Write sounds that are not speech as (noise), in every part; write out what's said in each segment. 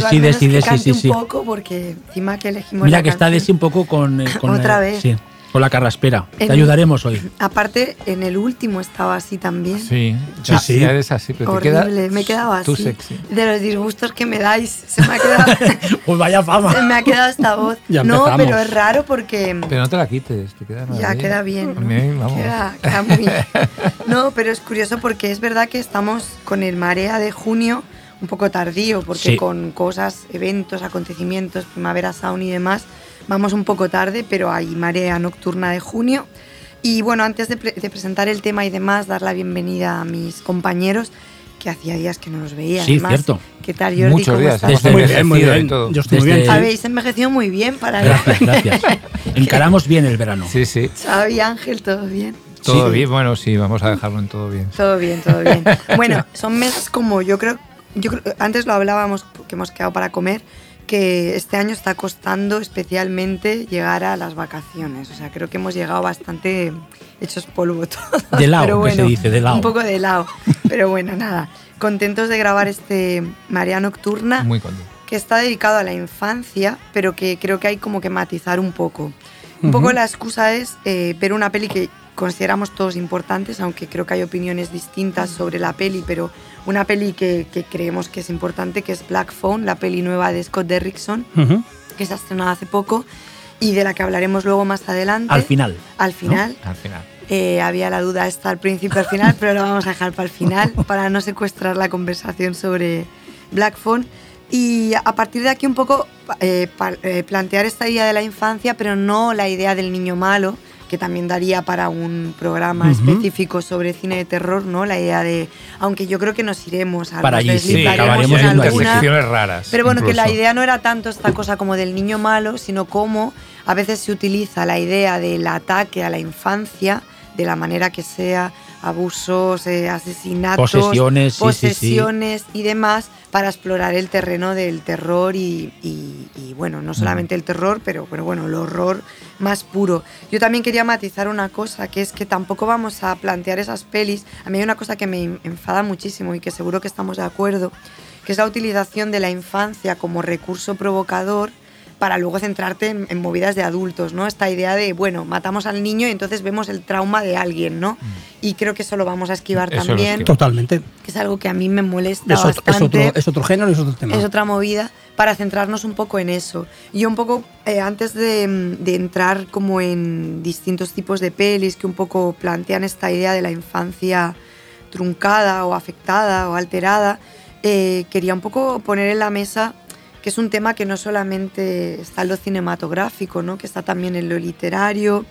Sí, sí, Desi, Desi, sí, sí. un poco porque encima que elegimos Mira la que está canción- Desi un poco con, eh, (laughs) con Otra eh, vez. sí, con la carraspera. Te En- ayudaremos hoy. Aparte, en el último estaba así también. Sí, Sí, ya, sí. ya eres así, pero te Horrible, queda me he quedado así. tú sexy. De los disgustos que me dais, se me ha quedado, (laughs) Pues vaya fama. se me ha quedado esta voz. (laughs) Ya no, pero es raro porque Pero no te la quites, te queda ya queda bien. Mí, vamos. Queda, queda muy bien. No, pero es curioso porque es verdad que estamos con el Marea de junio un poco tardío, porque Sí. con cosas, eventos, acontecimientos, Primavera Sound y demás, vamos un poco tarde, pero hay Marea Nocturna de junio. Y bueno, antes de, pre- de presentar el tema y demás, dar la bienvenida a mis compañeros, que hacía días que no los veía. Sí, además. cierto. ¿Qué tal, Jordi? Muchos ¿Cómo días, Desde- Muy bien, muy bien. todo. Yo estoy muy bien. Habéis envejecido muy bien para Gracias, (laughs) gracias. Encaramos bien el verano. Sí, sí. Xavi, Ángel, ¿todo bien? Todo Sí. bien, bueno, sí, vamos a dejarlo en todo bien. Todo bien, todo bien. (laughs) Bueno, son meses como yo creo, yo creo, antes lo hablábamos que hemos quedado para comer, que este año está costando especialmente llegar a las vacaciones. O sea, creo que hemos llegado bastante hechos polvo (laughs) todos. De lado, pero que se bueno, dice, de lado. Un poco de lado. Pero bueno, nada. Contentos de grabar este Marea Nocturna Muy contento. que está dedicado a la infancia, pero que creo que hay como que matizar un poco. Un poco la excusa es eh, ver una peli que consideramos todos importantes, aunque creo que hay opiniones distintas sobre la peli, pero una peli que, que creemos que es importante, que es Black Phone, la peli nueva de Scott Derrickson, Ujú. que se ha estrenado hace poco y de la que hablaremos luego más adelante. Al final. Al final. Al final. Eh, había la duda esta al principio al final, pero lo vamos a dejar para el final (laughs) para no secuestrar la conversación sobre Black Phone. Y a partir de aquí un poco eh, pa- eh, plantear esta idea de la infancia, pero no la idea del niño malo, que también daría para un programa específico sobre cine de terror, ¿no? La idea de, aunque yo creo que nos iremos a Para allí, sí, en yendo Hay allí. alguna, secciones raras. pero bueno, que la idea no era tanto esta cosa como del niño malo, sino cómo a veces se utiliza la idea del ataque a la infancia, de la manera que sea, abusos, eh, asesinatos, Posesiones, sí, sí, sí. posesiones y demás, para explorar el terreno del terror y, y- y, bueno, no solamente el terror, pero, pero bueno, el horror más puro. Yo también quería matizar una cosa, que es que tampoco vamos a plantear esas pelis. A mí hay una cosa que me enfada muchísimo y que seguro que estamos de acuerdo, que es la utilización de la infancia como recurso provocador para luego centrarte en, en movidas de adultos, ¿no? Esta idea de, bueno, matamos al niño y entonces vemos el trauma de alguien, ¿no? Y creo que eso lo vamos a esquivar Eso también. Totalmente. que es algo que a mí me molesta Es otro, es, bastante otro, es otro género y es otro tema. es otra movida para centrarnos un poco en eso. Y yo un poco, eh, antes de, mm, de entrar como en distintos tipos de pelis que un poco plantean esta idea de la infancia truncada o afectada o alterada, eh, quería un poco poner en la mesa que es un tema que no solamente está en lo cinematográfico, ¿no? que está también en lo literario,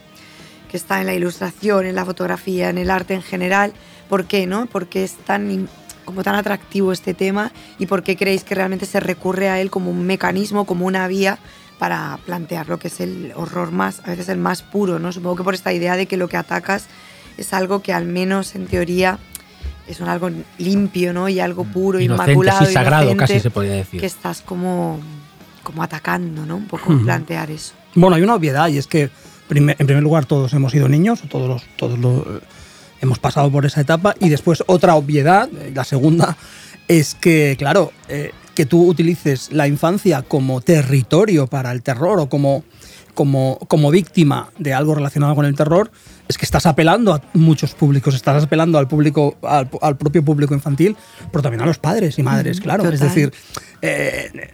que está en la ilustración, en la fotografía, en el arte en general. ¿Por qué, no? Porque es tan como tan atractivo este tema y por qué creéis que realmente se recurre a él como un mecanismo, como una vía para plantear lo que es el horror más, a veces el más puro, ¿no? Supongo que por esta idea de que lo que atacas es algo que al menos en teoría es un algo limpio, ¿no? Y algo puro, Inocente, inmaculado, sí, sagrado, casi se podría decir. Que estás como, como atacando, ¿no? Un poco plantear eso. Bueno, hay una obviedad y es que primer- en primer lugar todos hemos sido niños, todos los, todos los, eh, hemos pasado por esa etapa y después otra obviedad, eh, la segunda, es que, claro, eh, que tú utilices la infancia como territorio para el terror o como, como, como víctima de algo relacionado con el terror, es que estás apelando a muchos públicos, estás apelando al público, al, al propio público infantil, pero también a los padres y madres, claro. Es total. decir, eh,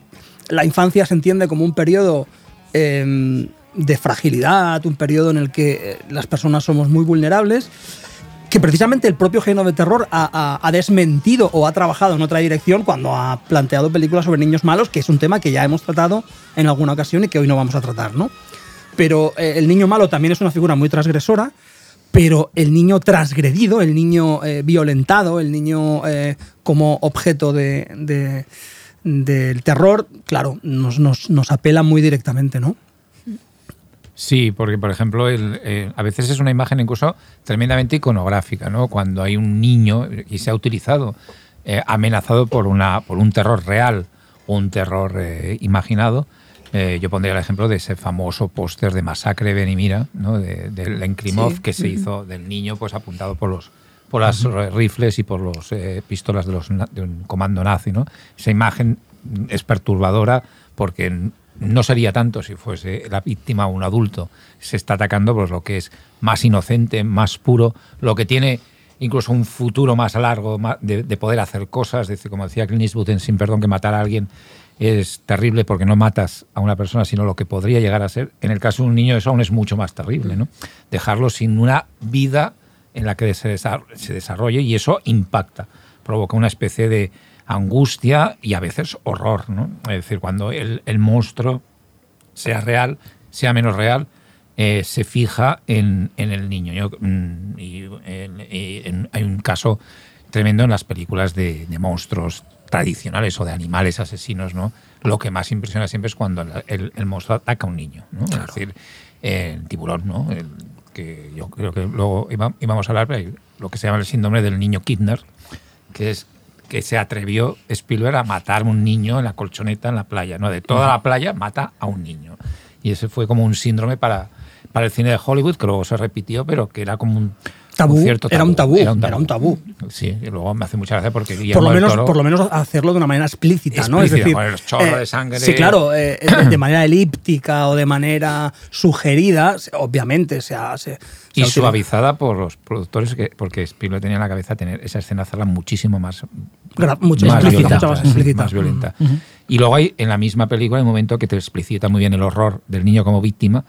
la infancia se entiende como un periodo eh, de fragilidad, un periodo en el que eh, las personas somos muy vulnerables, que precisamente el propio género de terror ha, ha- ha desmentido o ha trabajado en otra dirección cuando ha planteado películas sobre niños malos, que es un tema que ya hemos tratado en alguna ocasión y que hoy no vamos a tratar, ¿no? Pero eh, el niño malo también es una figura muy transgresora, pero el niño transgredido, el niño eh, violentado, el niño eh, como objeto de, de- del terror, claro, nos, apela muy directamente, ¿no? Sí, porque por ejemplo, el, eh, a veces es una imagen incluso tremendamente iconográfica, ¿no? Cuando hay un niño y se ha utilizado amenazado por una por un terror real o un terror imaginado. Eh, yo pondría el ejemplo de ese famoso póster de Masacre Ven y Mira, ¿no? de, de Len Krimov, Sí. que se hizo del niño pues apuntado por los por las rifles y por los eh, pistolas de los de un comando nazi, ¿no? Esa imagen es perturbadora porque no sería tanto si fuese la víctima un adulto. Se está atacando pues lo que es más inocente, más puro, lo que tiene incluso un futuro más largo de, de poder hacer cosas. Decir, como decía Clint Eastwood en Sin Perdón, que matar a alguien es terrible porque no matas a una persona, sino lo que podría llegar a ser. En el caso de un niño eso aún es mucho más terrible, ¿no? Dejarlo sin una vida en la que se desa- se desarrolle y eso impacta, provoca una especie de angustia y a veces horror, ¿no? Es decir, cuando el, monstruo sea real, sea menos real, eh, se fija en, en el niño. Mm, y, en- hay un caso tremendo en las películas de, de monstruos tradicionales o de animales asesinos, ¿no? Lo que más impresiona siempre es cuando el, monstruo ataca a un niño, ¿no? Es decir, el tiburón, ¿no? El- que yo creo que luego íbamos a hablar de lo que se llama el síndrome del niño Kidner, que es que se atrevió Spielberg a matar a un niño en la colchoneta en la playa, ¿no? De toda la playa mata a un niño. Y ese fue como un síndrome para, para el cine de Hollywood, que luego se repitió, pero que era como un, Tabú, un cierto era un tabú, era un tabú. Sí, y luego me hace mucha gracia porque Por lo, del menos, Toro- por lo menos hacerlo de una manera explícita, ¿no? Es decir, con el chorro de sangre. Sí, claro, eh, eh, de manera elíptica o de manera sugerida, obviamente se y suavizada por los productores, que, porque Spielberg tenía en la cabeza tener esa escena hacerla muchísimo más Gra- mucho más explícita, violenta, mucho más explícita. más violenta. Y luego hay en la misma película hay un momento que te explicita muy bien el horror del niño como víctima,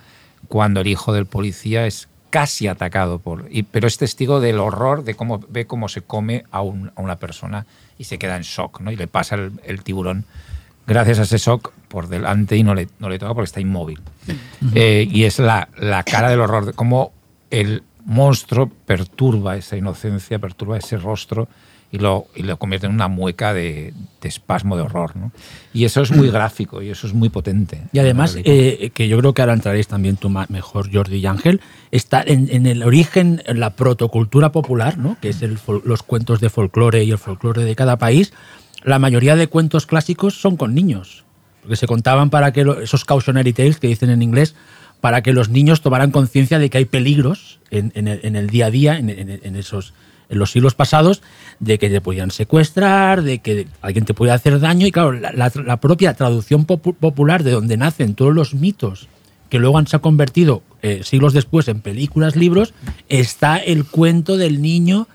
cuando el hijo del policía es casi atacado por, y- pero es testigo del horror de cómo ve cómo se come a, un- a una persona y se queda en shock, ¿no? Y le pasa el, el tiburón gracias a ese shock por delante y no le, no le toca porque está inmóvil. Eh, y es la, la cara del horror, de cómo el monstruo perturba esa inocencia, perturba ese rostro y lo, y lo convierte en una mueca de, de espasmo de horror. ¿no? Y eso es muy (clears throat) gráfico y eso es muy potente. Y además, eh, que yo creo que ahora entraréis también tú mejor, Jordi y Ángel, está en, en el origen, en la protocultura popular, ¿no? que es el los cuentos de folclore y el folclore de cada país. La mayoría de cuentos clásicos son con niños, porque se contaban para que lo- esos cautionary tales que dicen en inglés, para que los niños tomaran conciencia de que hay peligros en, en el, en el día a día, en- en esos en los siglos pasados, de que te podían secuestrar, de que alguien te podía hacer daño. Y claro, la, propia traducción popu- popular de donde nacen todos los mitos que luego se han convertido eh, siglos después en películas, libros, está el cuento del niño,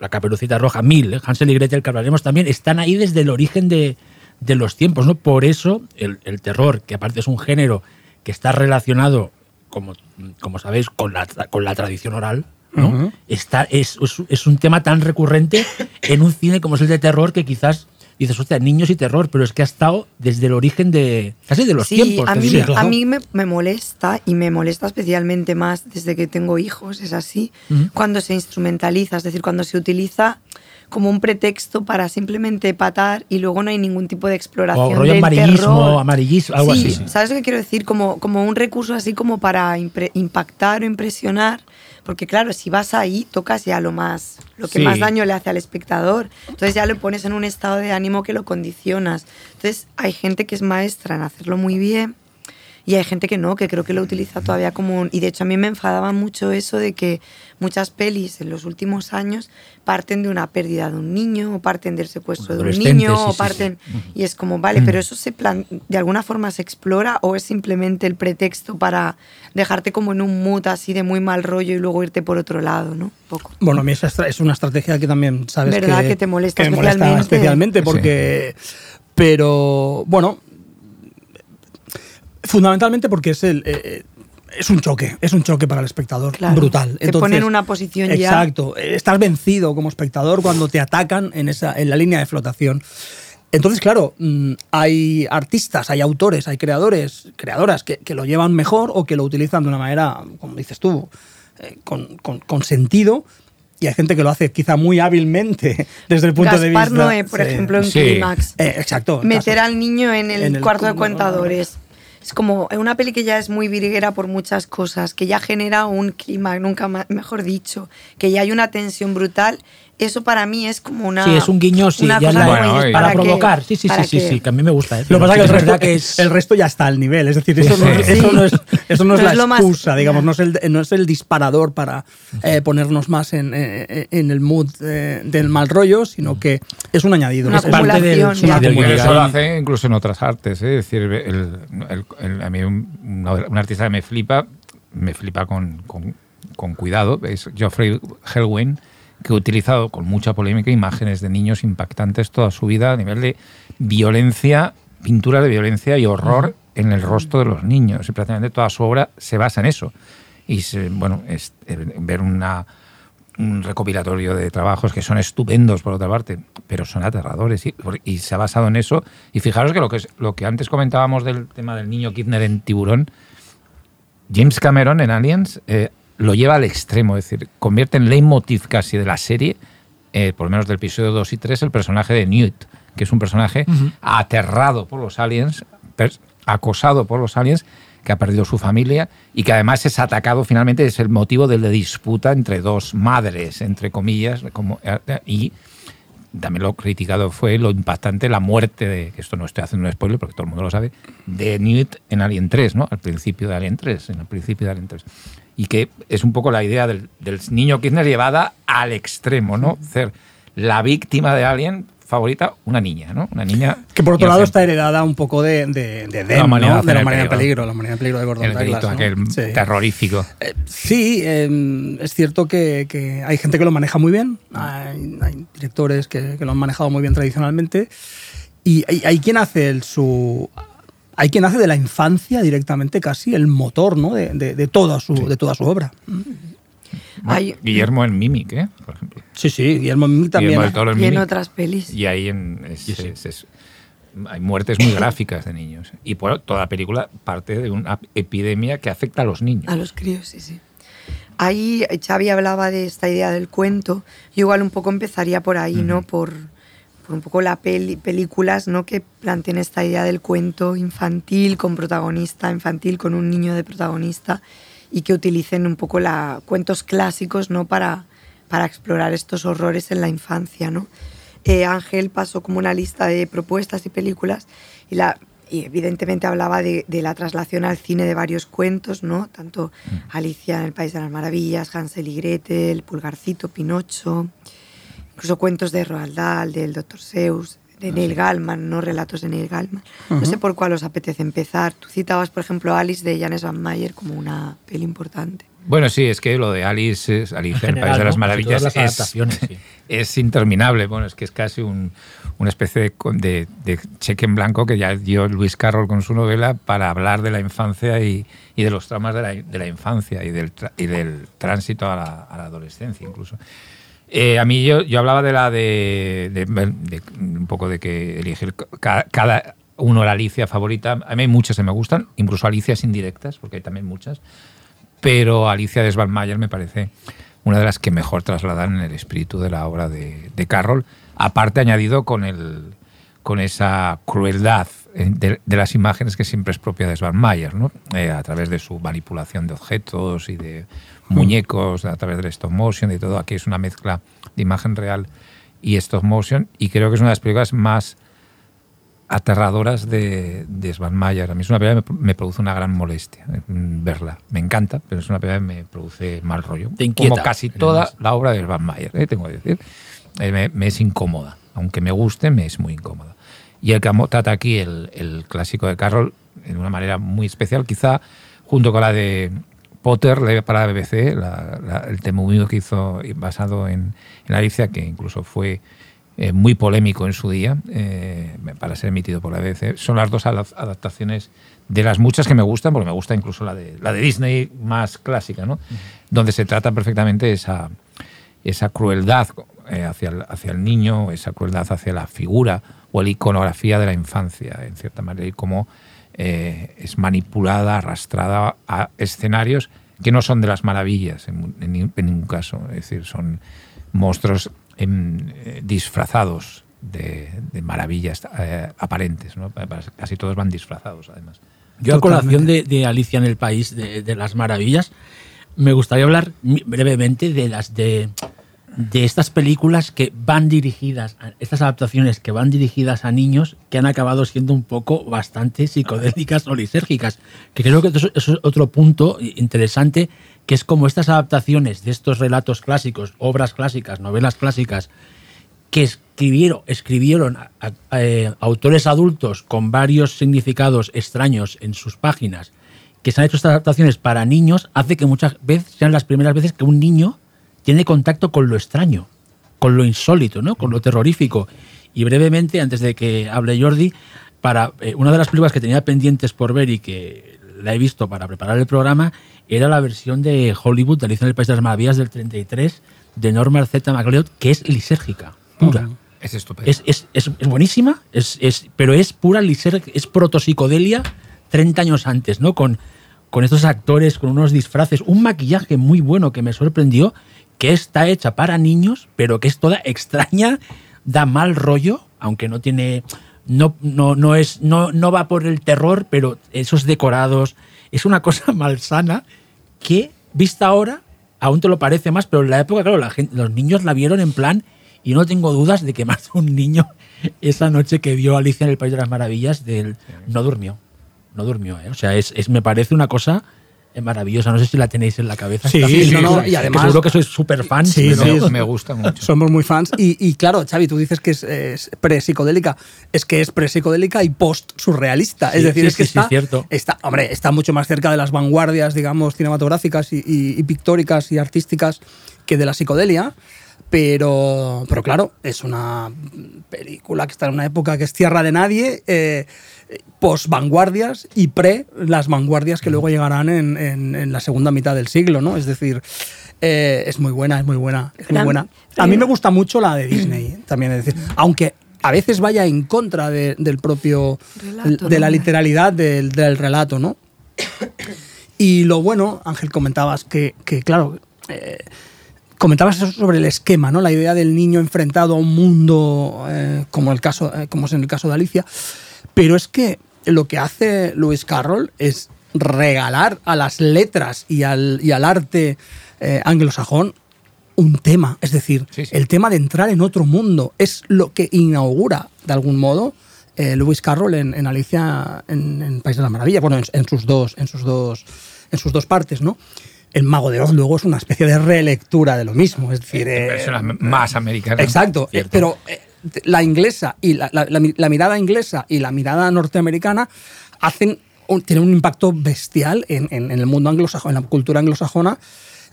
la caperucita roja, Mil, eh, Hansel y Gretel, que hablaremos también, están ahí desde el origen de, de los tiempos. ¿no? Por eso el, el terror, que aparte es un género que está relacionado, como, como sabéis, con la, con la tradición oral, ¿no? está, es, es- es un tema tan recurrente en un cine como es el de terror que quizás dices, hostia, niños y terror, pero es que ha estado desde el origen de casi de los sí, tiempos. a mí, diría. claro. a mí me, me molesta y me molesta especialmente más desde que tengo hijos, es así, Ujú. cuando se instrumentaliza, es decir, cuando se utiliza como un pretexto para simplemente patar y luego no hay ningún tipo de exploración O rollo del amarillismo, terror. amarillismo, algo Sí, así. ¿Sabes lo que quiero decir? Como, como un recurso así como para impactar o impresionar. Porque claro, si vas ahí, tocas ya lo más, lo que Sí. más daño le hace al espectador. Entonces ya lo pones en un estado de ánimo que lo condicionas. Entonces hay gente que es maestra en hacerlo muy bien y hay gente que no, que creo que lo utiliza todavía como un... Y de hecho a mí me enfadaba mucho eso de que muchas pelis en los últimos años parten de una pérdida de un niño o parten del secuestro de un niño sí, o sí, parten... Y es como, vale, pero eso se plan de alguna forma se explora o es simplemente el pretexto para dejarte como en un mood así de muy mal rollo y luego irte por otro lado, ¿no? Poco. Bueno, a mí esa es una estrategia que también sabes ¿Verdad que, que te molesta me molesta especialmente? especialmente porque pero bueno fundamentalmente porque es el eh, es un choque, es un choque para el espectador Claro. brutal. Te pone en una posición ya- Exacto, estás vencido como espectador cuando te atacan en esa en la línea de flotación. Entonces, claro, mm, hay artistas, hay autores, hay creadores, creadoras que, que lo llevan mejor o que lo utilizan de una manera, como dices tú, eh, con, con- con sentido. Y hay gente que lo hace quizá muy hábilmente (laughs) desde el punto de Gaspar vista. Noé, por Sí. ejemplo, en Sí. Eh, exacto. meter caso- al niño en el, en el cuarto de contadores. Es como una peli que ya es muy virguera por muchas cosas, que ya genera un clima, nunca ma- mejor dicho, que ya hay una tensión brutal. Eso para mí es como una. Sí, es un guiño, sí, una ya cosa la- muy- Bueno, y- para, que- provocar. Sí, sí, sí, sí, que- sí, que a mí me gusta. ¿eh? Lo que pasa es que el es resto, verdad que es... el resto ya está al nivel. Es decir, eso no, es- Sí. eso no es, eso no es No la más- excusa, digamos, no es el, no es el disparador para eh, ponernos más en, eh, en el mood eh, del mal rollo, sino que es un añadido. Una Es- parte del, eso lo hace incluso en otras artes, ¿eh? es decir, el, el- el- a mí un, artista que me flipa, me flipa con, con- con cuidado, es Geoffrey Helwin, que ha utilizado con mucha polémica imágenes de niños impactantes toda su vida a nivel de violencia, pintura de violencia y horror en el rostro de los niños. Y prácticamente toda su obra se basa en eso. Y se- bueno, es, eh, ver una, un recopilatorio de trabajos que son estupendos por otra parte, pero son aterradores y, y se ha basado en eso. Y fijaros que lo que, es- lo que antes comentábamos del tema del niño Kidner en Tiburón, James Cameron en Aliens eh, lo lleva al extremo, es decir, convierte en leitmotiv casi de la serie, eh, por lo menos del episodio 2 y 3, el personaje de Newt, que es un personaje aterrado por los aliens, acosado por los aliens, que ha perdido su familia y que además es atacado finalmente, es el motivo de la disputa entre dos madres, entre comillas, como, y también lo criticado fue lo impactante, la muerte de, que esto no estoy haciendo un spoiler porque todo el mundo lo sabe, de Newt en Alien 3, ¿no? Al principio de Alien 3, en el principio de Alien 3. Y que es un poco la idea del, del niño Kirchner llevada al extremo, ¿no? Ser la víctima de Alien favorita, una niña, ¿no? Una niña... Que por otro lado está heredada un poco de, de, de Dem, La humanidad ¿no? de la el humanidad en peligro. la humanidad en peligro de Gordon El Douglas. grito ¿no? aquel Sí. terrorífico. Eh, Sí, eh, es cierto que, que hay gente que lo maneja muy bien, hay, hay directores que, que lo han manejado muy bien tradicionalmente, y hay, hay quien hace el, su... Hay quien hace de la infancia directamente casi el motor ¿no? de, de- de toda su, de toda su obra. Hay- Guillermo en Mimic, ¿eh? Por ejemplo. Sí, sí, Guillermo Mimic también. Guillermo del Toro en y en otras pelis. Y ahí en, es- es- es- hay muertes muy gráficas de niños. Y por toda la película parte de una epidemia que afecta a los niños. A los críos, sí, sí. Ahí Xavi hablaba de esta idea del cuento. Yo igual un poco empezaría por ahí, ¿no? Por un poco la peli, películas, ¿no? Que planteen esta idea del cuento infantil con protagonista infantil, con un niño de protagonista y que utilicen un poco la, cuentos clásicos, ¿no? Para, para explorar estos horrores en la infancia, ¿no? Eh, Ángel pasó como una lista de propuestas y películas y, la, y evidentemente hablaba de, de la traslación al cine de varios cuentos, ¿no? Tanto Alicia en el País de las Maravillas, Hansel y Gretel, Pulgarcito, Pinocho, incluso cuentos de Roald Dahl, del Dr. Seuss, de Neil Gaiman, no relatos de Neil Gaiman. No sé por cuál os apetece empezar. Tú citabas, por ejemplo, Alice de Janes Van Mayer como una peli importante. Bueno, sí, es que lo de Alice, es, Alice en el País de las ¿no? Maravillas las es, sí. (laughs) es interminable. Bueno, es que es casi un- una especie de, de- de cheque en blanco que ya dio Luis Carroll con su novela para hablar de la infancia y, y de los traumas de la, de la infancia y del, y del tránsito a la, a la adolescencia incluso. Eh, a mí yo, yo hablaba de la de, de- un poco de que elegir ca- cada, uno la Alicia favorita. A mí hay muchas que me gustan, incluso Alicias indirectas, porque hay también muchas. Pero Alicia de Svalmayer me parece una de las que mejor trasladan el espíritu de la obra de, de Carroll, aparte añadido con, el, con esa crueldad eh, de, de las imágenes que siempre es propia de Svan Mayer, ¿no? Eh, a través de su manipulación de objetos y de muñecos, a través del stop motion y todo. Aquí es una mezcla de imagen real y stop motion y creo que es una de las películas más aterradoras de, de Svan Mayer. A mí es una película que me, me produce una gran molestia eh, verla. Me encanta, pero es una película que me produce mal rollo. Te inquieta, Como casi toda la obra de Svan Mayer, eh, tengo que decir. Eh, me, me es incómoda. Aunque me guste, me es muy incómoda. Y el trata aquí el, el clásico de Carroll de una manera muy especial, quizá junto con la de Potter para la BBC, la- la- el temudo que hizo basado en, en Alicia, que incluso fue eh, muy polémico en su día eh, para ser emitido por la BBC. Son las dos adaptaciones de las muchas que me gustan, porque me gusta incluso la de, la de Disney más clásica, ¿no? donde se trata perfectamente esa, esa crueldad eh, hacia, el, hacia el niño, esa crueldad hacia la figura o la iconografía de la infancia, en cierta manera, y cómo eh, es manipulada, arrastrada a escenarios que no son de las maravillas en, en ni- en ningún caso, es decir, son monstruos em, eh, disfrazados de, de maravillas eh, aparentes, ¿no? casi todos van disfrazados además. Yo, a colación de, de Alicia en el País de, de las Maravillas, me gustaría hablar brevemente de las de, de estas películas que van dirigidas, a- estas adaptaciones que van dirigidas a niños que han acabado siendo un poco bastante psicodélicas o lisérgicas. Que creo que eso, es otro punto interesante, que es como estas adaptaciones de estos relatos clásicos, obras clásicas, novelas clásicas, que escribieron, escribieron eh, autores adultos con varios significados extraños en sus páginas, que se han hecho estas adaptaciones para niños, hace que muchas veces sean las primeras veces que un niño tiene contacto con lo extraño, con lo insólito, ¿no? con lo terrorífico. Y brevemente, antes de que hable Jordi, para eh, una de las películas que tenía pendientes por ver y que la he visto para preparar el programa, era la versión de Hollywood de Alicia en el País de las Maravillas del 33 de Norman Z. MacLeod, que es lisérgica, pura. Es estupendo. Es, es- es- es buenísima, es, es- pero es pura liser, es protopsicodelia 30 años antes, ¿no? Con, con estos actores, con unos disfraces, un maquillaje muy bueno que me sorprendió, que está hecha para niños, pero que es toda extraña, da mal rollo, aunque no tiene. No, no, no, es, no, no va por el terror, pero esos decorados. Es una cosa (laughs) malsana que, vista ahora, aún te lo parece más, pero en la época, claro, la gente, los niños la vieron en plan, y no tengo dudas de que más de un niño (laughs) esa noche que vio Alicia en el País de las Maravillas del, no durmió. No durmió, ¿eh? O sea, es, es- me parece una cosa eh, maravillosa. No sé si la tenéis en la cabeza. Sí, sí, no, no, y que además- seguro que sois (laughs) súper fans. Sí, pero- sí, me gusta mucho. Somos muy fans. Y, y claro, Xavi, tú dices que es, es pre-psicodélica. Es que es pre-psicodélica y post-surrealista. Sí, es decir, sí, es que sí, sí, está, cierto. está, hombre, está mucho más cerca de las vanguardias, digamos, cinematográficas y, y- y pictóricas y artísticas que de la psicodelia. Pero, pero claro, es una película que está en una época que es tierra de nadie, eh, post-vanguardias y pre las vanguardias que luego llegarán en, en- en la segunda mitad del siglo, ¿no? Es decir, eh, es muy buena, es muy buena, es muy buena. A mí me gusta mucho la de Disney, (clears throat) también es decir, aunque a veces vaya en contra de- del propio, Relato, de la literalidad del, del relato, ¿no? Y lo bueno, Ángel, comentabas que, que, claro, eh, comentabas eso sobre el esquema, ¿no? La idea del niño enfrentado a un mundo eh, como, el caso, como es en el caso de Alicia. Pero es que lo que hace Lewis Carroll es regalar a las letras y al, y al arte eh, anglosajón un tema, es decir, Sí, sí. el tema de entrar en otro mundo. Es lo que inaugura, de algún modo, eh, Lewis Carroll en, en Alicia en, en País de las Maravillas, bueno, en, en sus dos, en sus dos, en sus dos partes, ¿no? El Mago de Oz luego es una especie de relectura de lo mismo, es decir, eh, Personas más americanas. Exacto, eh, pero eh, la inglesa y la, la- la mi- la mirada inglesa y la mirada norteamericana hacen un- tienen un impacto bestial en, en- en el mundo anglosajón, en la cultura anglosajona,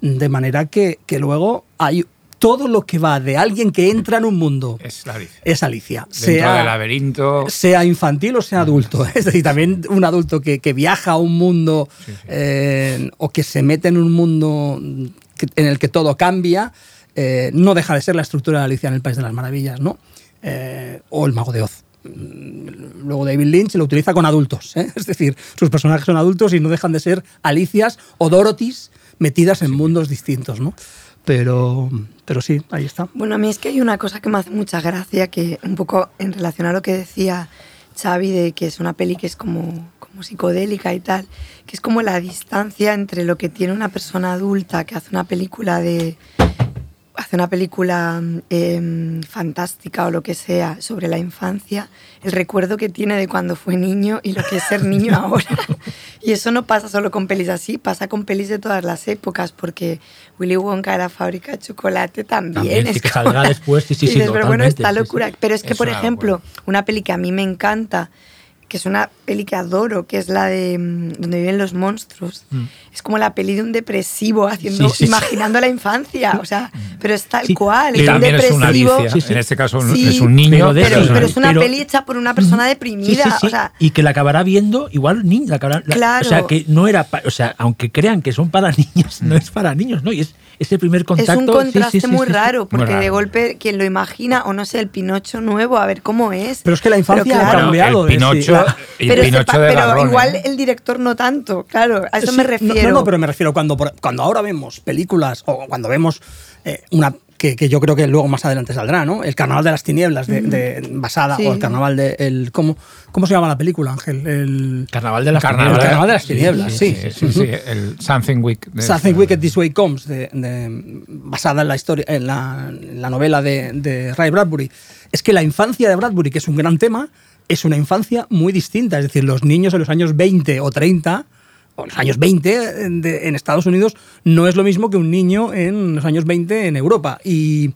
de manera que, que luego hay todo lo que va de alguien que entra en un mundo Es la Alicia. es Alicia. Sea- del laberinto. sea infantil o sea adulto. (laughs) Es decir, también un adulto que, que viaja a un mundo eh, o que se mete en un mundo que- en el que todo cambia, eh, no deja de ser la estructura de Alicia en el País de las Maravillas, ¿no? Eh, o el Mago de Oz. Mm, Luego David Lynch lo utiliza con adultos, ¿eh? es decir, sus personajes son adultos y no dejan de ser Alicias o Dorothys metidas en mundos distintos, ¿no? Pero, pero sí, ahí está. Bueno, a mí es que hay una cosa que me hace mucha gracia, que un poco en relación a lo que decía Xavi, de que es una peli que es como, como psicodélica y tal, que es como la distancia entre lo que tiene una persona adulta que hace una película de hace una película em, fantástica o lo que sea sobre la infancia, el recuerdo que tiene de cuando fue niño y lo que es ser niño (laughs) ahora. y eso no pasa solo con pelis así, pasa con pelis de todas las épocas, porque Willy Wonka de la fábrica de chocolate también. También, es sí, que como- salga después, sí, sí, sí, dices, pero bueno, esta sí, sí. locura. Pero es que, Es por ejemplo, locura. una peli que a mí me encanta, que es una peli que adoro, que es la de mm, Donde viven los monstruos. Es como la peli de un depresivo haciendo, Mm. Sí, sí, sí. imaginando la infancia, o sea, pero es tal Sí, cual, Y es un también es una depresivo. Alicia. Sí, sí. En este caso es un niño. pero de Pero, es una pero- peli hecha por una persona deprimida, sí, sí. o sea, y que la acabará viendo igual niña. la acabará- la- Claro. O sea, que no era. pa- o sea, aunque crean que son para (laughs) niños, no es para niños, ¿no? Y es ese primer contacto. es un contraste sí, sí, muy sí, sí. raro, porque raro. de golpe quien lo imagina, o no sé, el Pinocho nuevo, a ver cómo es. Pero es que la infancia ha claro, cambiado. el Pinocho, pero, Pinocho sepa- de pero Garrone. igual el director no tanto, claro, a eso Sí, me refiero. No, no, pero me refiero cuando, cuando ahora vemos películas o cuando vemos eh, una que, que yo creo que luego más adelante saldrá, ¿no? El Carnaval de las Tinieblas, de, de- basada, Sí. o el Carnaval de... El, ¿cómo, ¿Cómo se llama la película, Ángel? El, Carnaval de las Carnaval, El Tinieblas. Carnaval de las Tinieblas, sí. Sí, sí, sí, el Something Week. de Something esta- Wicked This Way Comes, de- de- basada en la historia, en la, en la novela de, de Ray Bradbury. Es que la infancia de Bradbury, que es un gran tema, es una infancia muy distinta. Es decir, los niños en los años 20 o 30, o en los años 20 de- en Estados Unidos, no es lo mismo que un niño en los años 20 en Europa. Y,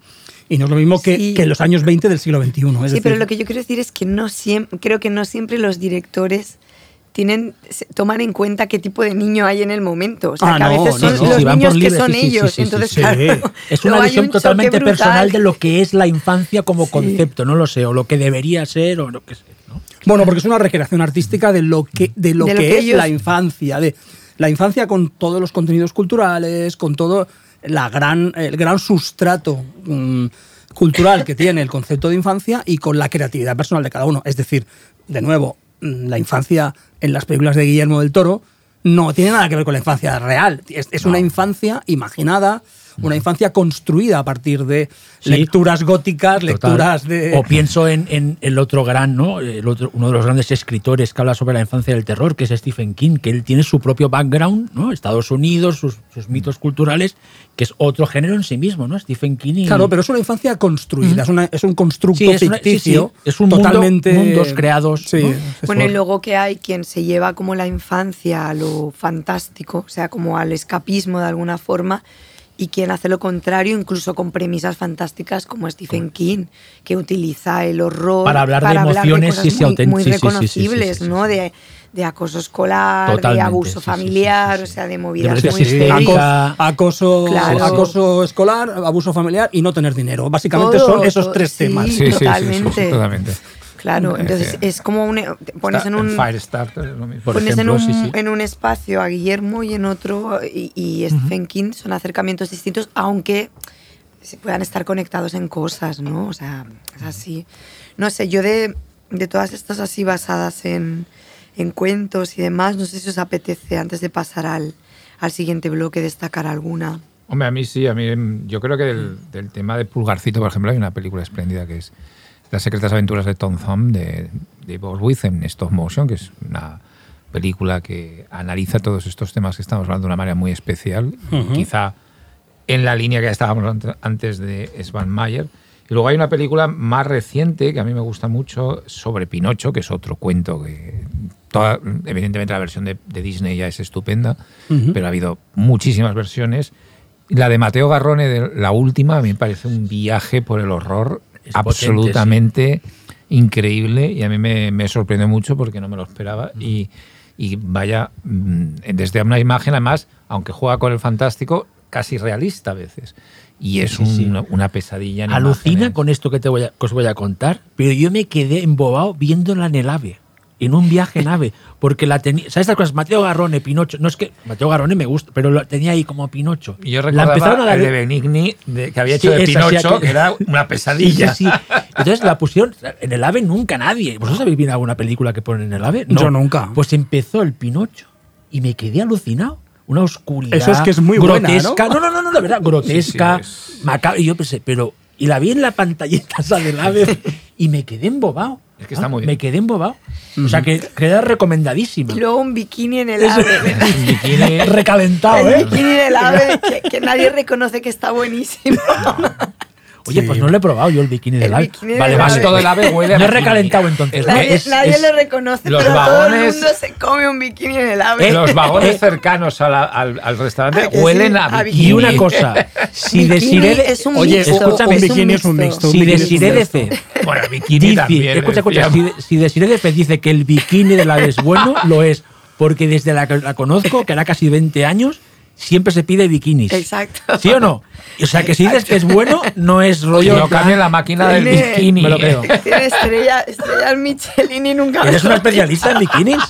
y no es lo mismo que, Sí. que en los años 20 del siglo XXI. Es sí, decir, pero lo que yo quiero decir es que no siempre, creo que no siempre los directores tienen toman en cuenta qué tipo de niño hay en el momento. O sea, Ah, que a veces no, son no. los Sí, niños que son sí, ellos. sí, Entonces, claro, (laughs) Es una visión un totalmente personal de lo que es la infancia como concepto, no lo sé, o lo que debería ser, o lo que sé. ¿No? Bueno, porque es una recreación artística de lo que, de lo De lo que es ellos- la infancia, de la infancia con todos los contenidos culturales, con todo la gran, el gran sustrato mm, cultural que tiene el concepto de infancia y con la creatividad personal de cada uno. Es decir, de nuevo, mm, la infancia en las películas de Guillermo del Toro no tiene nada que ver con la infancia real. Es, es una infancia imaginada, una infancia construida a partir de Sí. lecturas góticas, Total. lecturas de... O pienso en, en el otro gran, ¿no? El otro, uno de los grandes escritores que habla sobre la infancia del terror, que es Stephen King, que él tiene su propio background, ¿no? Estados Unidos, sus, sus mitos culturales, que es otro género en sí mismo, ¿no? Stephen King y... Claro, pero es una infancia construida, es, una- es un constructo Sí, es una- sí, ficticio. sí, es un mundo- totalmente. mundos creados, Sí, ¿no? Bueno, y luego que hay quien se lleva como la infancia a lo fantástico, o sea, como al escapismo de alguna forma, y quien hace lo contrario, incluso con premisas fantásticas como Stephen King, que utiliza el horror Para hablar de emociones, cosas sí, sí, muy, sí, sí, sí, sí, reconocibles, sí, sí, ¿no? De, de acoso escolar, de abuso familiar, sí, sí, sí. o sea, de movidas violencia muy sistémica. heavy. Aco- Acoso, Claro. acoso escolar, abuso familiar y no tener dinero. Básicamente Todo, son esos tres sí. temas. Sí, sí, sí, sí, Totalmente. totalmente. Claro, entonces Eh, es como un, te pones en un Firestarter. Por pones ejemplo, en, un, sí, sí. en un espacio a Guillermo y en otro y, y Stephen King son acercamientos distintos, aunque se puedan estar conectados en cosas, ¿no? O sea, es así. No sé, yo de, de todas estas así basadas en, en cuentos y demás, no sé si os apetece antes de pasar al, al siguiente bloque destacar alguna. Hombre, a mí sí, a mí yo creo que del, del tema de Pulgarcito, por ejemplo, hay una película espléndida que es Las secretas aventuras de Tom Thumb de, de Bob With en stop motion, que es una película que analiza todos estos temas que estamos hablando de una manera muy especial, quizá en la línea que estábamos ant- antes de Svan Mayer. Y luego hay una película más reciente que a mí me gusta mucho sobre Pinocho, que es otro cuento que toda- evidentemente la versión de, de Disney ya es estupenda, Ujú. pero ha habido muchísimas versiones. La de Mateo Garrone, de la última, a mí me parece un viaje por el horror Es potente, absolutamente increíble y a mí me, me sorprendió mucho porque no me lo esperaba. Y, y vaya, mm, desde una imagen, además, aunque juega con el fantástico, casi realista a veces. Y es Sí, sí. un- una pesadilla. en Alucina imágenes. con esto que, te voy a, que os voy a contar, pero yo me quedé embobado viéndola en el AVE, en un viaje en AVE, porque la tenía, ¿sabes estas cosas? Mateo Garrone, Pinocho, no es que Mateo Garrone me gusta, pero lo tenía ahí como Pinocho. Y yo La recordaba empezaron a dar- el de Benigni, de- que había Sí, hecho de esa Pinocho, que era una pesadilla. sí, sí. Entonces la pusieron en el AVE nunca nadie. ¿Vosotros habéis visto alguna película que ponen en el AVE? Yo nunca. Pues empezó el Pinocho y me quedé alucinado. una oscuridad Eso es que es muy buena, grotesca. ¿no? ¿no? no, no, de verdad, grotesca, Sí, sí, macabra. Y yo pensé, pero. Y la vi en la pantallita esa del ave (laughs) y me quedé embobado. Es que está muy bien. Me quedé embobado. O sea, que queda recomendadísima. Y luego un bikini en el ave. Un (laughs) bikini. Recalentado, El ¿eh? bikini del ave que, que nadie reconoce que está buenísimo. (laughs) Oye, Sí. pues no lo he probado yo el bikini del El ave. bikini Vale, del vale. Todo el ave huele a No he recalentado entonces. ¿no? Nadie, Es- nadie es- lo reconoce, los pero todo el vagones- mundo se come un bikini en el ave. Eh, Los vagones eh, cercanos a la- al, al restaurante ¿A que sí? huelen a A bikini. Y una cosa, (laughs) si Bikini Desiree de- es un Oye, mixto, escúchame, un bikini es un mixto. si un de mixto. Fe Bueno, el bikini dice, también. escucha, escucha, si, si de Fe dice que el bikini del ave es bueno, (laughs) lo es. Porque desde la que la conozco, que era casi 20 años, siempre se pide bikinis. Exacto. ¿Sí o no? O sea, que si dices que es bueno, no es rollo. no cambien la máquina del bikini. Me lo creo. Tiene estrella, estrellas Michelin y nunca ¿Eres una especialista en bikinis?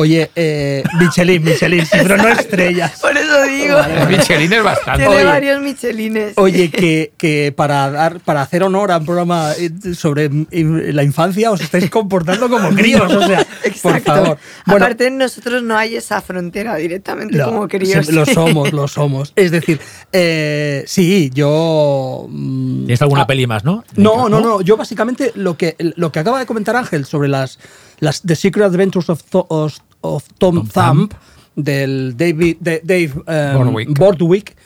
Oye, eh, Michelin, Michelin, sí, pero no estrellas. Por eso digo. El Michelin es bastante. Tiene Oye. varios Michelines. Oye, (laughs) que, que para dar para hacer honor a un programa eh, sobre eh, la infancia os estáis comportando como críos, o sea, por favor. Bueno, Aparte, nosotros no hay esa frontera directamente no, como críos. lo (laughs) somos, lo somos. Es decir, eh, sí, yo mm, ¿Tienes alguna ah, peli más, no? No, no, no. Yo básicamente lo que, lo que acaba de comentar Ángel sobre las, las The Secret Adventures of, of- of Tom, Tom Thumb, del David, de- Dave eh, Bordwick. Bordwick,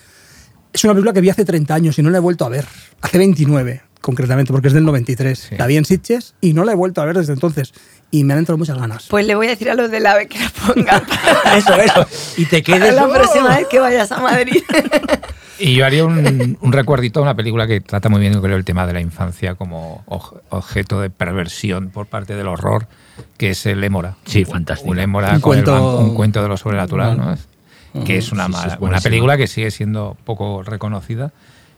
es una película que vi hace 30 años y no la he vuelto a ver. Hace 29, concretamente, porque es del 93. Sí. La vi en Sitges y no la he vuelto a ver desde entonces. Y me han entrado muchas ganas. Pues le voy a decir a los del AVE que la pongan (laughs) Eso, eso. Y te quedes. la ¡oh! próxima vez que vayas a Madrid. (laughs) Y yo haría un, un recuerdito a una película que trata muy bien creo, el tema de la infancia como objeto de perversión por parte del horror, que es el Émora. Sí, fantástico. Un Émora Un con cuento- un cuento de lo sobrenatural, ¿no? Que es una, Sí, sí, mala- es una película que sigue siendo poco reconocida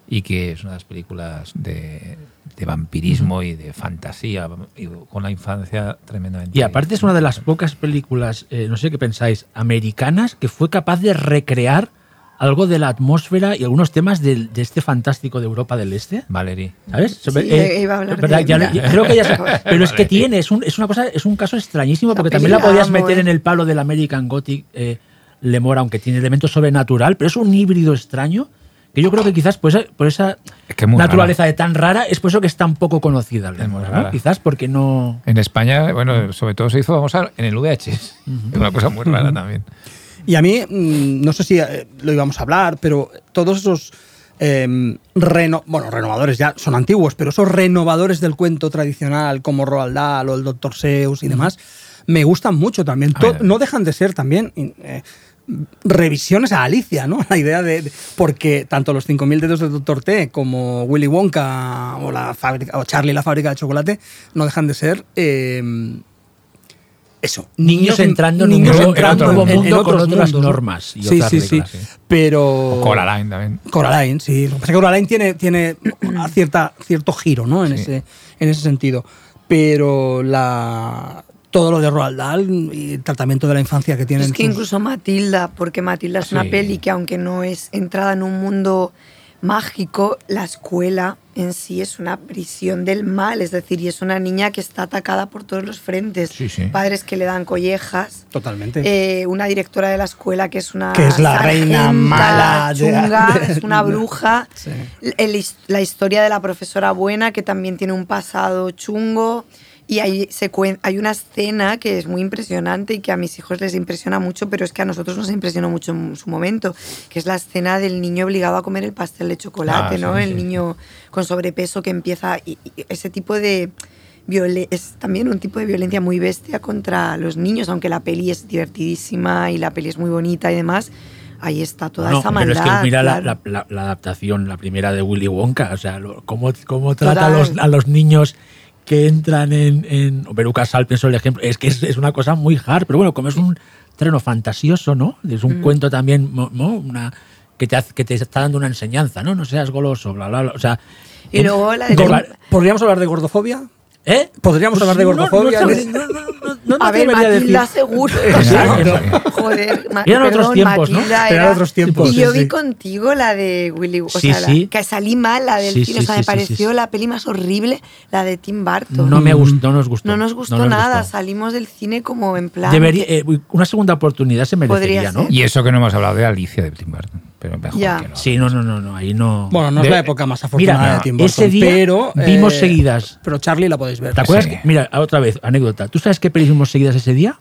y que es una de las películas de, de vampirismo y de fantasía y con la infancia tremendamente. Y aparte es una de las pocas películas, eh, no sé qué pensáis, americanas que fue capaz de recrear algo de la atmósfera y algunos temas del- de, este fantástico de Europa del Este. Valerie. ¿Sabes? Sí, Eh, iba a hablar ¿verdad? de- Ya creo que ya (laughs) Pero es que tiene, es, un- es una cosa, es un caso extrañísimo porque peli también la la podías amo, meter eh. en el palo del American Gothic eh, Lemora, aunque tiene elementos sobrenatural, pero es un híbrido extraño que yo creo que quizás por esa, por esa Es que es naturaleza de tan rara es por eso que es tan poco conocida. ¿no? rara. Quizás porque no... En España, bueno, sobre todo se hizo famosa en el VHS. Es una cosa muy rara también. Y a mí, mm, no sé si eh, lo íbamos a hablar, pero todos esos reno- bueno, renovadores ya son antiguos, pero esos renovadores del cuento tradicional como Roald Dahl o el Dr. Seuss y demás, me gustan mucho también. To- no dejan de ser también eh, revisiones a Alicia, ¿no? (laughs) La idea de, de- porque tanto los 5000 dedos de Dr. T como Willy Wonka o la fábrica o Charlie la fábrica de chocolate no dejan de ser em, eso, Niños entrando en un niños nuevo- entrando en otro en- en mundo con otros otras normas y sí, otras sí, sí, reglas, sí. Pero Coraline también. Coraline, sí. Lo que pasa es que Coraline tiene, tiene cierta, cierto giro, ¿no? En, Sí. ese, en ese sentido. Pero la todo lo de Roald Dahl y el tratamiento de la infancia que tienen. Es que sus- incluso Matilda, porque Matilda es una Sí. peli que aunque no es entrada en un mundo mágico, la escuela en sí es una prisión del mal, es decir, y es una niña que está atacada por todos los frentes. Sí, sí. Padres que le dan collejas, Totalmente. eh, una directora de la escuela que es una Que es la reina mala de- chunga, de- es una bruja Sí. el la historia de la profesora buena que también tiene un pasado chungo y hay, hay una escena que es muy impresionante y que a mis hijos les impresiona mucho, pero es que a nosotros nos impresionó mucho en su momento, que es la escena del niño obligado a comer el pastel de chocolate, Ah, ¿no? sí, el sí, niño con sobrepeso que empieza y, y ese tipo de es también un tipo de violencia muy bestia contra los niños, aunque la peli es divertidísima y la peli es muy bonita y demás. Ahí está toda No, esa pero maldad. es que mira la, claro. la- la- la adaptación, la primera de Willy Wonka, o sea, lo- cómo, cómo trata a los, a los niños que entran en, en o Veruca Sal, pienso el ejemplo, es que es, es una cosa muy hard, pero bueno, como es un terreno fantasioso, ¿no? Es Mm. un cuento también, ¿no? Una, que, te, hace- que te está dando una enseñanza, ¿no? No seas goloso, bla, bla, bla. O sea, Y luego la de- ¿Podríamos hablar de gordofobia? ¿Eh? ¿Podríamos hablar de no, gordofobia? No, no, no, no, no, no me a ver, Matilda decir. seguro. Exacto. Joder, Eran otros tiempos, ¿no? Matilda Eran era- otros tiempos, Y yo sí, vi sí. contigo la de Willy o Sí, sea, que salí mal, la del Sí, cine. sí, o sea, sí, me sí, pareció sí. la peli más horrible, la de Tim Burton. No me gustó, no nos gustó. No nos gustó nada, gustó. salimos del cine como en plan. Debería, eh, una segunda oportunidad se merecería, ¿no? Y eso que no hemos hablado de Alicia de Tim Burton. Pero mejor Ya. que no. Sí, no, no, no, no, ahí no. Bueno, no es De- la época más afortunada Mira, de Tim Burton, ese día pero vimos eh, seguidas. Pero Charlie la podéis ver. ¿Te acuerdas? Sí. que- mira, otra vez, anécdota. ¿Tú sabes qué pelis vimos seguidas ese día?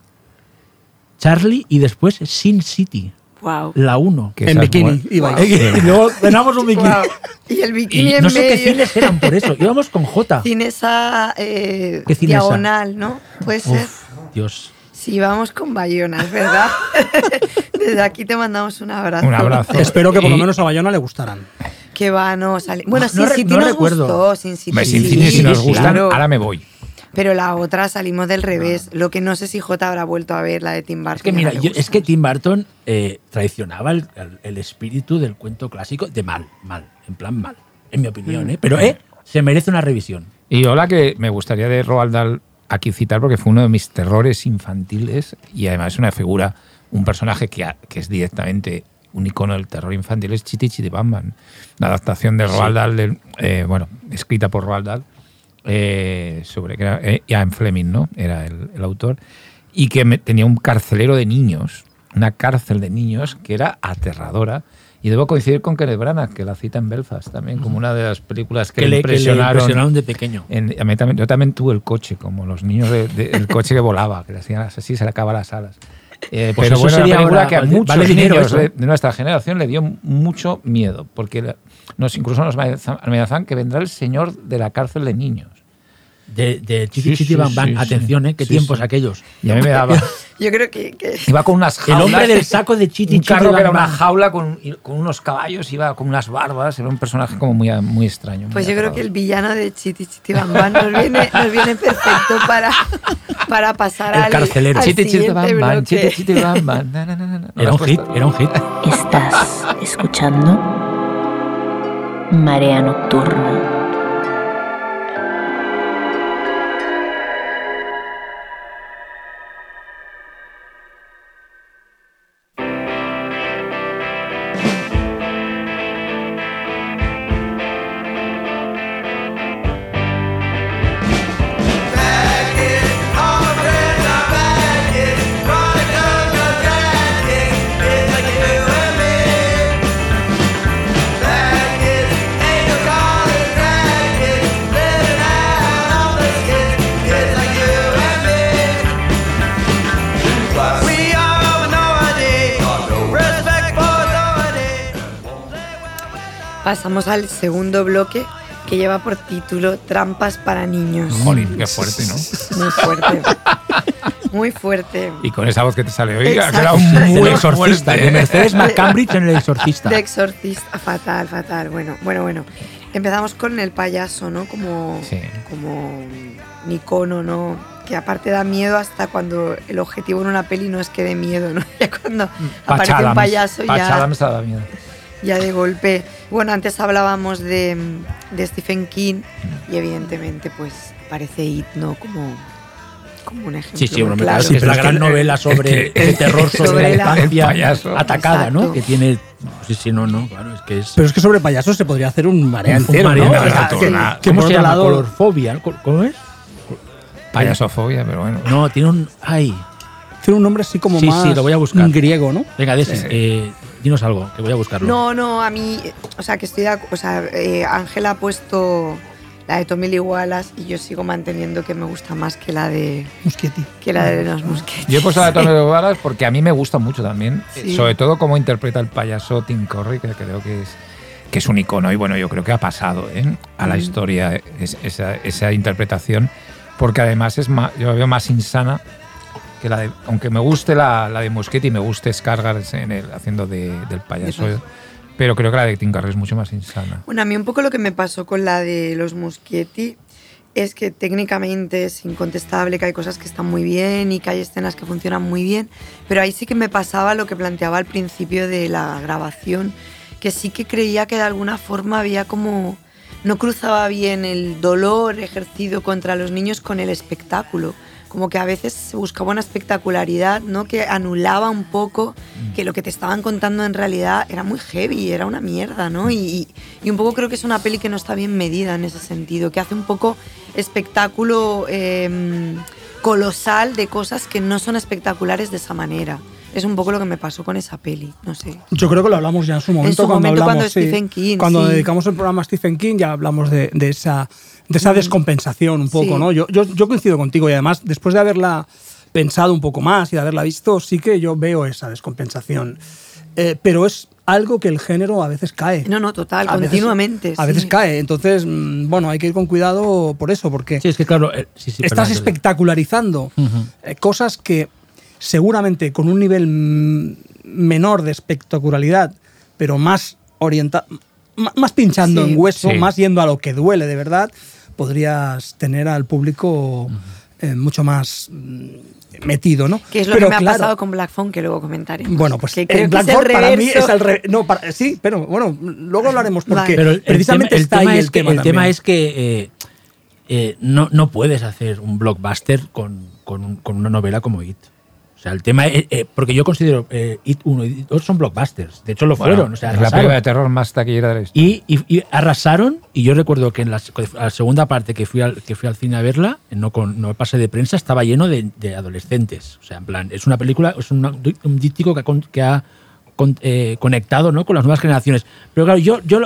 Charlie y después Sin City, Wow. la 1. Que En bikini. Y luego cenamos un bikini. Wow. Y el bikini Y en no sé qué medio. cines eran por eso. Íbamos con J. Cinesa eh, ¿Qué diagonal, ¿no? Puede ser. Dios. Sí, vamos con Bayona, es verdad. (laughs) Desde aquí te mandamos un abrazo. Un abrazo. Espero que por lo menos a Bayona le gustaran. Que va, no sale. Bueno, No, no no nos recuerdo. gustó, Sin sí, cine, si nos sí, gustan, claro. ahora me voy. Pero la otra salimos del revés. Lo que no sé si J habrá vuelto a ver, la de Tim Burton. Es que mira, yo- es que Tim Burton eh, traicionaba el, el- el espíritu del cuento clásico de mal, mal, en plan mal, en mi opinión, ¿eh? Pero eh, se merece una revisión. Y hola que me gustaría de Roald Dahl aquí citar porque fue uno de mis terrores infantiles y además es una figura, un personaje que, ha- que es directamente un icono del terror infantil, es Chiti Chiti Bam Bam. La adaptación de Roald Dahl, eh, bueno, escrita por Roald Dahl, eh, sobre que era, eh, Ian Fleming, ¿no? Era el, el autor, y que me- tenía un carcelero de niños, una cárcel de niños que era aterradora. Y debo coincidir con Kenneth Branagh, que la cita en Belfast también, como una de las películas que, Que, le le, que le impresionaron. impresionaron de pequeño. En- a mí también- yo también tuve el coche, como los niños del coche que volaba, que le hacían así, se le acababa las alas. Eh, Pues pero bueno, sería una película ahora- que a vale- muchos vale niños de, de nuestra generación le dio mucho miedo, porque nos, incluso nos amenazan que vendrá el señor de la cárcel de niños. De, de Chiti Sí, Chiti sí, Bam Bam. sí, Atención, ¿eh? Qué sí, tiempos sí. aquellos. Y a mí me (laughs) daba... Yo creo que. que- (laughs) Iba con unas El jaulas. hombre del saco de Chiti un Chiti carro que era una jaula con, con unos caballos, iba con unas barbas, era un personaje como muy, muy extraño. muy Pues yo creo que el villano de Chiti Chiti Bam Bam nos viene, nos viene perfecto para, para pasar El al, carcelero. al Chiti, chiti, bam, bloque. chiti, chiti, (laughs) na, na, na. ¿No lo Era un hit, era un hit. Estás escuchando Marea Nocturna. Pasamos al segundo bloque que lleva por título Trampas para niños. Jolín, qué fuerte, ¿no? Muy fuerte. Muy fuerte. Y con esa voz que te sale, oiga, que Exacto. era Del muy exorcista, de Mercedes McCambridge en el exorcista. De exorcista, fatal, fatal. Bueno, bueno, bueno. Empezamos con el payaso, ¿no? Como, Sí. como un icono, ¿no? Que aparte da miedo hasta cuando el objetivo en una peli no es que dé miedo, ¿no? (laughs) Ya cuando aparece un payaso Patch ya, Adams daba miedo. ya de golpe. Bueno, antes hablábamos de, de Stephen King y evidentemente pues aparece It, ¿no? Como, como un ejemplo Sí, sí, bueno, claro. que es la gran que- novela sobre es que- el terror sobre, sobre la infancia (laughs) payaso. atacada, ¿no? Que tiene. Sí, sí, no, no, claro, es que es. Pero es que sobre payasos se podría hacer un marea Un entero, exacto, que- ¿Cómo se llama? Colorfobia. ¿Cómo es? Payasofobia, pero bueno. No, tiene un. Ay. Tiene un nombre así como Sí, más sí, lo voy a buscar. griego, ¿no? Venga, Desi, eh, dinos algo, que voy a buscarlo. No, no, a mí, o sea, que estoy de o sea, eh, Ángela ha puesto la de Tommy Lee Wallace y yo sigo manteniendo que me gusta más que la de Muschietti. que la de los Muschietti. Yo he puesto la de de Varas (laughs) porque a mí me gusta mucho también, eh, Sí. sobre todo cómo interpreta el payaso Tim Curry, que creo que es, que es un icono y bueno, yo creo que ha pasado ¿eh? a la Mm. historia es- esa, esa interpretación, porque además es más, yo la veo más insana que la de, aunque me guste la, la de Muschietti y me guste Skarsgård en el, haciendo de, del payaso, De pero creo que la de Curry es mucho más insana. Bueno, a mí un poco lo que me pasó con la de los Muschietti es que técnicamente es incontestable que hay cosas que están muy bien y que hay escenas que funcionan muy bien, pero ahí sí que me pasaba lo que planteaba al principio de la grabación, que sí que creía que de alguna forma había como no cruzaba bien el dolor ejercido contra los niños con el espectáculo, como que a veces se buscaba una espectacularidad, ¿no? Que anulaba un poco que lo que te estaban contando en realidad era muy heavy, era una mierda, ¿no? Y, y un poco creo que es una peli que no está bien medida en ese sentido, que hace un poco espectáculo eh, colosal de cosas que no son espectaculares de esa manera. Es un poco lo que me pasó con esa peli, no sé. Yo creo que lo hablamos ya en su momento su cuando momento hablamos cuando sí, Stephen King, cuando sí. dedicamos el programa a Stephen King ya hablamos de, de esa de esa descompensación un poco, Sí. ¿no? Yo, yo, yo coincido contigo y además después de haberla pensado un poco más y de haberla visto sí que yo veo esa descompensación, Eh, pero es algo que el género a veces cae. No, no, total, A veces- continuamente. a veces cae, entonces mm, bueno hay que ir con cuidado por eso porque Sí, es que claro. eh, sí, sí, estás perdón, espectacularizando eh, cosas que seguramente con un nivel menor de espectacularidad, pero más orientado, más pinchando Sí. en hueso, Sí. más yendo a lo que duele de verdad, podrías tener al público eh, mucho más mm, metido, ¿no? Que es lo Pero que me ha claro, pasado con Black Phone, que luego comentaremos. Bueno, pues que creo en que es Black el Phone para mí es al revés. No, para- sí, pero bueno, luego hablaremos porque. Pero el, precisamente tema, el está tema ahí es el que, tema el tema también. es que eh, eh, no, no puedes hacer un blockbuster con, con, con una novela como It. O sea, el tema es. eh, porque yo considero eh, It 1 y It 2 son blockbusters. De hecho, lo Bueno, fueron. O sea, es la película de terror más taquillera de la historia. Y, y- y arrasaron, y yo recuerdo que en la, la segunda parte que fui, al, que fui al cine a verla, no con no pase de prensa, estaba lleno de, de adolescentes. O sea, en plan, es una película, es una- un díptico que ha, que ha con- eh, conectado ¿no? con las nuevas generaciones. Pero claro, yo, yo,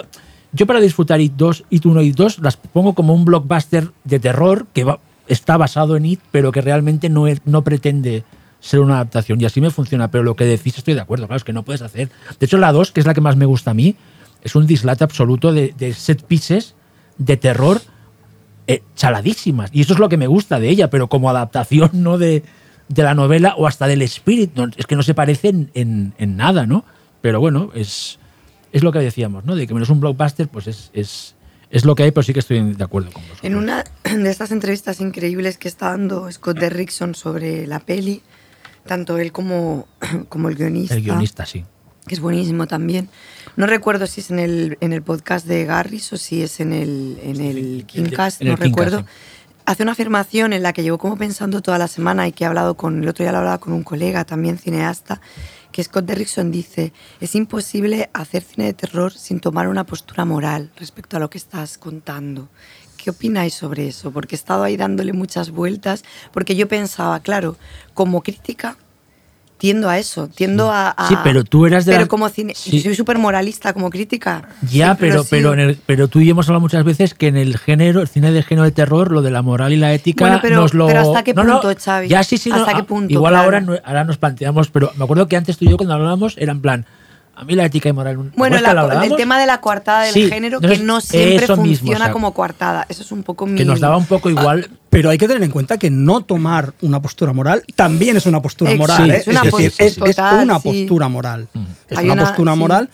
yo para disfrutar It 2, It 1 y 2 las pongo como un blockbuster de terror que va- está basado en It, pero que realmente no, es- no pretende ser una adaptación. Y así me funciona. Pero lo que decís estoy de acuerdo, claro, es que no puedes hacer. De hecho, la 2, que es la que más me gusta a mí, es un dislate absoluto de, de set pieces de terror eh, chaladísimas. Y eso es lo que me gusta de ella, pero como adaptación no de, de la novela o hasta del espíritu. es que no se parecen en, en nada, ¿no? Pero bueno, es, es lo que decíamos, ¿no? De que menos un blockbuster, pues es, es, es lo que hay, pero sí que estoy de acuerdo con vosotros. En una de estas entrevistas increíbles que está dando Scott Derrickson sobre la peli, tanto él como, (clears throat) como el guionista, El guionista, sí. que es buenísimo también. No recuerdo si es en el, en el podcast de Garris o si es en el, en el Kingcast, el no Kingcast, recuerdo. sí. Hace una afirmación en la que llevo como pensando toda la semana y que he hablado con, el otro día lo hablaba con un colega, también cineasta, que Scott Derrickson dice, es imposible hacer cine de terror sin tomar una postura moral respecto a lo que estás contando. ¿Qué opináis sobre eso? Porque he estado ahí dándole muchas vueltas, porque yo pensaba, claro, como crítica tiendo a eso, tiendo a, a- Sí, pero tú eras de Pero como cine, Sí. soy súper moralista como crítica. Ya, pero, pero, en el- pero tú y yo hemos hablado muchas veces que en el género, el cine de género de terror, lo de la moral y la ética Bueno, pero- nos lo. pero ¿hasta qué No, no, punto, Xavi? Ya sí, sí. no, ¿Hasta qué ah, punto? Igual Claro. ahora, no- ahora nos planteamos, pero me acuerdo que antes tú y yo cuando hablábamos era en plan, a mí la ética y moral. ¿te Bueno, la- lo el tema de la coartada del Sí, género entonces, que no siempre funciona mismo, o sea, como coartada. Eso es un poco mi. Que nos daba un poco igual. Pero hay que tener en cuenta que no tomar una postura moral también es una postura Exacto, moral. ¿eh? es una postura es, es una sí. postura moral. Es una, postura sí. moral.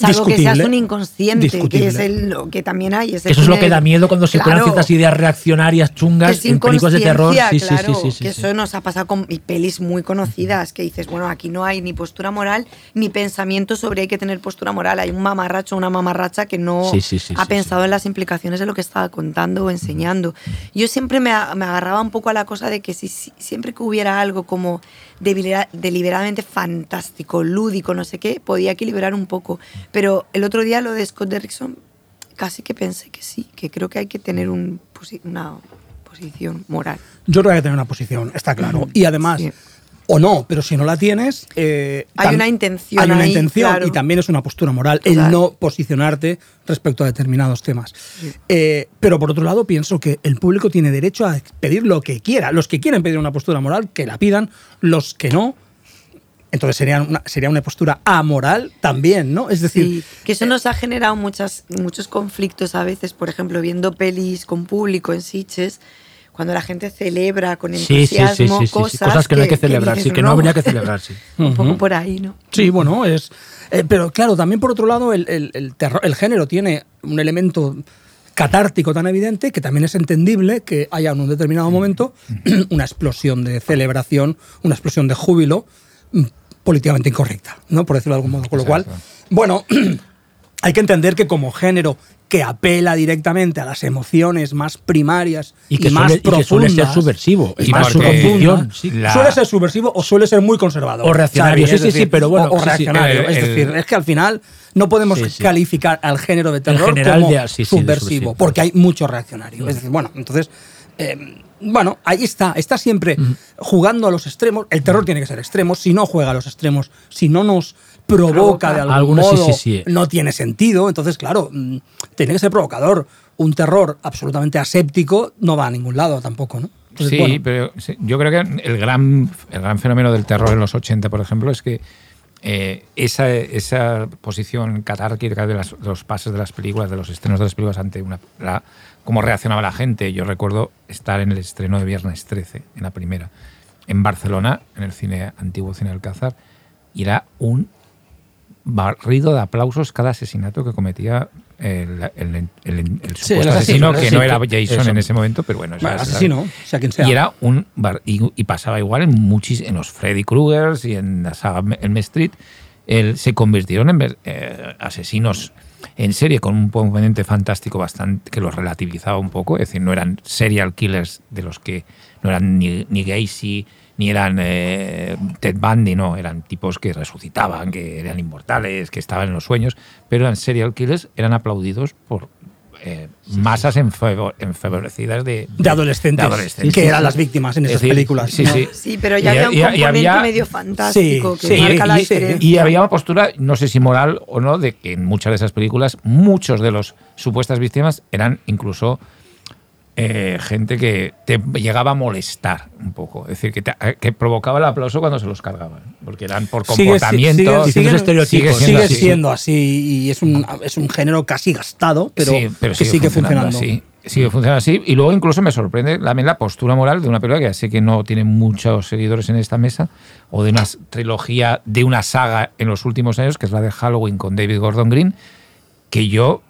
Salvo que seas un inconsciente, que es el, lo que también hay. ese eso es lo que da miedo cuando se Claro. ponen ciertas ideas reaccionarias chungas en películas de terror. Sí, sí, claro, sí, sí, sí, que sí. eso nos ha pasado con pelis muy conocidas que dices, bueno, aquí no hay ni postura moral ni pensamiento sobre hay que tener postura moral. Hay un mamarracho o una mamarracha que no ha pensado en las implicaciones de lo que estaba contando o enseñando. Yo siempre me, me agarraba un poco a la cosa de que si, si- siempre que hubiera algo como delibera- deliberadamente fantástico, lúdico, no sé qué, podía equilibrar un poco. Pero el otro día lo de Scott Derrickson casi que pensé que sí, que creo que hay que tener un una posición moral. Yo creo que hay que tener una posición, está claro. Y además, Sí. O no, pero si no la tienes. eh, Hay una intención Hay una ahí, intención claro. y también es una postura moral el no posicionarte respecto a determinados temas. Eh, pero por otro lado, pienso que el público tiene derecho a pedir lo que quiera. Los que quieren pedir una postura moral, que la pidan. Los que no. Entonces sería una, sería una postura amoral también, ¿no? Es decir, Sí, que eso nos ha generado muchas, muchos conflictos a veces, por ejemplo, viendo pelis con público en Sitges, cuando la gente celebra con Sí, sí, sí, entusiasmo sí, sí, sí, cosas, Cosas que no hay que celebrar, dices, sí, que no habría que celebrar, sí. (laughs) Un poco por ahí, ¿no? Sí, bueno, es. eh, pero claro, también por otro lado, el, el- el terror- el género tiene un elemento catártico tan evidente que también es entendible que haya en un determinado momento (clears throat) una explosión de celebración, una explosión de júbilo mm, políticamente incorrecta, ¿no? Por decirlo de algún modo. Con lo cual, bueno, (clears throat) hay que entender que como género que apela directamente a las emociones más primarias y, Y que, más suele, y que suele ser profundas, subversivo. y más profunda, sí. la- suele ser subversivo o suele ser muy conservador. O reaccionario, sí, sí, sí, pero bueno, O, reaccionario. El- es decir, es que al final no podemos Sí, sí. calificar al género de terror como de- subversivo, subversivo. porque hay mucho reaccionario. Es decir, bueno, entonces. eh, bueno, ahí está, está siempre jugando a los extremos. El terror tiene que ser extremo. Si no juega a los extremos, si no nos provoca, de algún Algunos modo, sí, sí. no tiene sentido. Entonces, claro, mm, tiene que ser provocador. Un terror absolutamente aséptico no va a ningún lado tampoco, ¿no? Entonces, sí, bueno, pero yo creo que el gran, el gran fenómeno del terror en los 80, por ejemplo, es que eh, esa, esa posición catárquica de, las- de los pases de las películas, de los estrenos de las películas ante una, la- cómo reaccionaba la gente. Yo recuerdo estar en el estreno de Viernes 13, en la primera, en Barcelona, en el cine antiguo Cine Alcázar, y era un barrido de aplausos cada asesinato que cometía el, el- el- el- el Sí, el supuesto asesino, asesino, que no era Jason eso. en ese momento, pero bueno, bueno, asesino, sea quien sea. y era un bar- y, y pasaba igual en muchis, en los Freddy Kruegers y en la saga Elm Street. Se convirtieron en eh, asesinos en serie con un componente fantástico bastante que los relativizaba un poco. Es decir, no eran serial killers de los que no eran ni, ni Gacy ni eran eh, Ted Bundy, no, eran tipos que resucitaban, que eran inmortales, que estaban en los sueños, pero eran serial killers, eran aplaudidos por eh, masas enfevo- enfebrecidas de, de adolescentes, de adolescentes. que eran las víctimas en Es esas decir, películas. Sí, ¿no? sí. Sí, pero ya había un Y- componente había- medio fantástico Sí, que sí, marca la diferencia. Y había una postura, no sé si moral o no, de que en muchas de esas películas muchos de los supuestas víctimas eran incluso eh, gente que te llegaba a molestar un poco. Es decir, que, te- que provocaba el aplauso cuando se los cargaban. Porque eran por comportamiento. sigue- sigue- estereotipos. sigue así. siendo así y es un, es un género casi gastado, pero, Sí, pero que sigue funcionando. así. Sigue funcionando así. Y luego incluso me sorprende también la postura moral de una película que ya sé que no tiene muchos seguidores en esta mesa, o de una trilogía, de una saga en los últimos años, que es la de Halloween con David Gordon Green, que yo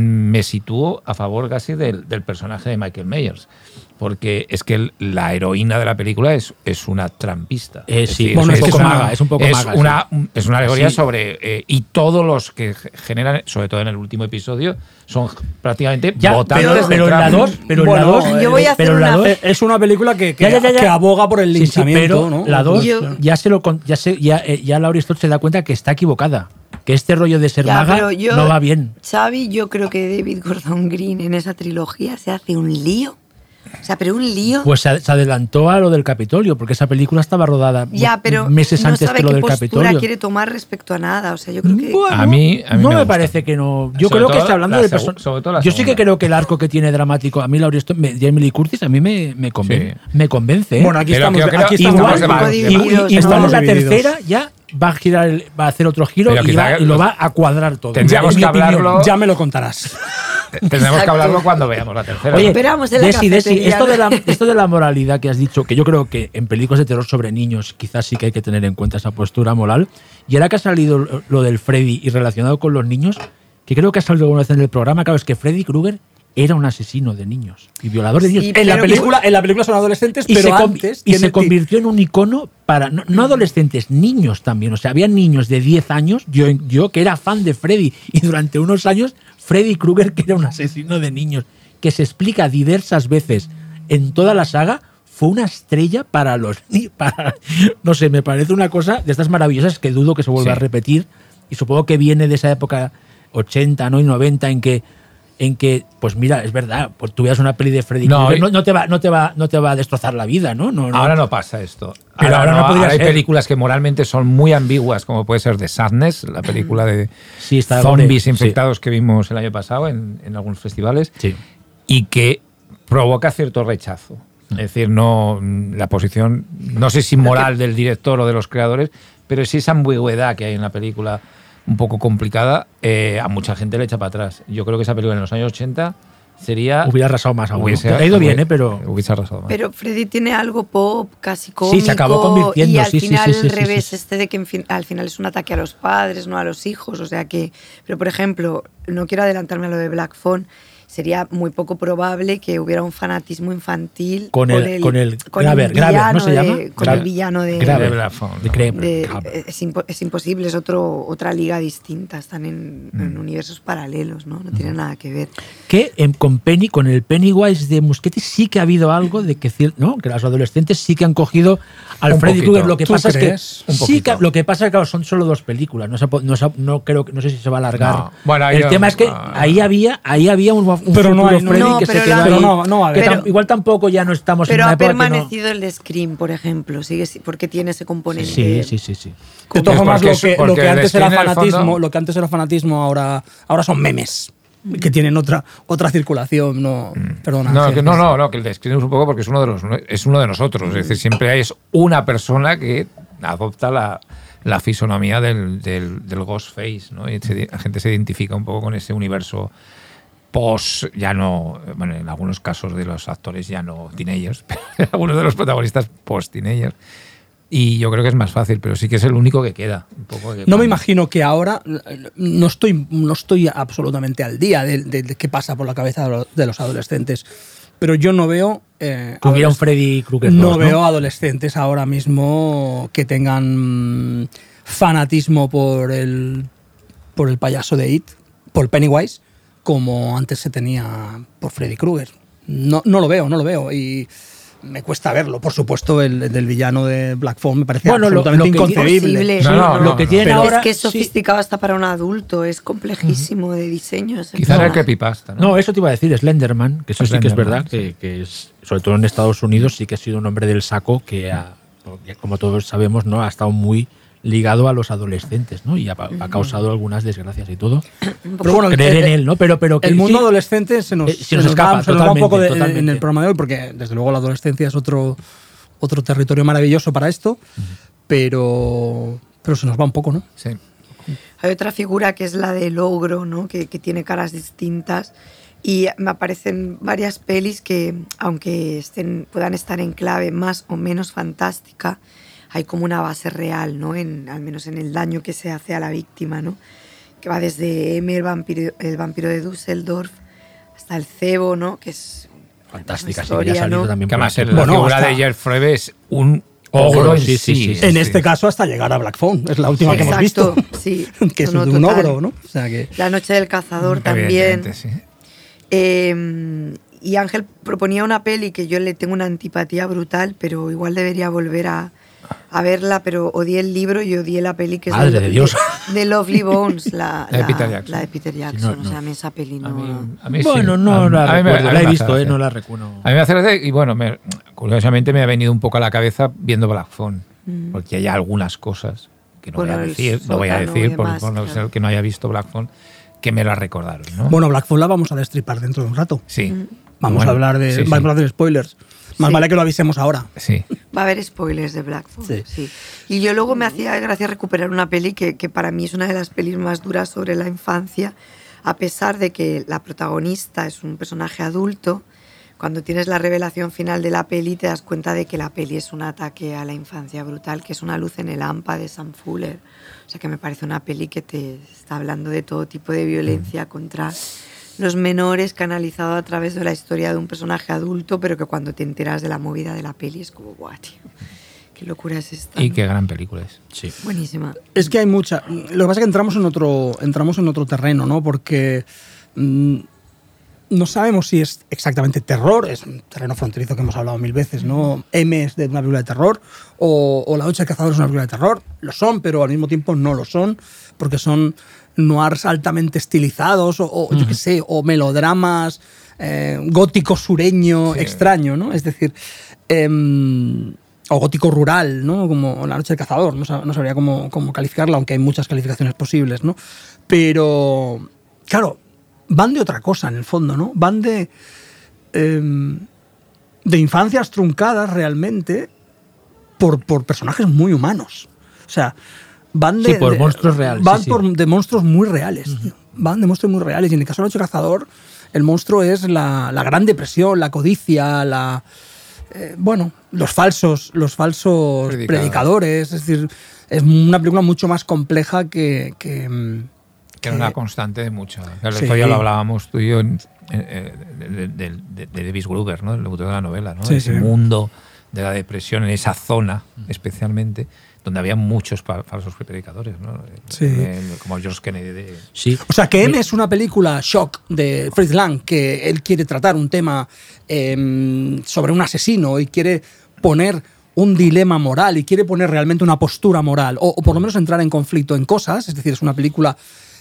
me sitúo a favor casi del, del personaje de Michael Myers. Porque es que el- la heroína de la película es, es una trampista. Eh, Es sí, Bueno, es, es poco una- maga, es un poco es maga. sí. una, es una alegoría Sí. sobre. eh, y todos los que ge- generan, sobre todo en el último episodio, son prácticamente Ya, votantes pero, de la. 2, pero la Bueno, 2, yo voy a hacer pero en la una- dos- Eh, Es una película que, que, Ya, ya, ya, ya. que aboga por el Sí, sí, linchamiento, pero ¿no? la 2 Yo- ya se lo ya se ya, eh, ya Laurie Strode se da cuenta que está equivocada, que este rollo de ser Ya, maga pero yo- no va bien. Xavi, yo creo que David Gordon Green en esa trilogía se hace un lío. O sea, pero un lío. Pues se, adelantó a lo del Capitolio, porque esa película estaba rodada ya, pero meses no antes sabe que lo qué del Capitolio. quiere tomar respecto a nada. O sea, yo creo que... Bueno, A mí- a mí no me me, gusta. parece que no. Yo Sobre creo que está hablando la de personas. sobre todo la Yo sí que segunda. creo que el arco que tiene dramático. A mí Laurie Jamie Lee Curtis, a mí me, me, conven- Sí. me convence. ¿eh? Bueno, aquí Pero estamos, aquí igual estamos Igual- igual estamos la tercera ya va a girar, el- va a hacer otro giro y, va- y lo va a cuadrar todo. Tendríamos que opinión. hablarlo- Ya me lo contarás. Tendremos que hablarlo cuando veamos la tercera. Oye, Esperamos en la Desi, esto, de la, (laughs) esto de la moralidad que has dicho, que yo creo que en películas de terror sobre niños quizás sí que hay que tener en cuenta esa postura moral. Y ahora que ha salido lo- lo del Freddy y relacionado con los niños, que creo que ha salido alguna vez en el programa, claro, es que Freddy Krueger era un asesino de niños y violador de niños. Sí, En la, película, en la película son adolescentes, y pero se, antes y se convirtió en un icono para, no, no adolescentes, niños también. O sea, había niños de 10 años, yo, yo que era fan de Freddy, y durante unos años Freddy Krueger, que era un asesino de niños, que se explica diversas veces en toda la saga, fue una estrella para los para No sé, me parece una cosa de estas maravillosas que dudo que se vuelva Sí. a repetir, y supongo que viene de esa época 80 ¿no? y 90 en que en que, pues mira, es verdad, pues tú veas una peli de Freddy No, Krueger, no, no te va, no te va, no te va a destrozar la vida, ¿no? no, no. Ahora no pasa esto. Pero ahora no podría hay ser. películas que moralmente son muy ambiguas, como puede ser The Sadness, la película de (clears throat) Sí, está zombies gore, infectados que vimos el año pasado en, en algunos festivales, Sí. y que provoca cierto rechazo. Es decir, no la posición, no sé si moral del director o de los creadores, pero sí esa ambigüedad que hay en la película un poco complicada, eh, a mucha gente le echa para atrás. Yo creo que esa película en los años 80 sería... Hubiera arrasado más aún. hubiese- ha ido bien, hubiese- ¿eh? Pero Hubiese arrasado más. Pero Freddy tiene algo pop, casi cómico. Sí, se acabó convirtiendo, Y al sí, sí, final sí, sí, el revés sí. este de que en fin- al final es un ataque a los padres, no a los hijos. O sea que. Pero por ejemplo, no quiero adelantarme a lo de Black Phone. Sería muy poco probable que hubiera un fanatismo infantil Con por el- con el con Graver, Graver, ¿no villano se llama? de- con Graver. el villano de, Graver. De De es, impo- es imposible, es otro, otra liga distinta, están en, en Mm. universos paralelos, ¿no? No tienen nada que ver. que em, con Penny, con el Pennywise de Muschietti sí que ha habido algo de que no, que los adolescentes sí que han cogido al Un Freddy. Krueger. Lo que ¿Tú pasa crees? es que sí que lo que pasa es que claro, son solo dos películas. No, se no, se no creo que no sé si se va a alargar. No. Bueno, el tema es que ah. ahí había ahí había un, un Pero no hay- no- Freddy no, que se pero quedó la- ahí, Pero no- no a haber. tam- igual tampoco ya no estamos en Pero una ha época que no- permanecido el Scream, por ejemplo, sigue si- porque tiene ese componente. Sí, sí, sí, sí. De todas formas, lo que, lo que antes era en fanatismo, fondo- lo que antes era fanatismo, ahora, ahora son memes. Que tienen otra, otra circulación, no. Perdona. No, que no, no, no, que el describimos un poco porque es uno de los es uno de nosotros. Es decir, siempre hay es una persona que adopta la, la fisonomía del, del, del Ghostface, ¿no? Y se- la gente se identifica un poco con ese universo post, ya no, bueno, en algunos casos de los actores ya no teenagers, (laughs) pero algunos de los protagonistas post teenagers. Y yo creo que es más fácil, pero sí que es el único que queda. un poco que No me imagino que ahora no estoy, no estoy absolutamente al día de, de- de qué pasa por la cabeza de, lo- de los adolescentes, pero yo no veo eh, un Freddy Krueger no 2, veo adolescentes ahora mismo que tengan fanatismo por el por el payaso de It, por Pennywise, como antes se tenía por Freddy Krueger. No, no lo veo, no lo veo y me cuesta verlo. Por supuesto, el, el del villano de Black Phone me parece Bueno, lo- absolutamente lo que- inconcebible. Imposible. No, no, lo no, que no. Pero- ahora es que es sí. sofisticado hasta para un adulto, es complejísimo de diseño. ese Quizá era creepypasta, ¿no? No, eso te iba a decir, Slenderman, que eso sí que es verdad, que, que es, sobre todo en Estados Unidos, sí que ha sido un hombre del saco que, ha- como todos sabemos, no ha estado muy ligado a los adolescentes, ¿no? Y ha, ha causado algunas desgracias y todo. Pero bueno, Creer el- en él, ¿no? Pero, pero que el mundo sí- adolescente se nos, Eh, se nos va- escapa se nos va un poco de- en el programa de hoy, porque desde luego la adolescencia es otro, otro territorio maravilloso para esto, pero, pero se nos va un poco, ¿no? Sí. Hay otra figura que es la del ogro, ¿no? que, que tiene caras distintas. Y me aparecen varias pelis que, aunque estén, puedan estar en clave más o menos fantástica, hay como una base real, ¿no? En, al menos en el daño que se hace a la víctima, ¿no? que va desde M, el vampiro, el vampiro de Düsseldorf, hasta el cebo, ¿no? que es Fantástica, ha historia, salido ¿no? también Que por además la Bueno, figura hasta- de Jeff Frebe es un Ogro, en sí, sí. sí, sí. en sí. este caso hasta llegar a Black Phone, es la última que hemos Exacto, visto, sí. (laughs) que es No, un total. ogro, ¿no? O sea que... La noche del cazador también. Eh, y Ángel proponía una peli que yo le tengo una antipatía brutal, pero igual debería volver a, a verla, pero odié el libro y odié la peli que es Madre de Dios. (laughs) de Lovely Bones, la, La de Peter Jackson. la de Peter Jackson. no, no. O sea, a mí esa peli no... A mí, a mí sí. Bueno, no A- la a mí me- recuerdo, a mí la he visto, hace eh, no la recuerdo. A mí me hace gracia y bueno, me- curiosamente me ha venido un poco a la cabeza viendo Black Phone, porque hay algunas cosas que no Bueno, voy a decir, no voy a decir por, demás, por no claro. que no haya visto Black Phone, que me la recordaron, ¿no? Bueno, Black Phone la vamos a destripar dentro de un rato. sí. Vamos Bueno, a hablar de, sí, sí. vamos a hablar de spoilers. Más Sí. vale que lo avisemos ahora. Sí. Va a haber spoilers de Black Phone, Sí. sí. Y yo luego me hacía gracia recuperar una peli que, que para mí es una de las pelis más duras sobre la infancia, a pesar de que la protagonista es un personaje adulto. Cuando tienes la revelación final de la peli te das cuenta de que la peli es un ataque a la infancia brutal, que es una luz en el hampa de Sam Fuller. O sea que me parece una peli que te está hablando de todo tipo de violencia contra los menores canalizado a través de la historia de un personaje adulto, pero que cuando te enteras de la movida de la peli es como, guau, tío, qué locura es esta. Y qué gran película es. Sí. Buenísima. Es que hay mucha. Lo que pasa es que entramos en otro, entramos en otro terreno, ¿no? Porque mm, no sabemos si es exactamente terror, es un terreno fronterizo que hemos hablado mil veces, ¿no? M es de una película de terror, o, o La Noche del Cazador es una película de terror. Lo son, pero al mismo tiempo no lo son, porque son noirs altamente estilizados, o, o yo qué sé, o melodramas eh, gótico sureño Sí. extraño, ¿no? Es decir. em, o gótico rural, ¿no? Como La Noche del Cazador, no, no sabría cómo, cómo calificarla, aunque hay muchas calificaciones posibles, ¿no? Pero, claro, van de otra cosa en el fondo, ¿no? Van de, em, de infancias truncadas realmente por, por personajes muy humanos. O sea, van de... Sí, por de- monstruos reales, Van sí, sí. por de monstruos muy reales. tío. Van de monstruos muy reales. Y en el caso del Cazador, el monstruo es la, la gran depresión, la codicia, la... eh, bueno, los falsos, los falsos Predicadores. predicadores. Es decir, es una película mucho más compleja que, que, mm, Que era una constante de mucho. Otro día lo hablábamos tú y yo en- eh, de, de, de- Davis Gruber, ¿no? el autor de la novela, ¿no? Ese mundo de la depresión en esa zona, especialmente, donde había muchos fa- falsos predicadores, ¿no? Sí. El- como George Kennedy. de- Sí. O sea, que M es una película shock de Fritz Lang, que él quiere tratar un tema em, sobre un asesino y quiere poner un dilema moral y quiere poner realmente una postura moral, o, o por lo menos entrar en conflicto en cosas, es decir, es una película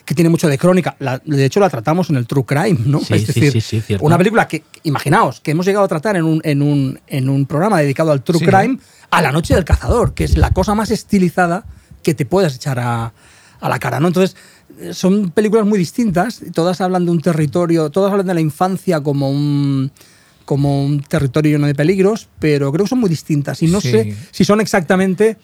que tiene mucho de crónica, La- de hecho la tratamos en el True Crime, ¿no? Sí, es sí, decir, sí, sí, cierto. una película que, imaginaos, que hemos llegado a tratar en un, en un, en un programa dedicado al True. Crime, a La Noche del Cazador, que es la cosa más estilizada que te puedas echar a, a la cara, ¿no? Entonces, son películas muy distintas, todas hablan de un territorio, todas hablan de la infancia como un como un territorio lleno de peligros, pero creo que son muy distintas y no sé si son exactamente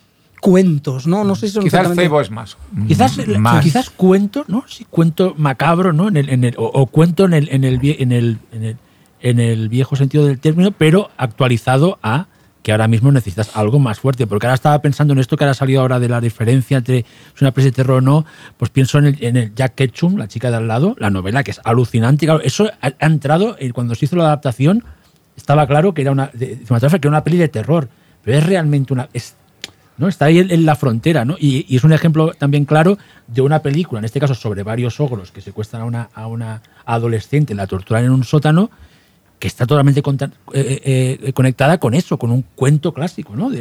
cuentos, ¿no? No sé si son Quizás Febo es más. Quizás, mm, más. quizás cuento, ¿no? Sí, cuento macabro, ¿no? En el, en el- o, o cuento en el, en, el, en, el, en, el, en el viejo sentido del término, pero actualizado a que ahora mismo necesitas algo más fuerte. Porque ahora estaba pensando en esto que ahora ha salido ahora de la diferencia entre es una peli de terror o no, pues pienso en el, en el Jack Ketchum, la chica de al lado, la novela, que es alucinante. Claro, eso ha, ha entrado, eh, cuando se hizo la adaptación, estaba claro que era una, que era una peli de terror, pero es realmente una... es- ¿no? Está ahí en, la frontera, ¿no? Y, es un ejemplo también claro de una película, en este caso sobre varios ogros que secuestran a una, a una adolescente, la torturan en un sótano, que está totalmente eh, eh, eh, conectada con eso, con un cuento clásico, ¿no?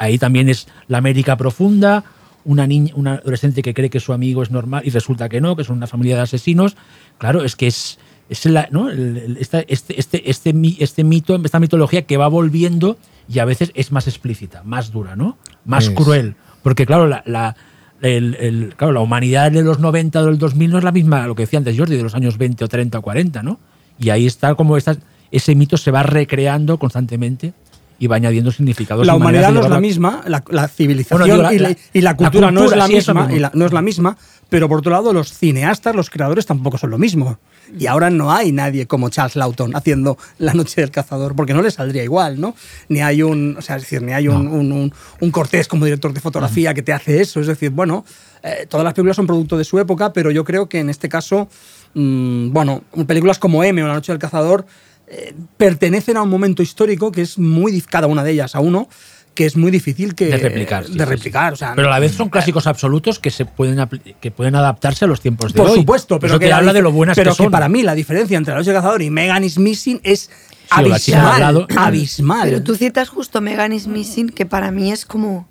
Ahí también es la América profunda, una niña, una adolescente que cree que su amigo es normal y resulta que no, que son una familia de asesinos. Claro, es que es, es la- ¿no? Este, este, este, este mito, esta mitología que va volviendo y a veces es más explícita, más dura, ¿no? Más Es- cruel. Porque claro, la, la- el- el- claro, la humanidad de los 90 o del 2000 no es la misma, lo que decía antes Jordi, de los años 20 o 30 o 40, ¿no? Y ahí está como esta- ese mito se va recreando constantemente y va añadiendo significados. la humanidad no es la misma, la, la civilización Bueno, digo, la- y, la, y cultura no es la sí, misma, y no es la misma, pero por otro lado los cineastas, los creadores tampoco son lo mismo. Y ahora no hay nadie como Charles Lawton haciendo La Noche del Cazador, porque no le saldría igual, ¿no? Ni hay un, o sea, es decir, ni hay un, un- un- un Cortés como director de fotografía que te hace eso. Es decir, bueno, eh, todas las películas son producto de su época, pero yo creo que en este caso, mm, bueno, películas como M o La Noche del Cazador eh, pertenecen a un momento histórico que es muy, cada una de ellas a uno, que es muy difícil que, de replicar. sí, de sí, replicar. sí. O sea, pero a la vez son clásicos absolutos que se pueden que pueden adaptarse a los tiempos de por hoy. supuesto, pero eso que habla de lo buenas pero que son. para mí la diferencia entre La Noche del Cazador y Megan is Missing es de al abismal. abismal. Pero tú citas justo Megan is Missing, que para mí es como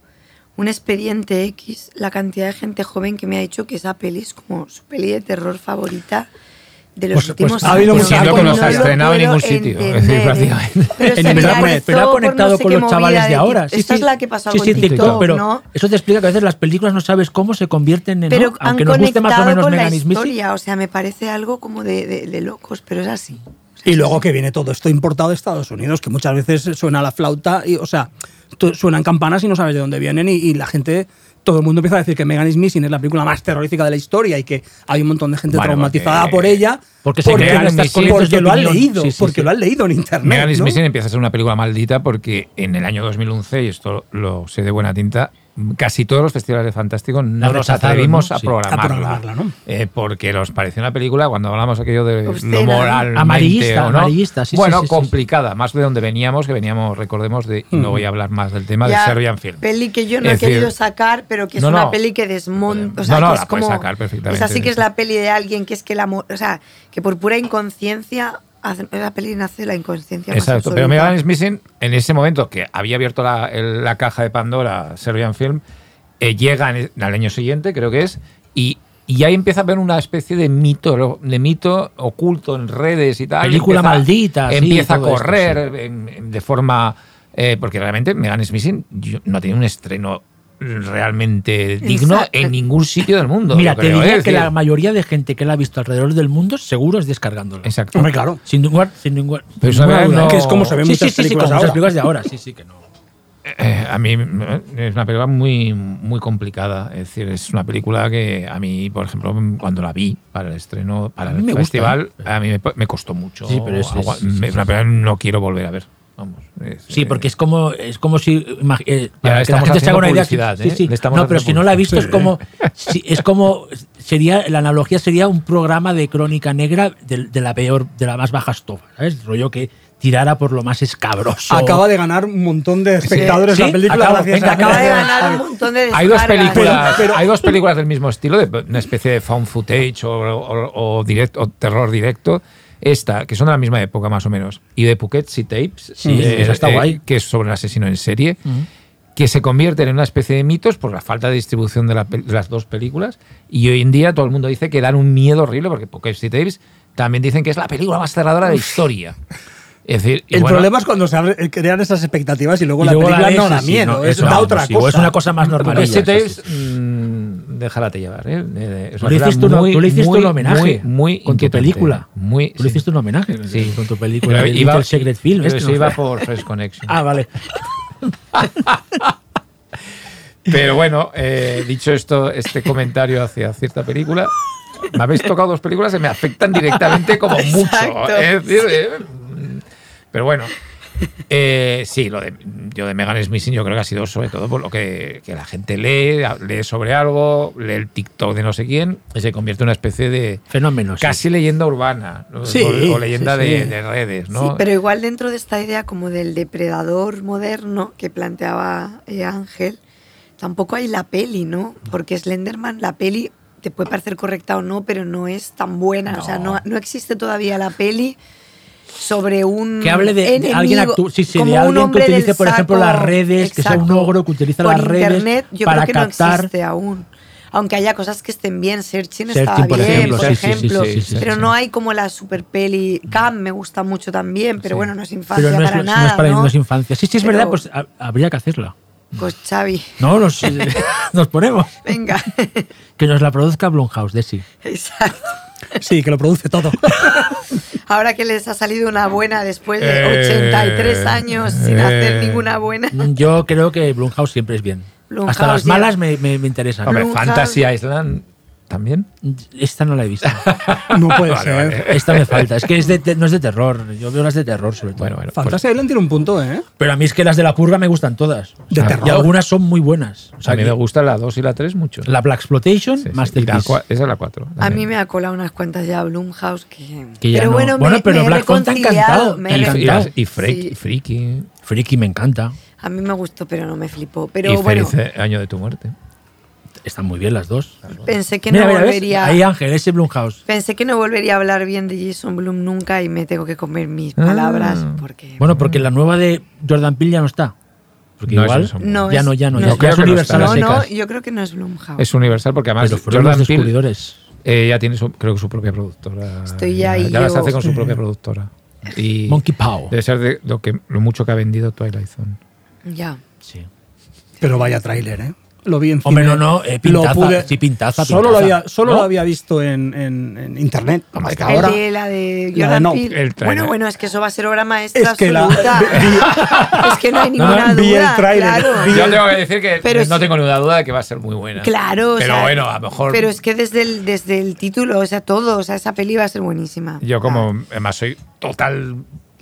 un expediente X, la cantidad de gente joven que me ha dicho que esa peli es como su peli de terror favorita de los Pues- últimos pues ha habido años. no se ha estrenado en ningún sitio, es decir, entender, (laughs) prácticamente. Pero ha conectado con los chavales de ahora. Esta es la que pasó con sí, TikTok, pero eso te explica que a veces las películas no sabes cómo se convierten en, Pero aunque nos guste más o menos con la historia, o sea, me parece algo como de, locos, pero es así. Y luego que viene todo esto importado de Estados Unidos, que muchas veces suena la flauta, y, o sea, suenan campanas y no sabes de dónde vienen, y, y la gente, todo el mundo empieza a decir que Megan is Missing es la película más terrorífica de la historia y que hay un montón de gente Bueno, traumatizada porque- por ella. porque se porque corrientes de lo han leído, Sí, sí, porque sí. lo han leído en internet. Megan is ¿no? Missing empieza a ser una película maldita porque en el año 2011, y esto lo sé de buena tinta, casi todos los festivales de Fantástico no La nos atrevimos ¿no? a Sí. programarla. A programarla, ¿no? Eh, porque nos pareció una película, cuando hablamos aquello de Obscena, lo ¿no? moral. Amarillista, amarillista, sí, sí, Bueno, sí, sí, sí. complicada, más de donde veníamos, que veníamos, recordemos, de, y no voy a hablar más del tema Ya, de Serbian Film. Peli que yo no Es he decir, querido sacar, pero que es no, una no. peli que desmonta. O No, sea, no, que la es puedes como. sacar perfectamente. Es así que es la peli de alguien que es que la. O sea, que por pura inconsciencia. Hace- La peli nace de la inconsciencia. más Exacto, pero. Megan is Missing, en ese momento que había abierto la, el- la caja de Pandora Serbian Film, eh, llega en el- al año siguiente, creo que es, y, y ahí empieza a ver una especie de mito, de mito oculto en redes y tal. Película Empieza- maldita, sí, Empieza a esto, correr sí. en- en- de forma. eh, porque realmente Megan is Missing yo- no tiene un estreno realmente digno Exacto. en ningún sitio del mundo. Mira, te creo, diría que la mayoría de gente que la ha visto alrededor del mundo seguro es descargándolo. Exacto. Hombre, claro. Sin ningún, sin ningún, Pero sin no- Que es como se ven sí, muchas sí, sí, películas como muchas ahora. películas de ahora, sí, sí que no. Eh, a mí eh, es una película muy, muy complicada. Es decir, es una película que a mí, por ejemplo, cuando la vi para el estreno, para el me gusta, festival, ¿eh? a mí me, me costó mucho. Sí, pero es- es- una película que no quiero volver a ver. Vamos, es- Sí, eh, porque es como, es como si. eh, para que la gente se haga una idea. sí, ¿eh? sí. Estamos No, pero si no la ha visto, es como. si- es como sería, la analogía sería un programa de crónica negra de, de la peor, de la más baja estofa, ¿sabes? Rollo que tirara por lo más escabroso. Acaba de ganar un montón de espectadores Sí, la película venga, Acaba de ganar un montón de Hay dos, películas, Pero- hay dos películas del mismo estilo, de una especie de found footage o, o- o direct- o terror directo. Esta, que son de la misma época más o menos, y de Poughkeepsie Tapes, Sí, esa está guay. que es sobre un asesino en serie, que se convierten en una especie de mitos por la falta de distribución de, la de las dos películas. Y hoy en día todo el mundo dice que dan un miedo horrible, porque Poughkeepsie Tapes también dicen que es la película más aterradora de la historia. Es decir, El bueno, problema es cuando se abre- crean esas expectativas y luego Y la luego la película ves no da sí, miedo, no, es eso da no, otra sí, cosa. o es una cosa más normal. Maravilla, Tapes, mm, déjala llevar. ¿eh? Eh, es Tú le hiciste, un- muy, tú le hiciste muy, un homenaje muy, muy con tu película. Muy, Tú le hiciste un homenaje Sí. con tu (laughs) película. Pero iba- Little Secret Film. pero este, ¿no? iba (laughs) por Fresh Connection. Ah, vale. (laughs) Pero bueno, eh, dicho esto, este comentario hacia cierta película, me habéis tocado dos películas que me afectan directamente como mucho. Exacto. Es decir, eh, pero bueno, (laughs) eh, sí, lo de, yo de Megan Smith yo creo que ha sido sobre todo por lo que, que la gente lee, lee sobre algo, lee el TikTok de no sé quién, y se convierte en una especie de Fenómeno. sí. casi leyenda urbana ¿no? Sí, o, o leyenda sí, sí. De, de redes, ¿no? Sí, pero igual dentro de esta idea como del depredador moderno que planteaba eh, Ángel, tampoco hay la peli, ¿no? Porque Slenderman, la peli te puede parecer correcta o no, pero no es tan buena. O sea, no, no existe todavía la peli sobre un Que hable de, de enemigo, alguien actu- sí, sí, de alguien que utilice, por ejemplo, las redes, que sea un Exacto. ogro que utiliza Por las redes internet, yo para creo que captar. no existe aún. Aunque haya cosas que estén bien, Searching, Searching, estaba por bien, ejemplo, por sí, ejemplo. pero no hay como la super peli. Cam me gusta mucho también, pero bueno, no es infancia Pero no es, para no nada. es para ¿no? no es infancia. Sí, sí, es Pero- verdad, pues ha- habría que hacerla. Pues Xavi, No, nos, (laughs) nos ponemos. venga. (laughs) Que nos la produzca Blumhouse, Desi. Exacto. Sí, que lo produce todo. (laughs) Ahora que les ha salido una buena después de Eh, 83 años sin eh. hacer ninguna buena. Yo creo que Blumhouse siempre es bien. Blumhouse Hasta las malas me, me, me interesan. Hombre, Blumhouse- Fantasy Island también. Esta no la he visto. (laughs) No puede Vale, ser. vale. Esta me falta. Es que es de no es de terror. Yo veo las de terror, sobre todo. Bueno, bueno. pues- Fantasy Island tiene un punto, ¿eh? Pero a mí es que las de la purga me gustan todas. O De sea, terror. Y algunas son muy buenas. O a sea, mí que me gustan la 2 y la 3 mucho. la Black Exploitation, Sí, sí. La Masterpiece. cua- esa es la 4. A mí me ha colado unas cuantas ya Blumhouse que. Que ya pero no- bueno, Bueno, me, pero me Black Phone encantado, me y, y, y Freak- Sí. Freaky. Freaky me encanta. A mí me gustó, pero no me flipó. Pero y bueno, Feliz Año de tu Muerte. Están muy bien las dos. pensé que Mira, no mira, ¿ves? volvería. Ahí Ángel, ese Blumhouse. Pensé que no volvería a hablar bien de Jason Blum nunca y me tengo que comer mis Ah. palabras porque. Bueno, porque la nueva de Jordan Peele ya no está. Porque No igual. No ya es- no, ya no. es- ya Universal no, no, yo creo que no es Blumhouse. Es universal porque además Pero fueron los Jordan Peele descubridores. eh, ya tiene su, creo que su propia productora. Estoy ya, ahí ya las hace con su propia productora. Y Monkey Paw. debe ser de lo, que, lo mucho que ha vendido Twilight Zone. Ya. Sí. Pero vaya tráiler, ¿eh? Lo vi en Hombre, cine. no, no, eh, Lo pintaza, sí, pintaza, Solo, pintaza. Lo, había, solo ¿No? lo había visto en, en- en internet. Ahora. El de la de La de Jordan No, Peele. el. Bueno, bueno, es que eso va a ser obra maestra Es que la- absoluta. (laughs) es que no hay no, ninguna vi el duda. tráiler, claro. vi Yo tengo que decir que Pero no tengo ninguna duda de que va a ser muy buena. Claro, o Pero sea, bueno, a lo mejor. Pero es que desde el, desde el título, o sea, todo, o sea, esa peli va a ser buenísima. Yo, como Ah. además soy total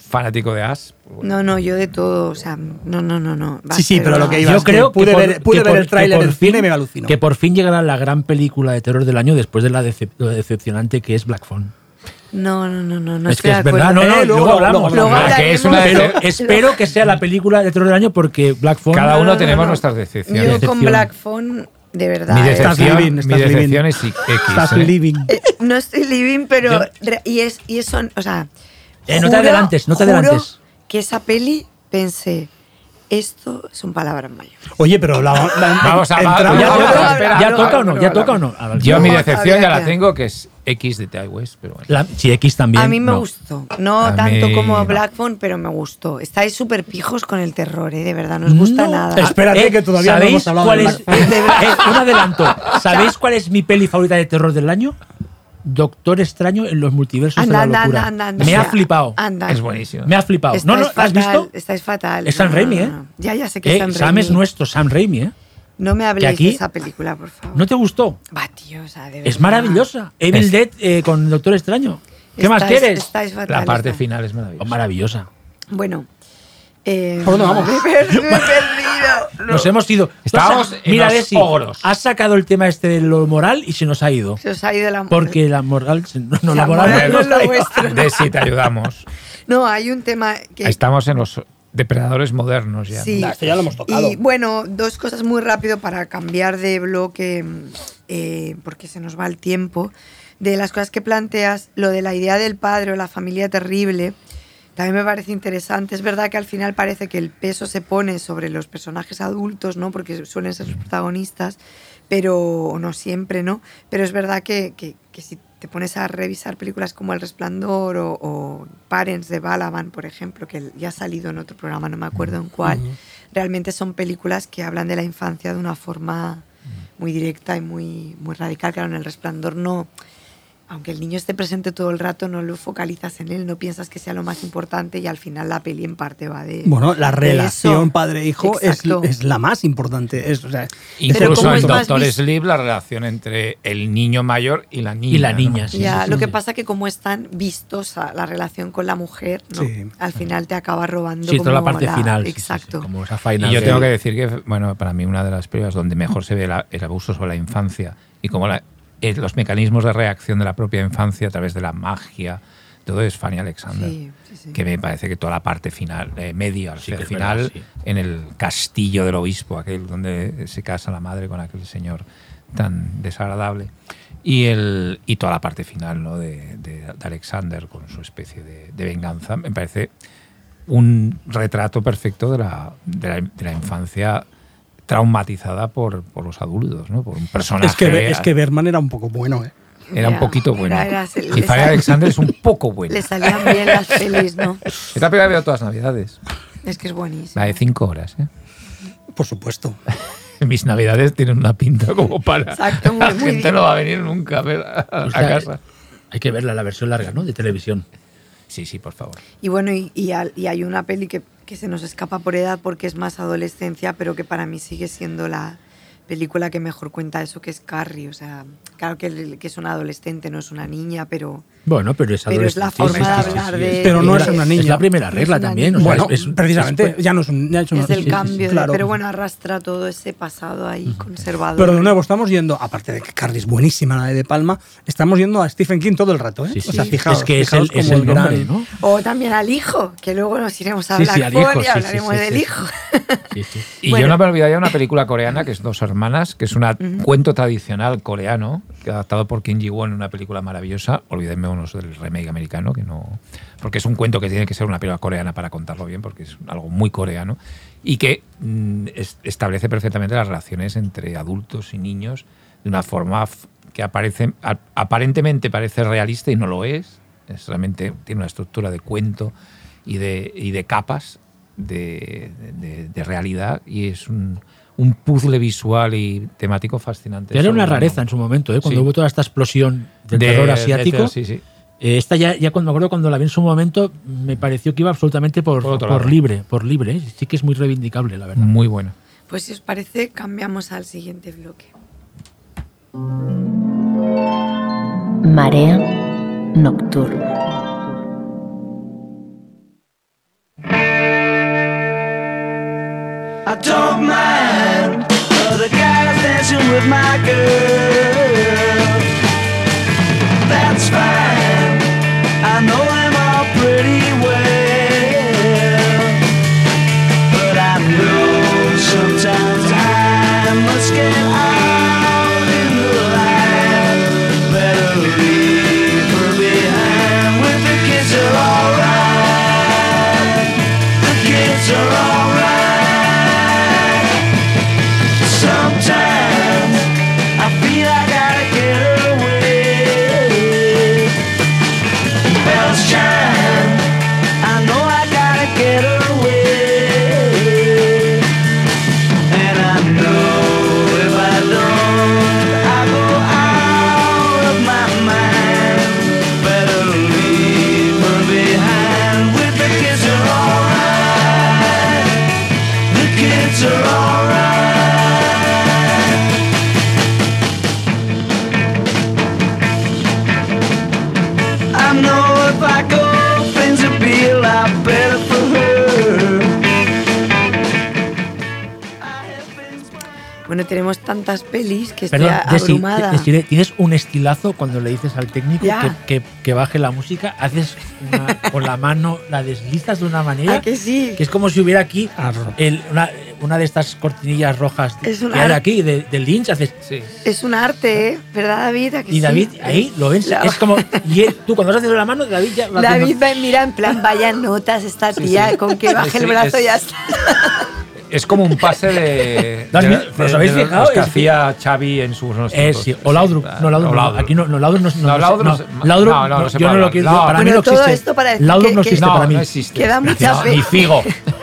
fanático de As. bueno. No, no, yo de todo, o sea, no, no, no, no. va Sí, sí, pero lo que iba Yo es que creo pude que por- ver- pude que ver por- el tráiler fin- cine y me alucinó. Que por fin llegará la gran película de terror del año después de la decep- lo decepcionante que es Black Phone. No, no, no, no, no es que es verdad, no, no, Eh, luego, luego- hablamos. luego Ah, que es una. Pero espero que sea la película de terror del año porque Black Phone. Cada no, uno no, tenemos no. nuestras Yo decepciones. con Decepción. Black Phone, de verdad. Mi eh, Estás decepción, living, mi estás decepción living. es X. Estás ¿eh? living. eh, no estoy living, pero. Yo- re- y, es, y eso, o sea. Eh, no te adelantes, no te adelantes. Que esa peli pensé, esto es un palabra mayor. Oye, pero la, la- (laughs) Vamos a- entramos- ¿Ya, toca, espera, ¿Ya hablo, toca o no? ¿Ya toca o no? Vale. Yo mi decepción ya la tengo, que es X de Ty West, pero bueno. La- sí, X también. a mí me no. gustó. No A tanto mí como. Black Phone, pero me gustó. Estáis súper pijos con el terror, ¿eh? De verdad, no os gusta No. nada. Espérate, que todavía no ¿sabéis hemos hablado cuál de es, (laughs) Eh, un adelanto. ¿Sabéis cuál es mi peli favorita de terror del año? Doctor Extraño en los multiversos Anda, de la anda, locura. anda, anda, Me ha flipado. Anda. Es buenísimo. Me ha flipado. Estáis no, no, ¿has visto? Estáis fatal. Es Sam No, Raimi, ¿eh? Ya, ya sé que es Eh, Sam Sam Raimi. es nuestro, Sam Raimi, ¿eh? No me habléis aquí- de esa película, por favor. ¿No te gustó? Va, tío, o sea, de Es maravillosa. Evil Es- Dead eh, con Doctor Extraño. ¿Qué más quieres? Estáis fatal. La parte final es Oh, maravillosa. maravillosa. Bueno, Eh, ¿Por dónde vamos? Me he per- me he (laughs) perdido. No. Nos hemos ido. Estábamos en Mira, los Desi, ogros. has sacado el tema este de lo moral y se nos ha ido. Se os ha ido la Porque la moral. No, no, La la moral moral no no es lo nos vuestro. (laughs) De si te ayudamos. (laughs) No, hay un tema que. Estamos en los depredadores modernos ya. ¿no? Sí. Nah, esto ya lo hemos tocado. Y bueno, dos cosas muy rápido para cambiar de bloque, eh, porque se nos va el tiempo. De las cosas que planteas, lo de la idea del padre o la familia terrible, también me parece interesante. Es verdad que al final parece que el peso se pone sobre los personajes adultos, ¿no? Porque suelen ser los protagonistas, pero no siempre, ¿no? Pero es verdad que, que- que si te pones a revisar películas como El Resplandor o, o Parents de Balaban, por ejemplo, que ya ha salido en otro programa, no me acuerdo en cuál, realmente son películas que hablan de la infancia de una forma muy directa y muy, muy radical. Claro, en El Resplandor no, aunque el niño esté presente todo el rato, no lo focalizas en él, no piensas que sea lo más importante y al final la peli en parte va de... Bueno, la de relación padre-hijo es, es la más importante. Es, o sea, Incluso como en es Doctor Sleep la relación entre el niño mayor y la niña. Y la ¿no? niña, sí. Ya, sí, lo sí. que pasa que como es tan vistosa la relación con la mujer, ¿no? Sí. al final te acaba robando Sí, como toda la parte final. sí, sí, sí, Exacto. como esa final Y yo tengo que decir que, bueno, para mí una de las películas donde mejor se ve la- el abuso sobre la infancia y cómo la- los mecanismos de reacción de la propia infancia a través de la magia, todo es Fanny Alexander. Sí, sí, sí. Que me parece que toda la parte final, eh, media, al final, verdad, sí. en el castillo del obispo, aquel donde se casa la madre con aquel señor tan desagradable. Y, el, y toda la parte final ¿no? de, de- de Alexander con su especie de, de venganza, me parece un retrato perfecto de la, de la, de la infancia traumatizada por, por los adultos, ¿no? por un personaje. es, que, es que Berman era un poco bueno, ¿eh? era un poquito bueno. y sal- Alexander es un poco bueno. Le salían bien las pelis, ¿no? (laughs) Es la primera que veo todas las navidades. Es que es buenísimo. La de cinco horas. ¿eh? Por supuesto. (laughs) Mis navidades tienen una pinta como para. Exacto, muy- (laughs) la muy gente bien. no va a venir nunca a ver a, a O sea, casa. Hay que verla, la versión larga, ¿no? De televisión. Sí, sí, por favor. Y bueno, y, y y hay una peli que, que se nos escapa por edad porque es más adolescencia, pero que para mí sigue siendo la película que mejor cuenta eso, que es Carrie. O sea, claro que, es una adolescente, no es una niña, pero Bueno, pero es Pero es la forma sí, de sí, sí, hablar sí, de- Pero no la- es una niña. Es la primera regla también. o sea, Bueno, es- es- precisamente, es- ya no es, un, ya es una- es del sí, sí, cambio. de- claro. pero bueno, arrastra todo ese pasado ahí conservador. Pero de nuevo, estamos yendo, aparte de que Carrie es buenísima, la de De Palma, estamos yendo a Stephen King todo el rato, ¿eh? Sí, O sea, fijaos, es que es fijaos el, es como el nombre, gran- ¿no? O también al hijo, que luego nos iremos a sí, Phone y hablaremos del hijo. Y yo no me olvidaría una película coreana que es Dos Hermanas, que es un cuento tradicional coreano, que adaptado por Kim Ji-won en una película maravillosa. Olvídenme unos del remake americano, que no. Porque es un cuento que tiene que ser una película coreana para contarlo bien, porque es algo muy coreano. Y que mm, es- establece perfectamente las relaciones entre adultos y niños de una forma que aparece, a- aparentemente parece realista y no lo es. Es realmente tiene una estructura de cuento y de, y de capas de, de- de realidad y es un, un puzzle visual y temático fascinante. Que era una rareza en su momento, ¿eh? cuando Sí. hubo toda esta explosión del de- terror de- asiático. sí, sí. Eh, esta ya, ya cuando me acuerdo cuando la vi en su momento, me pareció que iba absolutamente por, libre, por libre. ¿eh? Sí que es muy reivindicable, la verdad. Muy buena. Pues si os parece, cambiamos al siguiente bloque. Marea nocturna. I don't mind other guys with my girl. That's fine. I know Bueno, tenemos tantas pelis que estoy Perdón, Desi, abrumada. tienes un estilazo cuando le dices al técnico que, que- que baje la música, haces una- (laughs) con la mano, la deslizas de una manera ¿A que sí? que es como si hubiera aquí el- una, una de estas cortinillas rojas Es que hay aquí, de, del Lynch, haces... Sí. Es un arte, ¿eh? ¿Verdad, David? ¿A que Y sí? David, ahí lo ves, La- es como... Y él- tú cuando has haciendo la mano, David ya va David haciendo- va y mira en plan, vaya notas esta tía, con que baje Sí, el sí, brazo es- ya está. Es como un pase de. ¿Lo has (laughs) de- vi- de- os habéis de fijado? los que Es que- hacía Xavi en sus unos Eh, sí, o Laudrup. No, Laudrup. O no. Laudrup. Aquí no, no Laudrup no, no, No, Laudrup no, Laudrup, no, no, no se yo no puede lo hablar. quiero. No. para mí no todo existe. esto para decir Laudrup no existe para mí. no existe. Que da mucha No, pena. Ni Figo. (laughs)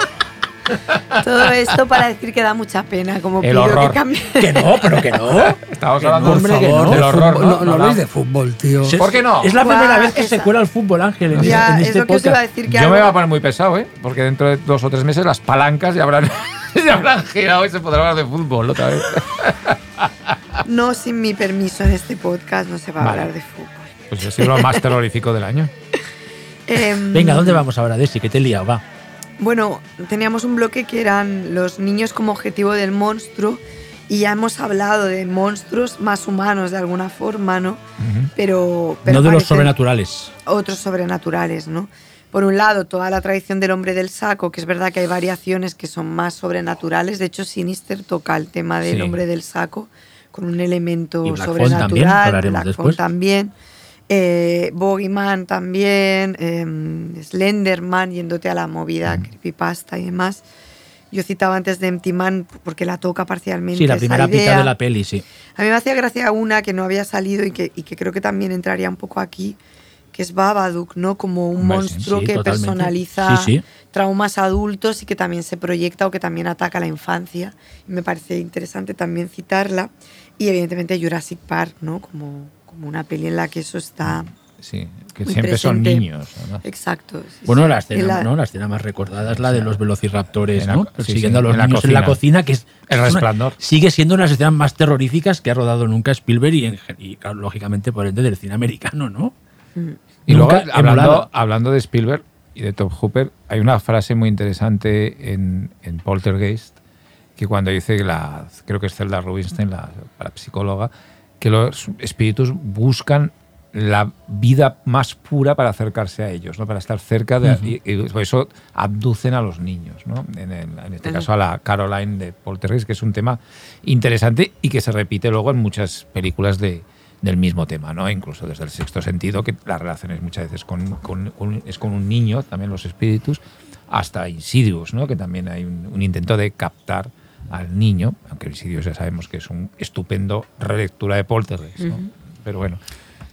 Todo esto para decir que da mucha pena, como El pido horror. que cambie. Que no, pero que no. (laughs) Estamos Que hablando no, hombre, que favor, no. del De horror. no, no No, habléis de fútbol, tío. Sí, ¿Por qué no? Es la primera vez que esa- se cuela el fútbol, Ángel, en, Ya, este, en es este lo que os iba a podcast. decir que Yo me algo- voy a poner muy pesado, ¿eh? Porque dentro de dos o tres meses las palancas ya habrán, (laughs) ya habrán girado y se podrá hablar de fútbol otra vez. (laughs) No sin mi permiso en este podcast no se va a Vale. hablar de fútbol. Pues ha sido lo más terrorífico del año. Em, Venga, ¿dónde vamos ahora, Desi? Que te he liado, va. Bueno, teníamos un bloque que eran los niños como objetivo del monstruo y ya hemos hablado de monstruos más humanos de alguna forma, ¿no? Pero, pero no de los sobrenaturales. Otros sobrenaturales, ¿no? Por un lado, toda la tradición del hombre del saco, que es verdad que hay variaciones que son más sobrenaturales. De hecho, Sinister toca el tema del Sí. hombre del saco con un elemento Y Black Phone también, que sobrenatural. Black también. Eh, Bogeyman también, eh, Slenderman, yéndote a la movida, creepypasta y demás. Yo citaba antes de Empty Man porque la toca parcialmente. Sí, la primera mitad de la peli, sí. A mí me hacía gracia una que no había salido y que, y que creo que también entraría un poco aquí, que es Babadook, ¿no? Como un Hombre, monstruo sí, que totalmente. personaliza Sí, sí. traumas adultos y que también se proyecta o que también ataca a la infancia. Y me parece interesante también citarla. Y evidentemente Jurassic Park, ¿no? Como, como una peli en la que eso está... Sí, que Muy siempre son niños. Exacto. sí, Bueno, sí. la escena, la- ¿no? la escena más recordada es la de los velociraptores, la- ¿no? Persiguiendo sí, a los en la niños en la cocina. que es. El una- resplandor. sigue siendo una de las escenas más terroríficas que ha rodado nunca Spielberg y, en gen- y, claro, lógicamente, por ende, del cine americano, ¿no? Y luego, hablando, hablando de Spielberg y de Top Hooper, hay una frase muy interesante en, en Poltergeist, que cuando dice que la, creo que es Zelda Rubinstein, la, la psicóloga, que los espíritus buscan la vida más pura para acercarse a ellos, ¿no? para estar cerca de... y, y por eso abducen a los niños, ¿no? en, el- en este caso a la Caroline de Poltergeist, que es un tema interesante y que se repite luego en muchas películas de, del mismo tema, ¿no? incluso desde el sexto sentido, que la relación es muchas veces con, con- con- es con un niño, también los espíritus, hasta Insidious, ¿no? que también hay un, un intento de captar al niño, aunque Insidious ya sabemos que es un estupendo relectura de Poltergeist, ¿no? pero bueno.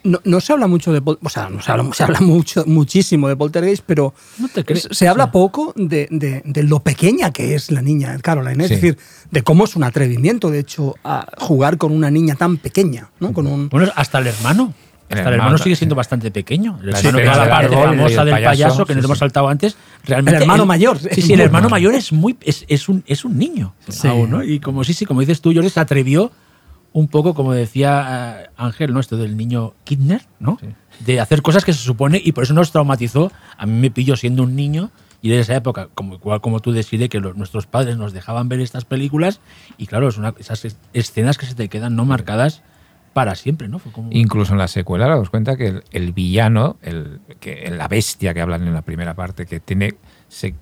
No, no se habla mucho de o sea, no se habla, se habla mucho, muchísimo de Poltergeist, pero No te crees. se habla poco de, de- de lo pequeña que es la niña Caroline, es Sí. decir, de cómo es un atrevimiento, de hecho, a jugar con una niña tan pequeña, ¿no? Con un Bueno, hasta el hermano. El Hasta el hermano, sigue sí. siendo bastante pequeño. El hermano que escena era la parte famosa el del payaso, payaso, que sí, nos sí. hemos saltado antes. Realmente El hermano mayor, Sí, sí. sí, el hermano mayor es muy es, es un, es un niño Sí. aún, ¿no? Y como sí, sí, como dices tú, Jordi, se atrevió un poco, como decía eh, Ángel, ¿no? Esto del niño Kidner, ¿no? De hacer cosas que se supone, y por eso nos traumatizó. A mí me pilló siendo un niño, y en esa época, como igual como tú decías, que los- nuestros padres nos dejaban ver estas películas, y claro, es una, esas es- escenas que se te quedan no marcadas para siempre, ¿no? Fue como- Incluso en la secuela, daos cuenta que el, el villano, el, que, la bestia que hablan en la primera parte, que tiene, se-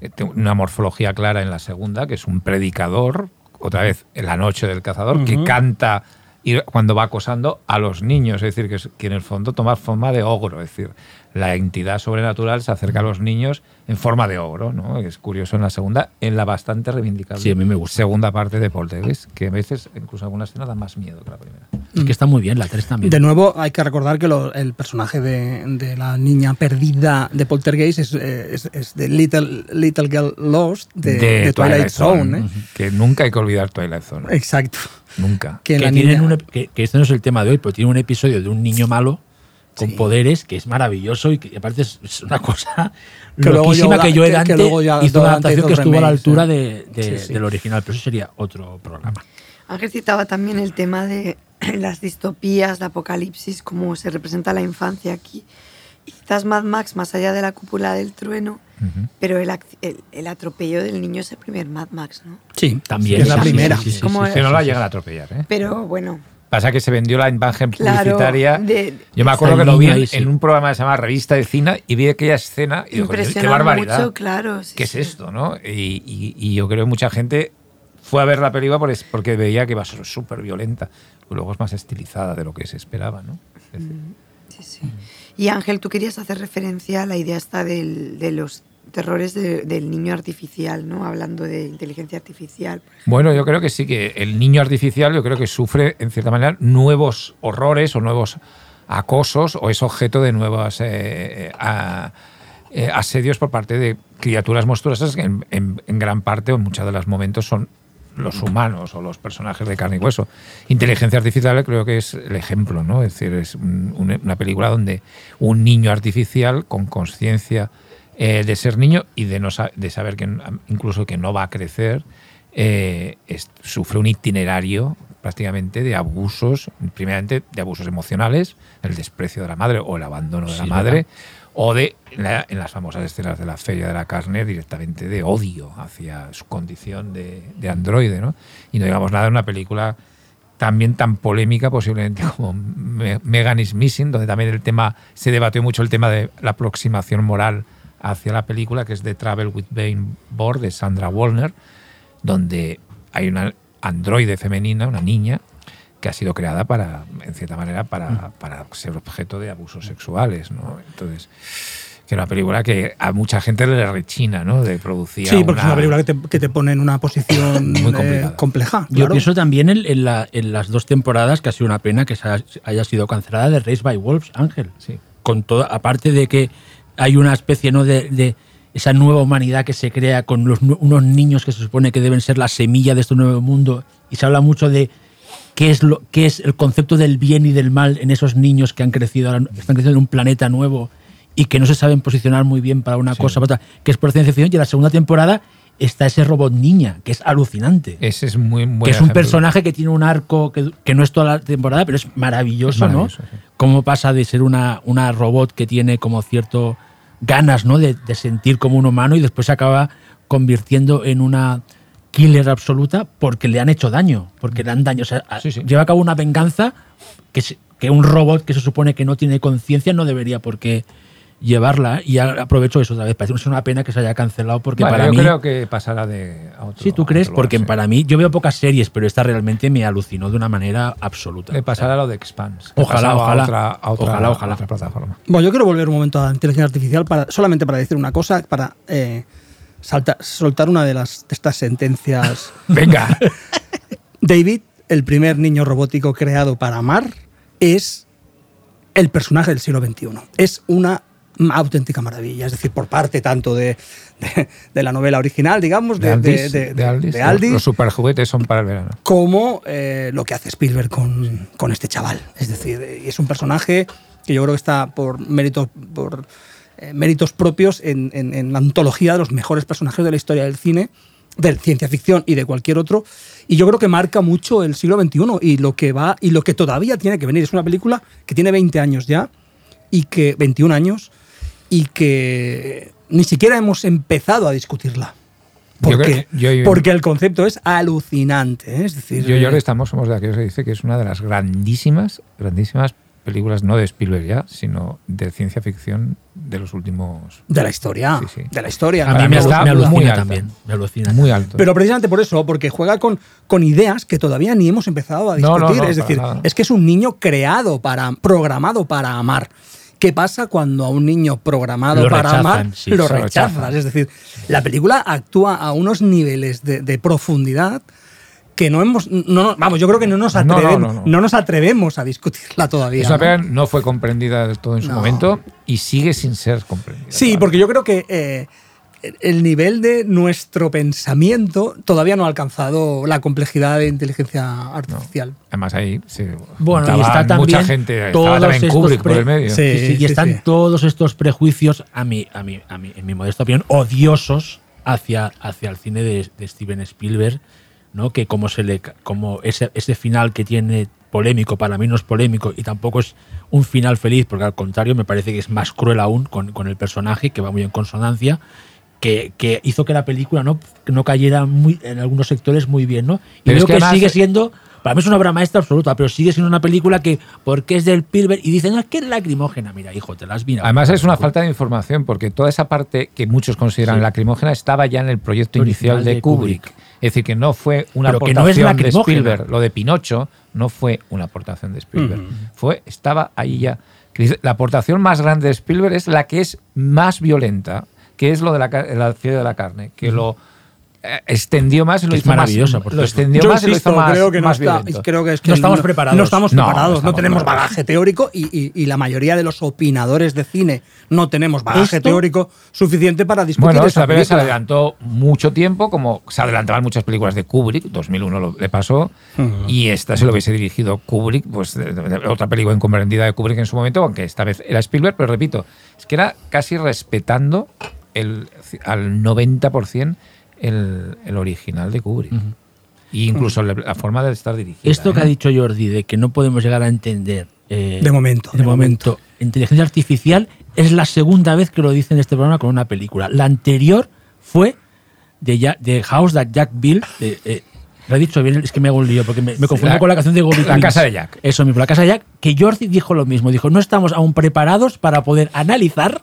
eh, tiene una morfología clara en la segunda, que es un predicador, otra vez en la noche del cazador, que canta y cuando va acosando a los niños, es decir, que, que en el fondo toma forma de ogro, es decir, la entidad sobrenatural se acerca a los niños en forma de ogro, ¿no? Es curioso en la segunda, en la bastante reivindicable Sí, a mí me gusta. segunda parte de Poltergeist, que a veces incluso alguna escena da más miedo que la primera. Es que está muy bien, la 3 también. De nuevo, hay que recordar que lo- el personaje de, de la niña perdida de Poltergeist es, eh, es- es de Little, Little Girl Lost de, de Twilight, Zone. ¿eh? Que nunca hay que olvidar Twilight Zone. Exacto. Nunca. Que, que, tienen niña- que, que este no es el tema de hoy, pero tiene un episodio de un niño malo con Sí. poderes que es maravilloso y que aparte es, una cosa (laughs) Que luego loquísima yo- que yo era que antes luego ya hizo una adaptación hizo que estuvo a la altura ¿eh? de, de- Sí, sí. del original, pero eso sería otro programa. Ángel citaba también el tema de (clears throat) las distopías, de apocalipsis, cómo se representa la infancia aquí. Y citas Mad Max más allá de la cúpula del trueno. pero el, el- el atropello del niño es el primer Mad Max, ¿no? Sí, También. Es la sí, sí, primera. sí, sí, sí, Como- sí, Que no la llegan a atropellar, ¿eh? Pero bueno, Pasa que se vendió la imagen Claro, publicitaria. de- Yo me acuerdo que lo vi en, ahí, sí. en un programa que se llama Revista de Cine y vi aquella escena y digo, qué barbaridad. mucho, claro. sí, ¿Qué es esto? ¿no? Y, y- y yo creo que mucha gente fue a ver la película por es- porque veía que iba a ser súper violenta. Luego es más estilizada de lo que se esperaba. ¿no? Es decir, Sí, sí. Y Ángel, tú querías hacer referencia a la idea esta del- de los terrores de- del niño artificial, ¿no? Hablando de inteligencia artificial. Bueno, yo creo que sí, que el niño artificial yo creo que sufre en cierta manera nuevos horrores o nuevos acosos o es objeto de nuevos eh, a- eh, asedios por parte de criaturas monstruosas que en, en- en gran parte o en muchos de los momentos son los humanos o los personajes de carne y hueso. Inteligencia artificial creo que es el ejemplo, ¿no? Es decir, es un- una película donde un niño artificial con conciencia eh, de ser niño y de, no, de saber que incluso que no va a crecer, eh, es- sufre un itinerario prácticamente de abusos, primeramente de abusos emocionales, el desprecio de la madre o el abandono de la madre, ¿verdad? o de en, la- en las famosas escenas de la feria de la carne directamente de odio hacia su condición de, de androide, ¿no? Y no digamos nada de una película también tan polémica posiblemente (laughs) como Me- Megan is Missing, donde también el tema se debatió mucho el tema de la aproximación moral hacia la película, que es The Travel with Bane Board de Sandra Warner, donde hay una androide femenina, una niña, que ha sido creada para, en cierta manera, para, para ser objeto de abusos sexuales, ¿no? Entonces, que era una película que a mucha gente le rechina, ¿no? De producir. Sí, porque es una película que te, que te pone en una posición (coughs) Muy eh, compleja. Yo claro. pienso también en, en la- en las dos temporadas que ha sido una pena que haya sido cancelada de Race by Wolves, Ángel. Sí. Con todo, aparte de que hay una especie ¿no? de, de esa nueva humanidad que se crea con los unos niños que se supone que deben ser la semilla de este nuevo mundo. Y se habla mucho de qué es lo qué es el concepto del bien y del mal en esos niños que han crecido están creciendo en un planeta nuevo y que no se saben posicionar muy bien para una cosa para otra, que es por ciencia ficción. Y en la segunda temporada está ese robot niña que es alucinante Ese es muy buen que es un ejemplo. personaje que tiene un arco que, que no es toda la temporada, pero es maravilloso, Es maravilloso, ¿no? sí. Cómo pasa de ser una, una robot que tiene como cierto ganas, ¿no? De, de sentir como un humano y después se acaba convirtiendo en una killer absoluta porque le han hecho daño, porque le han daño. O sea, a- Sí, sí. lleva a cabo una venganza que, se- que un robot que se supone que no tiene conciencia no debería por qué llevarla. Y aprovecho eso otra vez. Parece es una pena que se haya cancelado porque Bueno, para yo mí. creo que pasará de a otro. Sí, ¿tú a crees? otro lugar, Porque sí. para mí, yo veo pocas series, pero esta realmente me alucinó de una manera absoluta. Le pasará lo de Expanse. Ojalá, ojalá. A otra, a otra- Ojalá, ojalá. a otra plataforma. Bueno, yo quiero volver un momento a la inteligencia artificial para, solamente para decir una cosa, para eh, salta- soltar una de, las, de estas sentencias. (laughs) Venga. (laughs) David, el primer niño robótico creado para amar, es el personaje del siglo XXI. Es una auténtica maravilla, es decir, por parte tanto de, de- de la novela original, digamos, de, De Aldis. Aldis. Los superjuguetes son para el verano. como eh, lo que hace Spielberg con, con este chaval. Es decir, eh, es un personaje que yo creo que está por méritos, por, eh, méritos propios en, en- en la antología de los mejores personajes de la historia del cine, de ciencia ficción y de cualquier otro. Y yo creo que marca mucho el siglo XXI y lo que va y lo que todavía tiene que venir. Es una película que tiene 20 años ya y que 21 años y que ni siquiera hemos empezado a discutirla. Yo Porque, creo- yo- porque el concepto es alucinante. ¿eh? Es decir, Yo y ahora eh, estamos, somos de aquellos que dice que es una de las grandísimas, grandísimas películas, no de Spielberg ya, sino de ciencia ficción de los últimos. de la historia. Sí, sí. De la historia. A mí me, está me alucina muy alta. también. Me alucina. Muy alto. Pero precisamente por eso, porque juega con, con ideas que todavía ni hemos empezado a No, discutir. no, no, es para decir, nada. es que es un niño creado para, programado para amar. ¿Qué pasa cuando a un niño programado Lo para rechazan, amar sí, lo rechazas? rechazan. Es decir, la película actúa a unos niveles de, de profundidad que no hemos. No, vamos, yo creo que no nos, No, no, atrevemos, no, no. nos atrevemos a discutirla todavía. Esa ¿no? película no fue comprendida del todo en su momento y sigue sin ser comprendida. Sí, porque yo creo que eh, el nivel de nuestro pensamiento todavía no ha alcanzado la complejidad de inteligencia artificial. Además ahí sí, Bueno, y está también mucha gente, todos también estos Kubrick por el medio. Sí. Sí, sí, y sí, están sí. todos estos prejuicios, a mí, a mí, a mí, en mi modesta opinión, odiosos hacia, hacia el cine de, de Steven Spielberg, ¿no? Que como se le, como ese, ese final que tiene polémico, para mí no es polémico y tampoco es un final feliz, porque al contrario me parece que es más cruel aún con, con el personaje, que va muy en consonancia, que, que hizo que la película no, no cayera muy, en algunos sectores muy bien, ¿no? Y Pero es creo que que, además- sigue siendo, para mí es una obra maestra absoluta, pero sigue siendo una película que, porque es del Spielberg, y dicen, no, es que es lacrimógena, mira, hijo, te la has mirado. Además es una falta de información porque toda esa parte que muchos consideran Sí. lacrimógena estaba ya en el proyecto Original inicial de, de Kubrick. Kubrick. Es decir, que no fue una Pero no aportación es de. Spielberg. Lo de Pinocho no fue una aportación de Spielberg. Fue, estaba ahí ya. La aportación más grande de Spielberg es la que es más violenta, que es lo de la, la fiebre de la carne, que lo eh, extendió más y lo es hizo más. maravillosa, por Lo extendió Yo más y lo hizo más, creo que no más está- creo que es que No estamos preparados. No estamos No, no preparados, no, tenemos preparados. bagaje teórico y, y- y la mayoría de los opinadores de cine no tenemos bagaje Esto- teórico suficiente para discutir Bueno, esa esta película se adelantó mucho tiempo, como se adelantaban muchas películas de Kubrick, 2001 lo, le pasó, y esta se lo hubiese dirigido Kubrick, pues de- de- de- otra película incomprendida de Kubrick en su momento, aunque esta vez era Spielberg, pero repito, es que era casi respetando el, al 90% el, el original de Kubrick. Y incluso la, la forma de estar dirigida. Esto que ¿eh? ha dicho Jordi de que no podemos llegar a entender eh, De momento, de, de momento, inteligencia artificial es la segunda vez que lo dice en este programa con una película. La anterior fue de, Ja- de House That Jack Bill. de- eh, lo he dicho bien, es que me hago un lío porque me, me confundo La- con la canción de Bobby La casa de Jack. Eso mismo, la casa de Jack, que Jordi dijo lo mismo. Dijo, no estamos aún preparados para poder analizar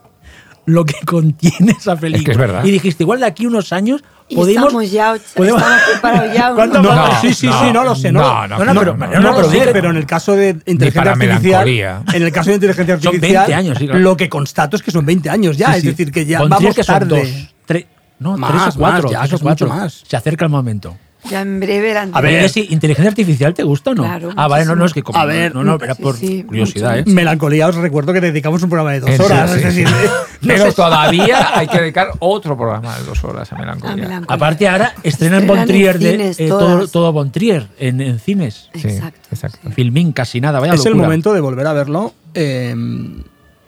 lo que (laughs) contiene esa película. es verdad. Y dijiste, igual de aquí unos años Y podemos... estamos ya, podemos- estamos preparados ya. ¿o (laughs) ¿Cuánto no? No, No, sí, sí, no, sí, no lo sé. No, no, no, no, no, no, pero, pero sé, dice- pero en el caso de inteligencia artificial, en el caso de inteligencia Son artificial, 20 años, sí, claro. lo que constato es que son 20 años ya, Sí, es sí. decir, que ya vamos que son tarde. dos, tres, no, Más, tres o cuatro. más, ya, tres que o es mucho cuatro. más. Se acerca el momento. Ya en breve la A ver, si inteligencia artificial te gusta o no. Claro, ah, vale, no, no, es que como. A ver, no, no, era sí, por sí, curiosidad, ¿eh? Melancolía, os recuerdo que dedicamos un programa de dos En horas. es decir, (laughs) Pero todavía hay que dedicar otro programa de dos horas a Melancolía. A Melancolía. Aparte, ahora estrena en Estrenan Bon Trier, en de, cines eh, todo, todo Bon Trier en, en cines. Sí, Exacto. exacto. Filmín, casi nada, vaya es el momento de volver a verlo, eh,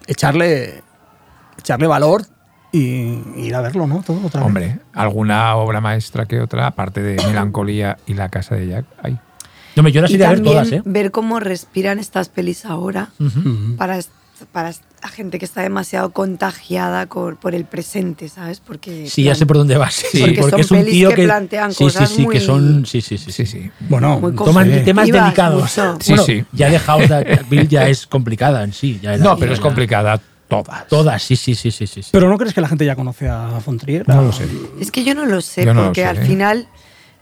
echarle, echarle valor y ir a verlo, ¿no? Todo otra vez. Hombre, alguna obra maestra que otra, aparte de Melancolía y La Casa de Jack, hay. No, me yo las Y iré a ver también todas, ¿eh? ver cómo respiran estas pelis ahora Ujú. para, est- para la gente que está demasiado contagiada por, por el presente, ¿sabes? Porque Sí, ya plan, sé por dónde vas. Sí, Porque son es un pelis tío que que. plantean sí, sí, cosas sí, que muy- son. Sí, sí, sí. Sí, sí. Bueno, Toman temas delicados. mucho. Sí, Bueno, sí. Ya de Bill ya es complicada en sí. ya era- No, pero es ya- complicada todas. Todas, sí, sí, sí, sí. sí. Pero ¿no crees que la gente ya conoce a Fontrier? No lo sé. Es que yo no lo sé, Yo no lo porque sé, al ¿eh? final.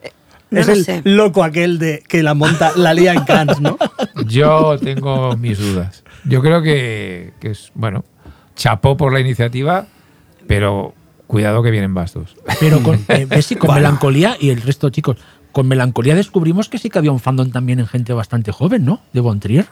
eh, No es lo el sé. loco aquel de que la monta, la lía en Cannes, ¿no? (laughs) Yo tengo mis dudas. Yo creo que, que es, bueno, chapó por la iniciativa, pero cuidado que vienen bastos. Pero con, (laughs) eh, ves si con Bueno. melancolía y el resto, chicos, con melancolía descubrimos que sí que había un fandom también en gente bastante joven, ¿no? De Bontrier.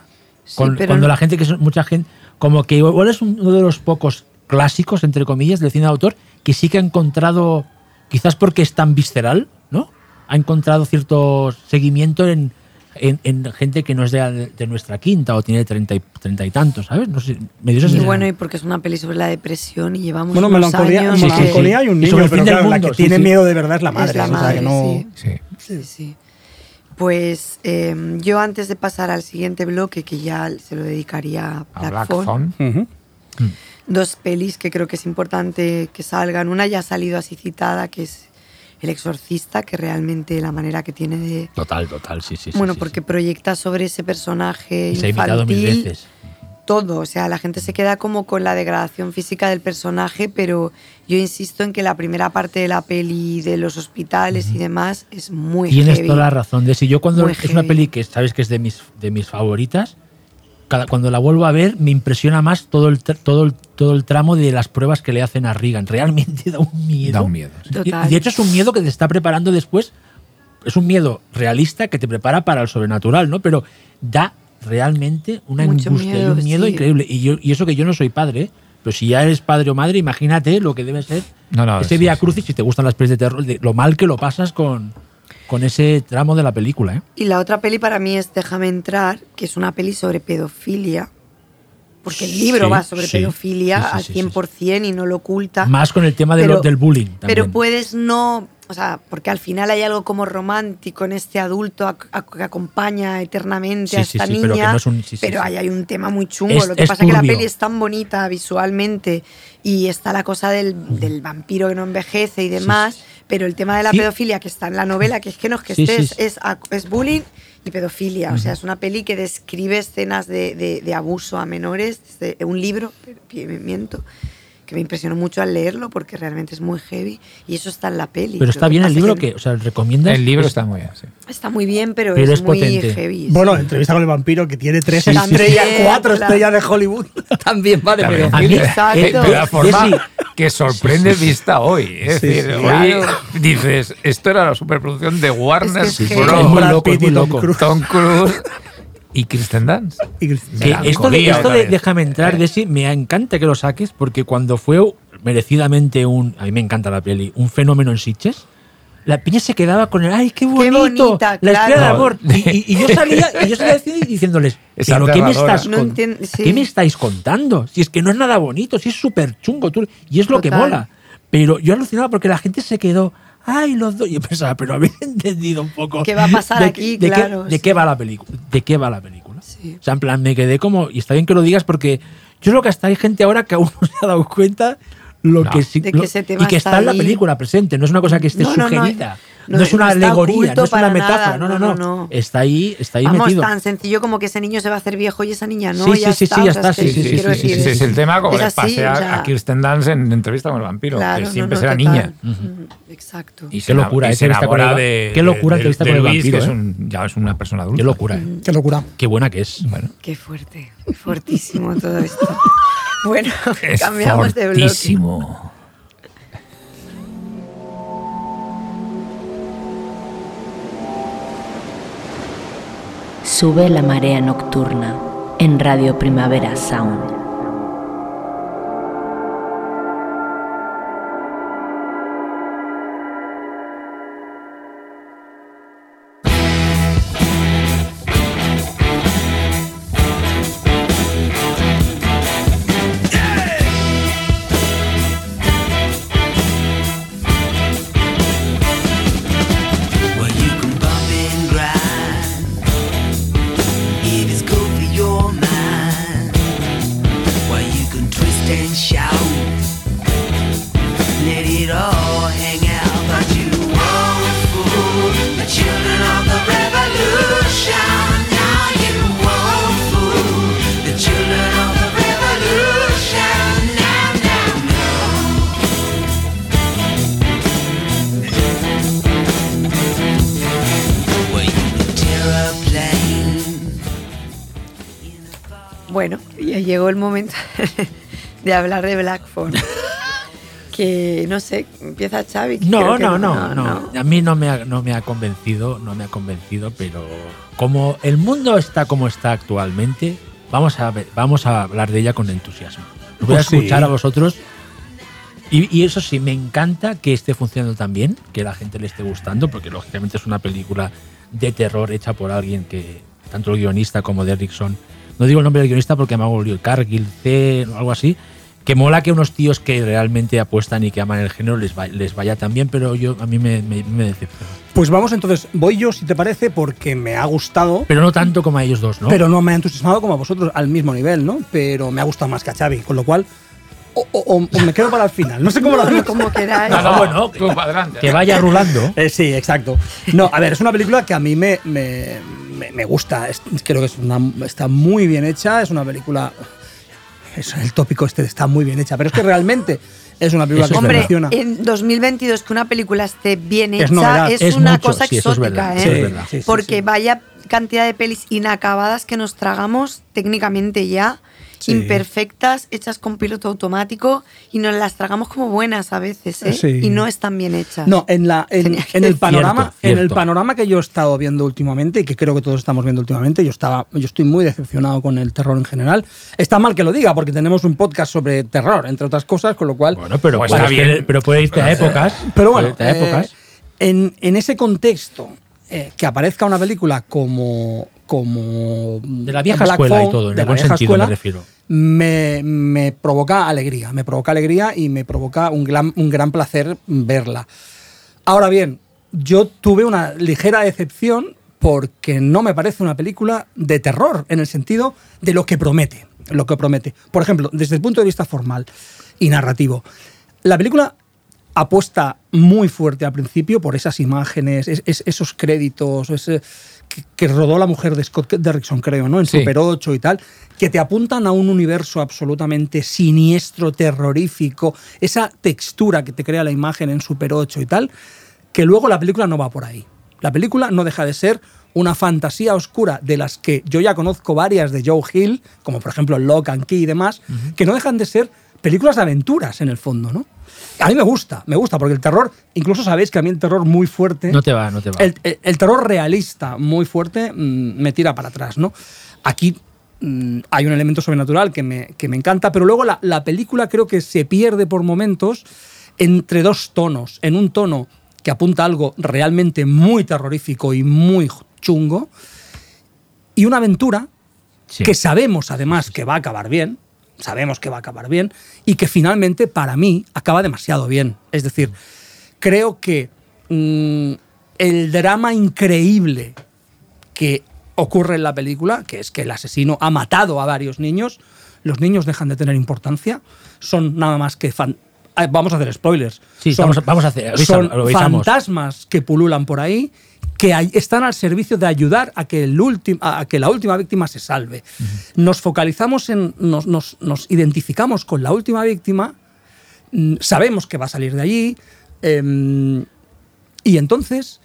Con- pero cuando no- la gente, que es mucha gente, como que igual es uno de los pocos clásicos, entre comillas, del cine de autor, que sí que ha encontrado, quizás porque es tan visceral, ¿no? Ha encontrado cierto seguimiento en, en- en gente que no es de, de nuestra quinta o tiene treinta y, treinta y tantos, ¿sabes? No sé, me dio esa Y sensación. bueno, y porque es una peli sobre la depresión y llevamos Bueno, unos melancolía, años Sí, sí, melancolía sí. hay un Y niño, sobre el pero claro, la mundo, que sí, tiene sí. miedo de verdad es la madre. es la o sea, madre, que no- sí. Sí. Pues eh, yo antes de pasar al siguiente bloque, que ya se lo dedicaría a Black, Black Phone, Phone. Ujú. dos pelis que creo que es importante que salgan. Una ya ha salido así citada, que es El Exorcista, que realmente la manera que tiene de... Total, total, sí, sí. sí, bueno, sí, porque sí. proyecta sobre ese personaje Y se ha imitado mil veces. Todo, o sea, la gente se queda como con la degradación física del personaje, pero yo insisto en que la primera parte de la peli de los hospitales y demás es muy Tienes heavy. toda la razón. De si yo cuando Muy es una heavy. peli que sabes que es de mis, de mis favoritas, cada, cuando la vuelvo a ver me impresiona más todo el, todo, el, todo el tramo de las pruebas que le hacen a Regan. Realmente (laughs) da un miedo. Da un miedo, sí. Total. Y de hecho es un miedo que te está preparando después. Es un miedo realista que te prepara para el sobrenatural, ¿no? Pero da realmente una Mucho angustia y un miedo sí. increíble. Y, yo, y eso que yo no soy padre, ¿eh? pero si ya eres padre o madre, imagínate lo que debe ser No, no, ese sí, Via sí. Crucis, si te gustan las pelis de terror, de lo mal que lo pasas con, con ese tramo de la película. ¿eh? Y la otra peli para mí es Déjame entrar, que es una peli sobre pedofilia. Porque el libro Sí, va sobre sí. pedofilia Sí, sí, sí, al 100% y no lo oculta. Más con el tema de lo- del bullying. También. Pero puedes no o sea, porque al final hay algo como romántico en este adulto ac- ac- que acompaña eternamente a Sí, sí, esta sí, niña. pero que no es un- pero ahí hay un tema muy chungo. Es- Lo que pasa es que la peli es tan bonita visualmente y está la cosa del, del vampiro que no envejece y demás. Pero el tema de la pedofilia que está en la novela, que es que no es que estés, es, es bullying y pedofilia. O sea, es una peli que describe escenas de, de- de abuso a menores, de un libro, miento, que me impresionó mucho al leerlo porque realmente es muy heavy y eso está en la peli. Pero está bien el libro es que, o sea, recomiendas. El libro Es- está muy bien, sí. Está muy bien, pero, Pero es, es muy potente. heavy. Bueno, sí. entrevista con el vampiro que tiene tres Sí, estrellas, sí. cuatro Claro. estrellas de Hollywood. (laughs) También vale, También. pero Exacto. Eh, de la forma que sorprende vista hoy. Es Sí, decir, sí. hoy Claro. dices, esto era la superproducción de Warner Es que es Bros. Es muy loco, es muy Tom loco. Cruise. Tom Cruise y Kristen Dance. Y- esto de, esto de déjame entrar, Eh. Desi, me encanta que lo saques porque cuando fue merecidamente un, a mí me encanta la peli, un fenómeno en Sitges, la piña se quedaba con el, ay, qué bonito, bonita, la estrella de claro. amor. Y, y- y yo salía, y yo salía diciéndoles, (laughs) Es pero ¿qué me, estás No con- sí. ¿qué me estáis contando? Si es que no es nada bonito, si es súper chungo, tú- y es lo que mola. Pero yo alucinaba porque la gente se quedó, ay, los dos. Y yo pensaba, pero habéis (laughs) entendido un poco. ¿Qué va a pasar de, aquí? de qué- Claro, de sí. qué va la película. ¿De qué va la película? Sí. O sea, en plan, me quedé como. Y está bien que lo digas porque yo creo que hasta hay gente ahora que aún (laughs) no se ha dado cuenta lo No. que sí. De que lo- tema y que está, está en la película presente. No es una cosa que esté No, no, no, sugerida. No, no, es una no alegoría, no es una metáfora. nada, no, no, no, no, no, no. Está ahí, está ahí Vamos, metido. tan sencillo como que ese niño se va a hacer viejo y esa niña no. Sí, ya sí, sí, está, sí, ya está, sí, sí, sí, sí, sí, es el tema como es le así, pasé a, o sea, a Kirsten Dance en entrevista con el vampiro, Claro, que no, siempre no, será total. niña. Ujú, Exacto. Y Qué locura, y eh, se entrevista con enamora el- de, qué locura de- entrevista de con el vampiro, que es eh. un- ya es una persona adulta. Qué locura. eh. Qué locura. Qué buena que es. Bueno, Qué fuerte, fuertísimo todo esto. (laughs) Bueno, es cambiamos de bloque. Sube la marea nocturna en Radio Primavera Sound. Ya llegó el momento (laughs) de hablar de Black Phone. (laughs) que no sé, empieza Xavi. que No, creo que no, no, no, A mí no me, ha, no me ha convencido, no me ha convencido, pero como el mundo está como está actualmente, vamos a ver, vamos a hablar de ella con entusiasmo. Os voy a Pues sí. escuchar a vosotros. Y, y eso sí, me encanta que esté funcionando tan bien, que la gente le esté gustando, porque lógicamente es una película de terror hecha por alguien que, tanto el guionista como Derrickson, no digo el nombre del guionista porque me hago lío, Cargill, C, o algo así, que mola que unos tíos que realmente apuestan y que aman el género les, va- les vaya tan bien, pero yo a mí me, me, me decepciona. Pues vamos entonces, voy yo si te parece, porque me ha gustado, Pero no tanto como a ellos dos, ¿no? pero no me ha entusiasmado como a vosotros al mismo nivel, ¿no? Pero me ha gustado más que a Xavi, con lo cual o, o- o- o me quedo para el final, no sé cómo lo hacemos. como queráis. No, no, bueno, tú para adelante. que vaya rulando. Eh, sí, exacto. No, a ver, es una película que a mí me, me, me- me gusta. Es- creo que es una, está muy bien hecha. Es una película. Es el tópico este está muy bien hecha. Pero es que realmente es una película Eso que Hombre, funciona. en 2022 que una película esté bien Es hecha novedad. es, Es una mucho, cosa sí, eso es exótica, ¿eh? sí, es verdad. Sí, sí, Porque vaya cantidad de pelis inacabadas que nos tragamos técnicamente ya, Sí. imperfectas, hechas con piloto automático y nos las tragamos como buenas a veces, ¿eh? Sí. Y no están bien hechas. No, en, la, en, el panorama, Cierto, en el panorama que yo he estado viendo últimamente y que creo que todos estamos viendo últimamente, yo estaba, yo estoy muy decepcionado con el terror en general. Está mal que lo diga porque tenemos un podcast sobre terror, entre otras cosas, con lo cual. Bueno, pero, Pues puedes está bien. pero puede irte a épocas. Pero bueno, puede irte a épocas. eh, en, en ese contexto, eh, que aparezca una película como. Como De la vieja Black escuela y todo, en de el la buen vieja sentido escuela, me refiero. Me, me provoca alegría, me provoca alegría y me provoca un gran, un gran placer verla. Ahora bien, yo tuve una ligera decepción porque no me parece una película de terror en el sentido de lo que promete, lo que promete. Por ejemplo, desde el punto de vista formal y narrativo, la película apuesta muy fuerte al principio por esas imágenes, es- es- esos créditos, ese, que, que rodó la mujer de Scott Derrickson, creo, ¿no? En Sí. Super 8 y tal, que te apuntan a un universo absolutamente siniestro, terrorífico, esa textura que te crea la imagen en Super 8 y tal, que luego la película no va por ahí. La película no deja de ser una fantasía oscura de las que yo ya conozco varias de Joe Hill, como por ejemplo Lock and Key y demás, que no dejan de ser películas de aventuras en el fondo, ¿no? A mí me gusta, me gusta, porque el terror, incluso sabéis que a mí el terror muy fuerte... No te va, no te va. El, el- el terror realista muy fuerte mm, me tira para atrás, ¿no? Aquí mm, hay un elemento sobrenatural que me, que me encanta, pero luego la, la película creo que se pierde por momentos entre dos tonos. En un tono que apunta a algo realmente muy terrorífico y muy chungo, y una aventura Sí. que sabemos además que va a acabar bien, sabemos que va a acabar bien, y que finalmente para mí acaba demasiado bien. Es decir, creo que mm, el drama increíble que ocurre en la película, que es que el asesino ha matado a varios niños, los niños dejan de tener importancia, son nada más que fan- Ah, Vamos a hacer spoilers. Sí, son, vamos a- vamos a hacer- son fantasmas que pululan por ahí que están al servicio de ayudar a que, el ultim- a que la última víctima se salve. Nos focalizamos en, nos, nos- nos identificamos con la última víctima, mm, sabemos que va a salir de allí, em, y entonces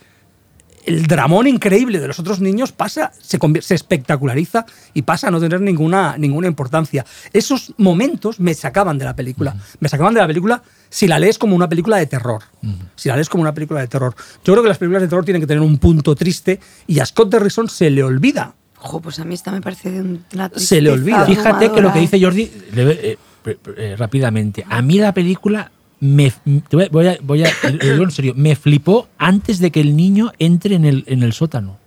el dramón increíble de los otros niños pasa, se, se espectaculariza y pasa a no tener ninguna, ninguna importancia. Esos momentos me sacaban de la película. Me sacaban de la película si la lees como una película de terror. Si la lees como una película de terror. Yo creo que las películas de terror tienen que tener un punto triste y a Scott Derrickson se le olvida. Ojo, pues a mí esta me parece de un- una Se le olvida. Fíjate que lo que dice Jordi, eh, eh, rápidamente, a mí la película me, voy a- voy a, voy a- lo digo en serio, me flipó antes de que el niño entre en el, en el sótano.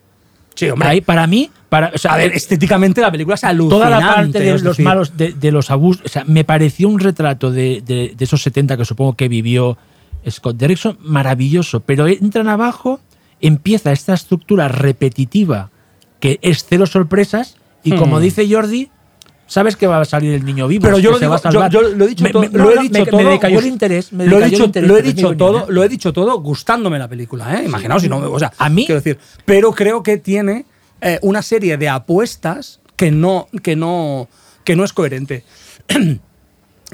Sí, Ahí, para mí, para, o sea, a ver, estéticamente la película es alucinante. toda la parte de los malos, de, de los abusos, o sea, me pareció un retrato de, de- de esos 70 que supongo que vivió Scott Derrickson maravilloso, pero entran abajo, empieza esta estructura repetitiva que es cero sorpresas y como Hmm. dice Jordi, sabes que va a salir el niño vivo, Pero yo lo, digo, yo, yo he dicho Me- todo. me- lo he dicho me, todo. me decayó el interés. me lo he dicho, interés, lo he dicho todo, lo he dicho todo gustándome la película, ¿eh? Imaginaos si no, o sea, A mí- quiero decir, pero creo que tiene eh, una serie de apuestas que no, que no, que no es coherente. (clears throat)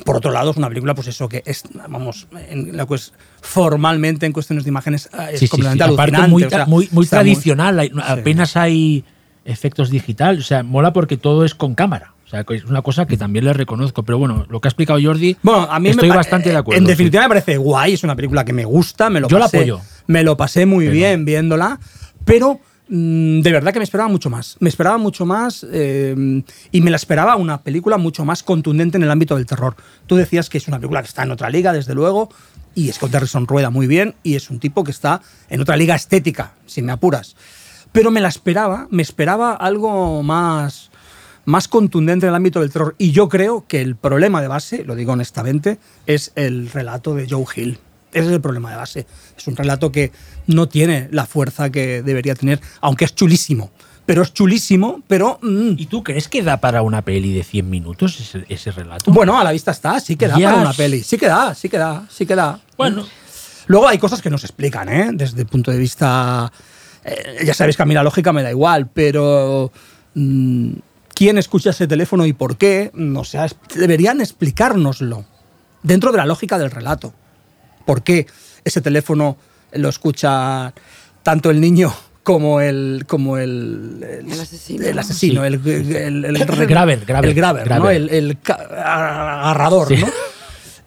Por otro lado, es una película, pues eso, que es, vamos, en lo que es formalmente en cuestiones de imágenes eh, es Sí, sí, sí. completamente Aparte, alucinante. muy, o sea, muy, tradicional, apenas hay efectos digital, o sea, mola porque todo es con cámara. O sea, es una cosa que también le reconozco. Pero bueno, lo que ha explicado Jordi, Bueno, a mí estoy me bastante de acuerdo. En sí. definitiva me parece guay, es una película que me gusta, me lo Yo la apoyo. Me lo pasé muy Pero- bien viéndola, pero mm, de verdad que me esperaba mucho más. Me esperaba mucho más eh, y me la esperaba una película mucho más contundente en el ámbito del terror. Tú decías que es una película que está en otra liga, desde luego, y Scott Derrickson rueda muy bien y es un tipo que está en otra liga estética, si me apuras. Pero me la esperaba, me esperaba algo más más contundente en el ámbito del terror. Y yo creo que el problema de base, lo digo honestamente, es el relato de Joe Hill. Ese es el problema de base. Es un relato que no tiene la fuerza que debería tener, aunque es chulísimo. Pero es chulísimo, pero... mm, ¿Y tú crees que da para una peli de 100 minutos ese, ese relato? bueno, a la vista está, sí que da para una peli. Sí que da, sí que da, sí que da. Bueno. Luego hay cosas que no se explican, ¿eh? Desde el punto de vista... eh, ya sabéis que a mí la lógica me da igual, pero... mm, ¿Quién escucha ese teléfono y por qué? No sé, es- deberían explicárnoslo dentro de la lógica del relato. ¿Por qué ese teléfono lo escucha tanto el niño como el como el, El asesino. el asesino, Sí. el, el, el- grabber, grabber, el ¿no? el, agarrador, Sí. ¿no?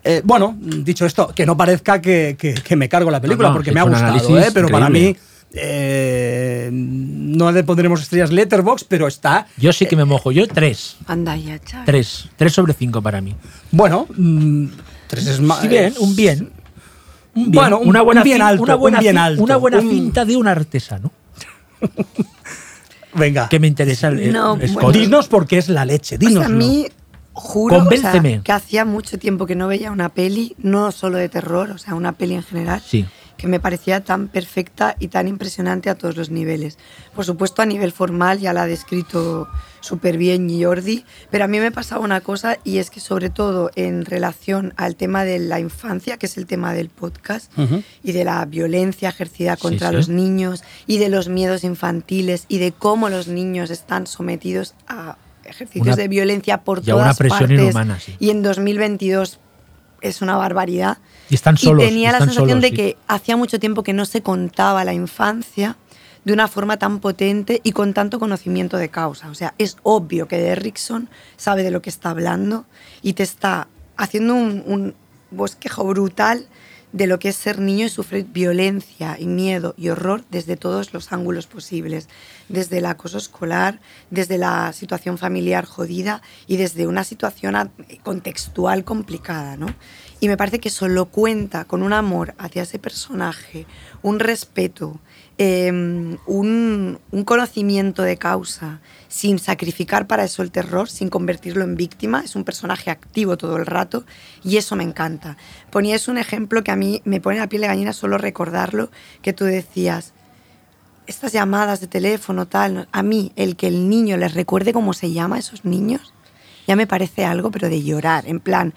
Eh, bueno, dicho esto, que no parezca que, que- que me cargo la película, No, no, porque me ha gustado, ¿eh? pero para mí. Eh, no le pondremos estrellas Letterbox, pero está Yo sí que me mojo. Yo tres. Anda ya, chaval. Tres. Tres sobre cinco para mí. bueno. mm, tres es más. Sí, bien, un bien. Un bien. Bueno, un- una buena un bien alto, Una buena, un bien alto, Una buena un- cinta de un artesano. (laughs) Venga, Que me interesa el, No, el bueno. Scott. dinos porque es la leche, dinos. a mí, juro o sea, que hacía mucho tiempo que no veía una peli, no solo de terror, o sea, una peli en general. Sí. Que me parecía tan perfecta y tan impresionante a todos los niveles. Por supuesto, a nivel formal ya la ha descrito súper bien Jordi, pero a mí me pasaba una cosa y es que sobre todo en relación al tema de la infancia, que es el tema del podcast, y de la violencia ejercida contra sí. los niños, y de los miedos infantiles, y de cómo los niños están sometidos a ejercicios Una- de violencia por a una todas presión partes. inhumana, sí. Y en 2022 es una barbaridad. Y están solos. y tenía la sensación solos, de sí. que hacía mucho tiempo que no se contaba la infancia de una forma tan potente y con tanto conocimiento de causa. O sea, es obvio que Derrickson sabe de lo que está hablando y te está haciendo un, un bosquejo brutal de lo que es ser niño y sufrir violencia y miedo y horror desde todos los ángulos posibles, desde el acoso escolar, desde la situación familiar jodida y desde una situación contextual complicada, ¿no? Y me parece que eso lo cuenta con un amor hacia ese personaje, un respeto, eh, un, un conocimiento de causa, sin sacrificar para eso el terror, sin convertirlo en víctima. Es un personaje activo todo el rato y eso me encanta. Ponías un ejemplo que a mí me pone la piel de gallina solo recordarlo, que tú decías, estas llamadas de teléfono, tal, a mí el que el niño les recuerde cómo se llama a esos niños, ya me parece algo, pero de llorar, en plan,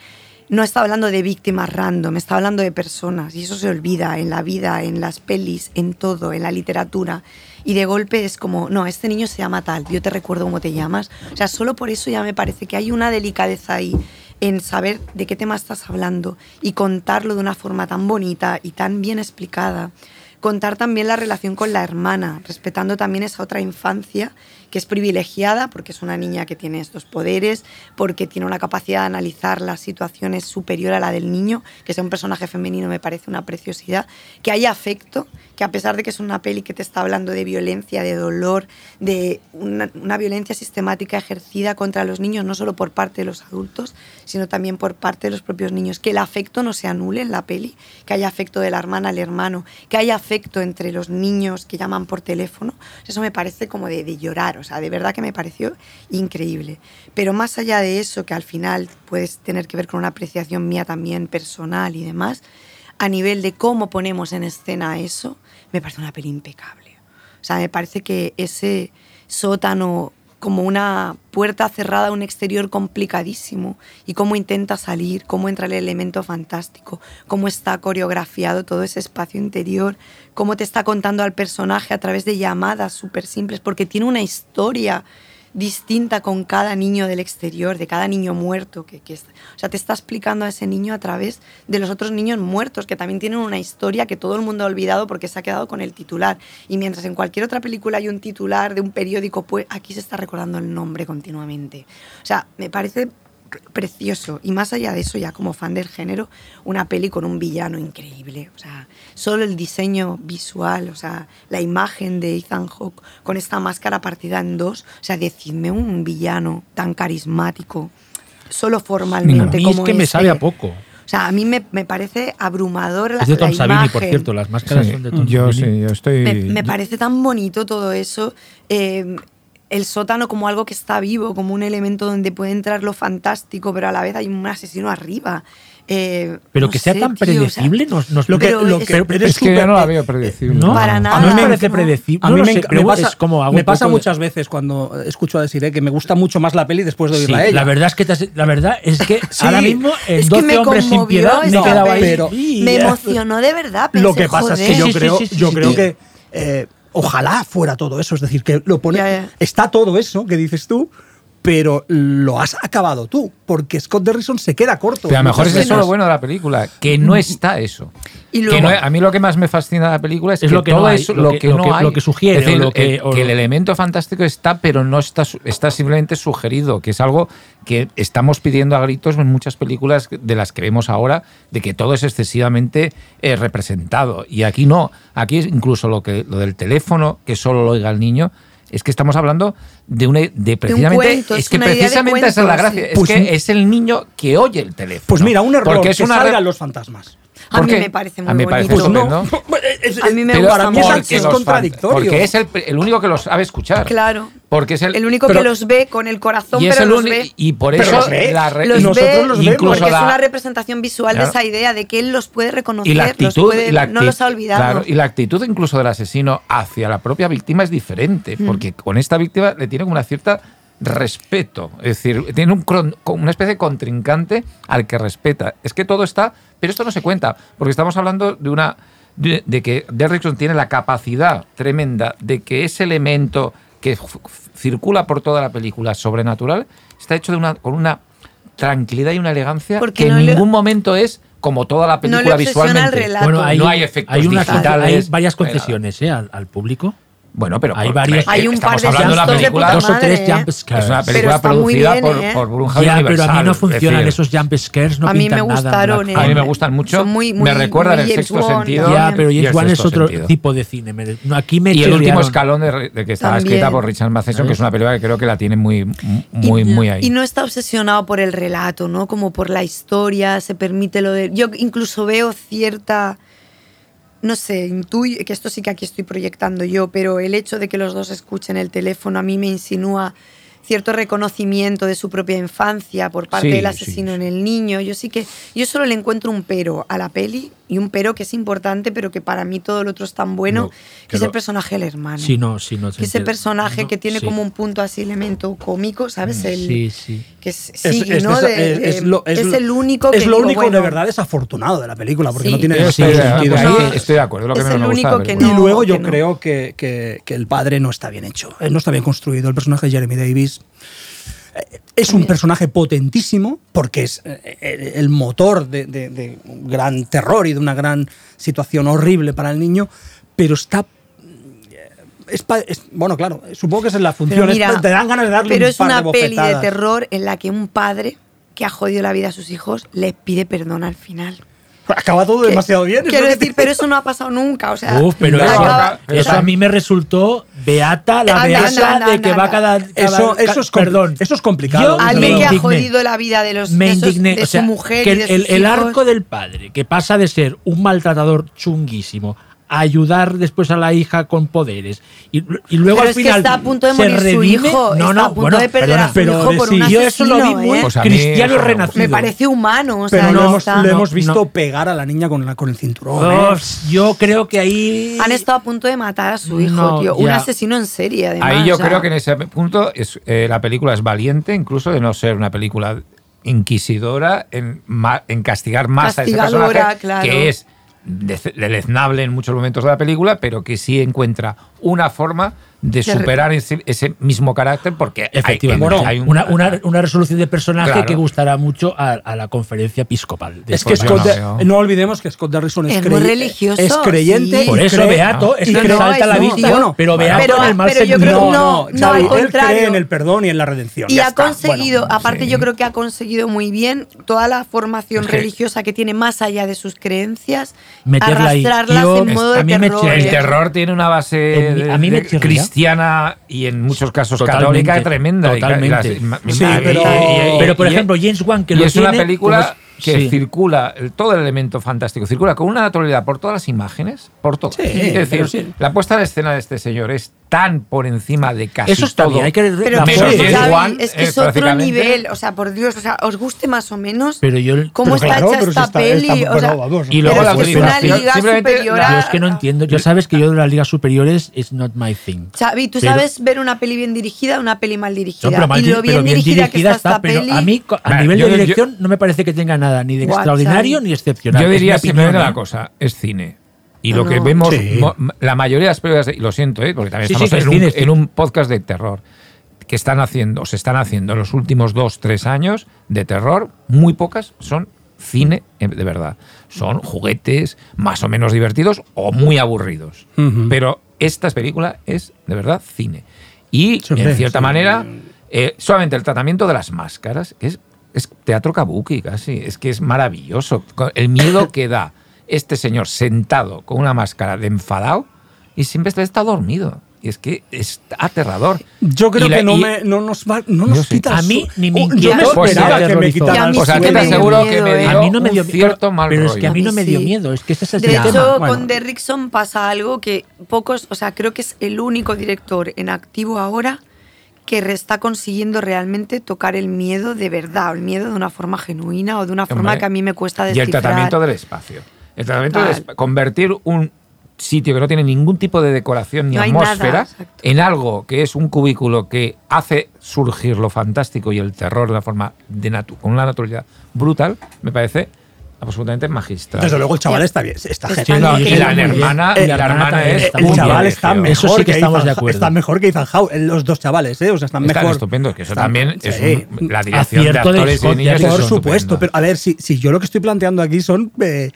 no está hablando de víctimas random, está hablando de personas, y eso se olvida en la vida, en las pelis, en todo, en la literatura. Y de golpe es como, no, este niño se llama tal, yo te recuerdo cómo te llamas. O sea, solo por eso ya me parece que hay una delicadeza ahí en saber de qué tema estás hablando y contarlo de una forma tan bonita y tan bien explicada. Contar también la relación con la hermana, respetando también esa otra infancia que es privilegiada porque es una niña que tiene estos poderes, porque tiene una capacidad de analizar las situaciones superior a la del niño, que sea un personaje femenino me parece una preciosidad, que haya afecto, que a pesar de que es una peli que te está hablando de violencia, de dolor, de una, violencia sistemática ejercida contra los niños, no solo por parte de los adultos, sino también por parte de los propios niños, que el afecto no se anule en la peli, que haya afecto de la hermana al hermano, que haya afecto entre los niños que llaman por teléfono, eso me parece como de llorar, o sea, de verdad que me pareció increíble. Pero más allá de eso, que al final puedes tener que ver con una apreciación mía también personal y demás, a nivel de cómo ponemos en escena eso, me parece una peli impecable. O sea, me parece que ese sótano como una puerta cerrada a un exterior complicadísimo y cómo intenta salir, cómo entra el elemento fantástico, cómo está coreografiado todo ese espacio interior, cómo te está contando al personaje a través de llamadas súper simples, porque tiene una historia distinta con cada niño del exterior, de cada niño muerto. Que, que o sea, te está explicando a ese niño a través de los otros niños muertos, que también tienen una historia que todo el mundo ha olvidado porque se ha quedado con el titular. Y mientras en cualquier otra película hay un titular de un periódico, pues aquí se está recordando el nombre continuamente. O sea, me parece precioso. Y más allá de eso, ya como fan del género, una peli con un villano increíble. O sea, solo el diseño visual, o sea, la imagen de Ethan Hawke con esta máscara partida en dos. O sea, decidme un villano tan carismático, solo A formalmente mí como es que me este. sabe a poco. O sea, a mí me, me parece abrumador la, Es de Tom la Savini, por cierto, las máscaras Sí, son de Tom yo Savini. sí, yo estoy. Me, me parece tan bonito todo eso. eh, el sótano como algo que está vivo, como un elemento donde puede entrar lo fantástico, pero a la vez hay un asesino arriba. Eh, Pero no que sea sé, tan tío, o sea, predecible, nos, nos Lo que- Pero lo es- que- pero es que yo no la veo predecible. No, Para a nada. mí me No. parece predecible. A No mí lo me, sé, me pasa, es como hago me pasa poco de- muchas veces cuando escucho a decir que me gusta mucho más la peli después de Sí, oírla a ella. la verdad es que has- la verdad es que (laughs) Sí. ahora mismo en Es que 12 me hombres sin conmovió piedad me quedado ahí. pero- Me emocionó de verdad. Lo pensé, que pasa es que joder. yo Sí, sí, creo, sí, sí, yo sí, creo sí. que eh, ojalá fuera todo eso. Es decir, que lo pone. Ya, ya. Está todo eso que dices tú, pero lo has acabado tú. Porque Scott Derrison se queda corto. Pero a lo mejor es eso lo bueno de la película, que no está eso. Y Que luego- no- a mí lo que más me fascina de la película es, Es que lo que todo no hay, eso, lo que- que, lo no que- hay. lo que sugiere, Es decir, lo que- o que lo- el elemento fantástico está, pero no está, su- está simplemente sugerido, que es algo que estamos pidiendo a gritos en muchas películas de las que vemos ahora, de que todo es excesivamente eh, representado. Y aquí no. Aquí es incluso lo, que, lo del teléfono, que solo lo oiga el niño. Es que estamos hablando de una de precisamente cuento, es es que precisamente esa es la gracia sí. es Pues que es el niño que oye el teléfono Pues mira, un error porque que es una salgan los fantasmas. A ¿Por mí qué? me parece muy A mí me parece bonito. Pues no. estupendo. (laughs) Es- A mí me Pero gusta para mí es, contradictorio. Porque es el, el único que los sabe escuchar. Claro. Porque es el, El único Pero- que los ve con el corazón, y pero el los ve. y por eso los ve. la re- los nosotros ve los vemos. porque es la- una representación visual Claro. de esa idea de que él los puede reconocer, y la los puede- y la no los ha olvidado. claro, y la actitud incluso del asesino hacia la propia víctima es diferente Mm. porque con esta víctima le tiene como una cierta respeto es decir tiene un cron- una especie de contrincante al que respeta es que todo está pero esto no se cuenta porque estamos hablando de una de, de que Derrickson tiene la capacidad tremenda de que ese elemento que circula por toda la película sobrenatural está hecho de una con una tranquilidad y una elegancia Porque que no en le- ningún momento es como toda la No película el visualmente. relato. Bueno, hay, no hay efectos hay unas- digitales. hay varias no concesiones ¿eh? al, al público. Bueno, pero Hay varios- Hay un estamos par de hablando de una película, dos o tres ¿eh? jump scares. es una Pero película está muy producida bien, por, ¿eh? por Ya, pero a mí no funcionan decir, esos jump scares, no A mí me nada gustaron, ¿eh? A mí me gustan mucho. Son muy- muy- me recuerdan muy el James sexto Bond sentido. pero y James Wan es otro sentido. tipo de cine. Me- no, Aquí me Y el último escalón de, de que estaba También. escrita por Richard Matheson, que es una película que creo que la tiene muy, muy, y, muy ahí. Y no está obsesionado por el relato, ¿no? Como por la historia, se permite lo de... Yo incluso veo cierta... No sé, intuyo, que esto sí que aquí estoy proyectando yo, pero el hecho de que los dos escuchen el teléfono a mí me insinúa cierto reconocimiento de su propia infancia por parte Sí, del asesino sí. en el niño. Yo sí que, yo solo le encuentro un pero a la peli y un pero que es importante, pero que para mí todo lo otro es tan bueno, No, que es el personaje del hermano. Sí, no, sí, no. que ese personaje No, que tiene sí. como un punto así elemento cómico, ¿sabes? El, Sí, sí. que es, Es- sí, es- ¿no? es- De- de- lo- el único que es lo digo, único de bueno, verdad desafortunado de la película porque Sí. no tiene Sí, de- sentido ahí estoy de acuerdo, es lo que Es el gusta. único de que película. y no, luego yo que no. creo que, que- que el padre no está bien hecho eh, no está bien construido el personaje de Jeremy Davis es un personaje potentísimo porque es eh, eh, el motor de, de- de un gran terror y de una gran situación horrible para el niño, pero está... eh, es pa- es- bueno, claro, supongo que esa es la función. Pero es- mira, te dan ganas de darle pero un es par una de peli de bofetadas. terror en la que un padre que ha jodido la vida a sus hijos les pide perdón al final. Acaba todo Que- demasiado bien. Quiero decir, te- pero eso no ha pasado nunca. O sea, Uf, pero eso, acaba- eso a mí me resultó beata, la Anda, beata anda, anda, de que anda, va cada, cada- Eso- eso es perdón. eso es complicado, Yo Alguien que ha jodido la vida de los me de, esos- indigné. de o sea, su mujer que y el, de el- sus el hijos. arco del padre, que pasa de ser un maltratador chunguísimo a ayudar después a la hija con poderes y, y luego Pero al es que final está a punto de se morir su hijo, no, está no, a punto bueno, de perder perdona, a su pero hijo por sí, un yo eso lo vi muy ¿eh? Pues cristiano eso renacido. Me parece humano, o sea, Pero lo hemos, está. lo hemos No, visto no. pegar a la niña con, la, con el cinturón. ¿eh? Uf, yo creo que ahí Han estado a punto de matar a su hijo, No, tío. Un asesino en serie, además. Ahí yo o sea, creo que en ese punto es, eh, la película es valiente, incluso de no ser una película inquisidora en, en castigar más a ese Castigadora, personaje, claro. que es deleznable en muchos momentos de la película, pero que sí encuentra una forma de superar ese, ese mismo carácter porque hay- Efectivamente, hay, un- una, una- una resolución de personaje Claro. que gustará mucho a, a la conferencia episcopal. Es que Scott no no, olvidemos que Scott Derrickson es, Es crey- religioso, es creyente. sí. Por eso cree- Beato es que salta la vista, bueno, pero Beato pero- en el mal sentido. no, no, no, no, al él contrario. cree en el perdón y en la redención. Y ya ha está. conseguido, Bueno, aparte sí. yo creo que ha conseguido muy bien toda la formación religiosa que tiene más allá de sus creencias, Meterla ahí. arrastrarlas Yo- en modo de terror. El terror tiene una base De- a mí me de- cristiana y en muchos casos Totalmente, católica tremenda. y- totalmente. y las- Sí, y- pero- y- y- Pero, por y- ejemplo, James Wan, que y lo es una película como es- que sí. circula, todo el elemento fantástico, circula con una naturalidad por todas las imágenes, por todo. Sí, es decir, la puesta en escena de este señor es tan por encima de casi Eso está todo. bien, hay que Pero la que es que eh, es otro nivel, o sea, por Dios, o sea, os guste más o menos Pero yo cómo Pero está claro, hecha esta está- peli, está- o sea, vamos, Y luego la es que es una liga simplemente superior la- a- Yo es que no entiendo. Ya sabes que yo de las ligas superiores es not my thing. Xavi, tú Pero- sabes ver una peli bien dirigida o una peli mal dirigida. No, pero, mal y lo bien, pero bien dirigida, que está, esta pero peli. a mí, a Vale, nivel yo- de yo- dirección, no me parece que tenga nada ni de extraordinario ni excepcional. Yo Es diría simplemente ¿eh? una cosa, es cine. Y No, lo que no. vemos, Sí. la mayoría de las películas, y lo siento, ¿eh? porque también Sí, estamos que es en, un, cine, sí. en un podcast de terror, que están haciendo, se están haciendo en los últimos dos, tres años de terror, muy pocas son cine eh, de verdad. Son juguetes más o menos divertidos o muy aburridos. Pero esta película es de verdad cine. Y Sí, en cierta sí. manera, eh, solamente el tratamiento de las máscaras es, es teatro kabuki casi. Es que es maravilloso. El miedo que da este señor sentado con una máscara de enfadado y siempre está dormido. y es que es aterrador. Yo creo Y la- que no, y- me, no nos, va- no nos Yo sé. quita A mí ni me Oh, Yo me pues, esperaba ni me que me. Y quitaran mí Pues sí a que te me dio aseguro miedo, que me ¿eh? dio A mí no me dio un cierto mal Pero es que a mí no me dio miedo, es que ese es el De tema. hecho, Bueno. con Derrickson pasa algo que pocos, o sea, creo que es el único director en activo ahora que está consiguiendo realmente tocar el miedo de verdad, el miedo de una forma genuina o de una forma Hombre, que a mí me cuesta Y descifrar. el tratamiento del espacio. El tratamiento Total. espa- convertir un sitio que no tiene ningún tipo de decoración ni No nada, atmósfera exacto. en algo que es un cubículo que hace surgir lo fantástico y el terror de una forma de natu- con una naturalidad brutal, me parece absolutamente magistral. Desde luego el chaval está bien, está genial. Y la bien. hermana, Eh, y la hermana es está El muy chaval bien, está mejor Eso sí que que estamos Ethan- de acuerdo. Está mejor que Ethan Hawke, los dos chavales, ¿eh? O sea, están Están mejor. estupendo, que eso Están- también es sí. un- la dirección de Acierto de actores y Scott de niños es. Por supuesto, pero a ver, si, si yo lo que estoy planteando aquí son eh,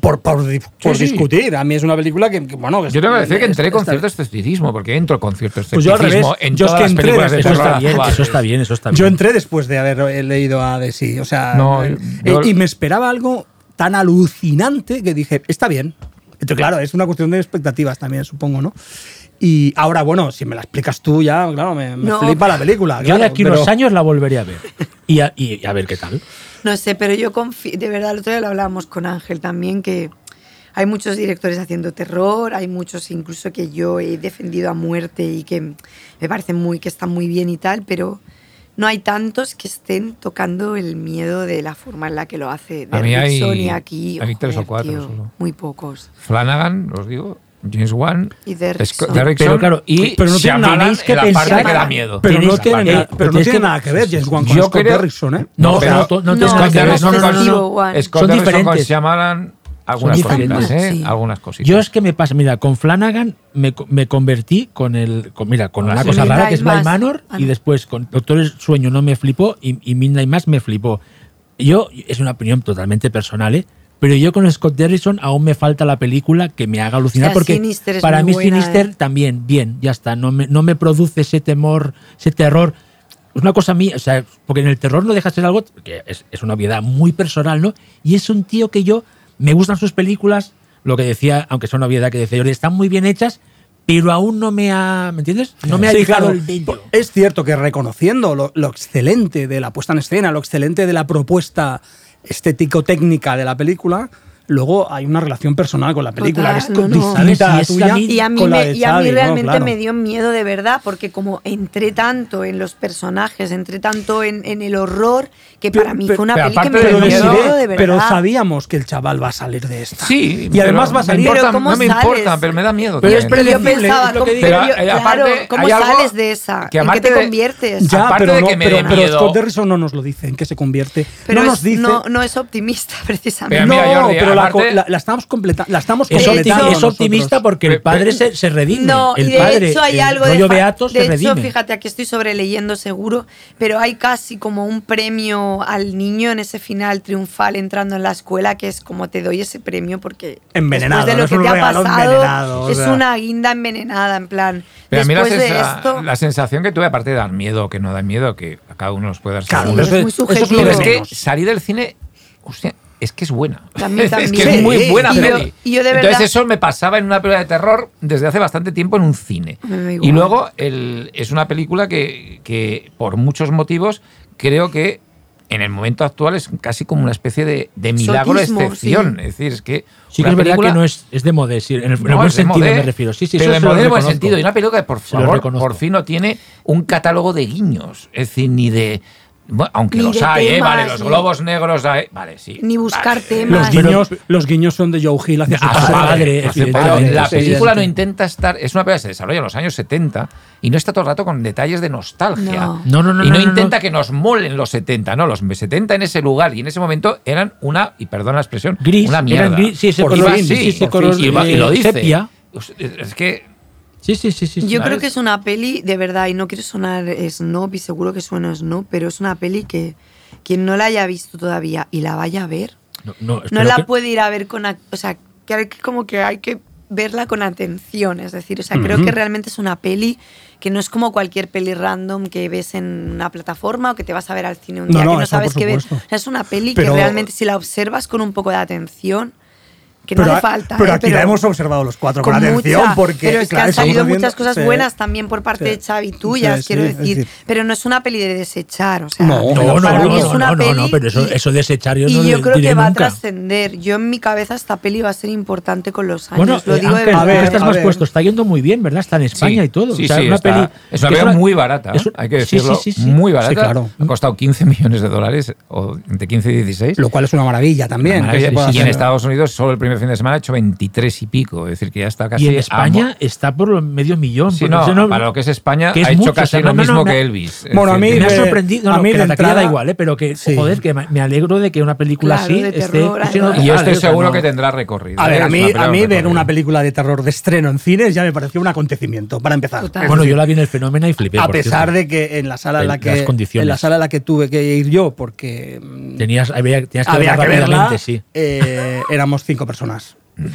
por, por, por sí. discutir. A mí es una película que, que, bueno, que Yo tengo que decir que entré con cierto escepticismo, porque entro con cierto Pues yo al escepticismo revés, en yo es todas que las entré películas de después Eso está bien, eso está bien, eso está bien. Yo entré después de haber eh, leído a de sí, o sea, No, eh, yo- y me esperaba algo tan alucinante que dije, está bien. Entonces, claro, es una cuestión de expectativas también, supongo, ¿no? Y ahora, bueno, si me la explicas tú ya, claro, me, me No. flipa la película. Yo claro, de aquí pero- unos años la volveré a ver. Y a, y a ver qué tal. No sé, pero yo confío, de verdad, el otro día lo hablábamos con Ángel también, que hay muchos directores haciendo terror, hay muchos incluso que yo he defendido a muerte y que me parecen muy, que están muy bien y tal, pero no hay tantos que estén tocando el miedo de la forma en la que lo hace A mí hay- y aquí. hay tres o cuatro tío, solo. Muy pocos. Flanagan, os digo, James Wan, Y Derrickson. Pero claro, y pero no tiene nada- que en la parte pensar- que da miedo. Pero no tiene, eh, nada, pero no tiene nada que ver James Wan con Yo Scott creo- Derrickson, ¿eh? No, No, pero no, no Scott Derrickson. Scott Son Derrickson con diferentes. Shyamalan, algunas diferentes. cositas, ¿eh? Sí. Algunas cositas. Yo es que me pasa, mira, con Flanagan me, me convertí con el, con, mira, con Ahora una sí. cosa rara que es Mass. Manor Ah, y después con Doctor Sueño no me flipó y, y Midnight Mass me flipó. Yo, es una opinión totalmente personal, ¿eh? Pero yo con Scott Derrickson aún me falta la película que me haga alucinar O sea, porque Sinister es para muy mí buena, Sinister ¿eh? también, bien, ya está, no me, no me produce ese temor, ese terror. Es una cosa mía, o sea, porque en el terror no deja de ser algo que es, es una obviedad muy personal, ¿no? Y es un tío que yo, me gustan sus películas, lo que decía, aunque sea una obviedad que decía yo, están muy bien hechas, pero aún no me ha, ¿me entiendes? No me ha Sí, llegado claro. el bello. Es cierto que reconociendo lo, lo excelente de la puesta en escena, lo excelente de la propuesta estético-técnica de la película, luego hay una relación personal con la película que es no, no. distinta a Sí, es tuya a mí- Y a mí, con la me, y a mí Xavi, ¿no? realmente Claro. me dio miedo de verdad, porque como entré tanto en los personajes, entré tanto en, en el horror, que Pero- para mí pero- fue una pero peli que me dio miedo, miedo de verdad. pero sabíamos que el chaval va a salir de esta. Sí, y además va a salir. importa- Pero ¿cómo no me sales? importa, pero me da miedo. Pero es yo pensaba, es lo ¿cómo, que digo. pero yo- aparte, claro, ¿cómo sales de esa? que ¿En qué te conviertes? Ya, Aparte pero, de no, que me pero, pero Scott Derrickson no nos lo dice, en qué se convierte. Pero no es- nos dice. no, no es optimista, (laughs) precisamente. Pero mira, no, pero la, estamos completando. La estamos Es, completando es optimista porque el padre se, se redime. No, el y de padre, hecho hay el algo de, Beato de se hecho, redime. fíjate, aquí estoy sobreleyendo seguro, pero hay casi como un premio al niño en ese final triunfal entrando en la escuela, que es como te doy ese premio porque Envenenado, después de no lo es que un te ha regalo pasado envenenado, o es sea. una guinda envenenada, en plan, Pero a mí la, después de esto... la sensación que tuve, aparte de dar miedo, que no da miedo, que a cada uno nos puede dar Claro, es muy subjetivo. es que salir del cine, hostia, es que es buena. También, (laughs) es que es muy Sí, buena y yo- peli. y yo de Entonces verdad- eso me pasaba en una película de terror desde hace bastante tiempo en un cine. Y luego el- es una película que, que por muchos motivos creo que en el momento actual es casi como una especie de, de milagro de Exotismo, excepción. sí. Es decir, es que Sí que es verdad película- que no es, es de modé, sí, en el, en el buen sentido modé, me refiero. Sí, sí, pero lo modé en buen sentido. Y una película que, por favor, por fin no tiene un catálogo de guiños. Es decir, ni de. Bueno, aunque Ni los hay, ¿eh? Vale, los ni- globos negros hay. Vale, sí. Ni buscar vale. temas. Los guiños, los guiños son de Joe Hill hacia su A su padre, evidentemente, La sí, película no intenta estar. Es una película que se desarrolla en los años 70 y no está todo el rato con detalles de nostalgia. No. No, no, no, y no, no, no, intenta no. que nos molen los 70, no. Los 70 en ese lugar y en ese momento eran una, y perdón la expresión, Gris, una eran mierda. gris, sí, ese Por color- fin, sí, sí, ese por color, fin, y, lo dice. sepia. Es que Sí, sí, sí, sí. Yo ¿sabes? creo que es una peli, de verdad, y no quiero sonar snob, y seguro que suena snob, pero es una peli que quien no la haya visto todavía y la vaya a ver, No, no, no la que- puede ir a ver con... O sea, que hay que- como que hay que verla con atención, es decir, o sea, creo que realmente es una peli que no es como cualquier peli random que ves en una plataforma o que te vas a ver al cine un No, día que no sabes qué ver. O sea, es una peli Pero- que realmente si la observas con un poco de atención que no pero, hace falta. pero ¿eh? aquí la hemos observado los cuatro con, con atención mucha, porque pero es que han salido muchas cosas sí. buenas también por parte Sí. de Xavi tuyas, Sí, quiero decir. decir- Pero no es una peli de desechar, o sea, No, No, no, para no, mí es no, una no, peli no, pero eso, y- eso de desechar yo y no yo le creo que va a trascender. Yo en mi cabeza esta peli va a ser importante con los años. Bueno, lo eh, digo de Ángel, verdad. a ver, ¿qué estás más puesto? Está yendo muy bien, ¿verdad? Está en España y todo. O sea, una peli- es una que película muy barata, hay que decirlo. sí, sí, sí. Muy barata. Sí, claro. Ha costado 15 millones de dólares, o entre 15 y 16. Lo cual es una maravilla también. Y en. Estados Unidos solo el primer fin de semana ha hecho 23 y pico, es decir, que ya está casi Y en España está por medio millón. Sí, porque no, eso no- para lo que es España que es ha hecho mucho, casi o sea, lo no, mismo no, que Elvis. Bueno, a mí me ha sorprendido, no, a no, mí que la taquilla da entrada- igual, ¿eh? pero que, Sí. joder, que me alegro de que una película Claro, así de esté. Y yo estoy ¿eh? Seguro no- que tendrá recorrido. A ver, ¿eh? a mí, a mí ver una película de terror de estreno en cines ya me pareció un acontecimiento, para empezar. Bueno, yo la vi en el fenómeno y flipé. a pesar de que en la sala en la En que en la sala a la que tuve que ir yo porque mm, Tenías, había, tenías que había verla que verla rápidamente, sí. eh, éramos cinco personas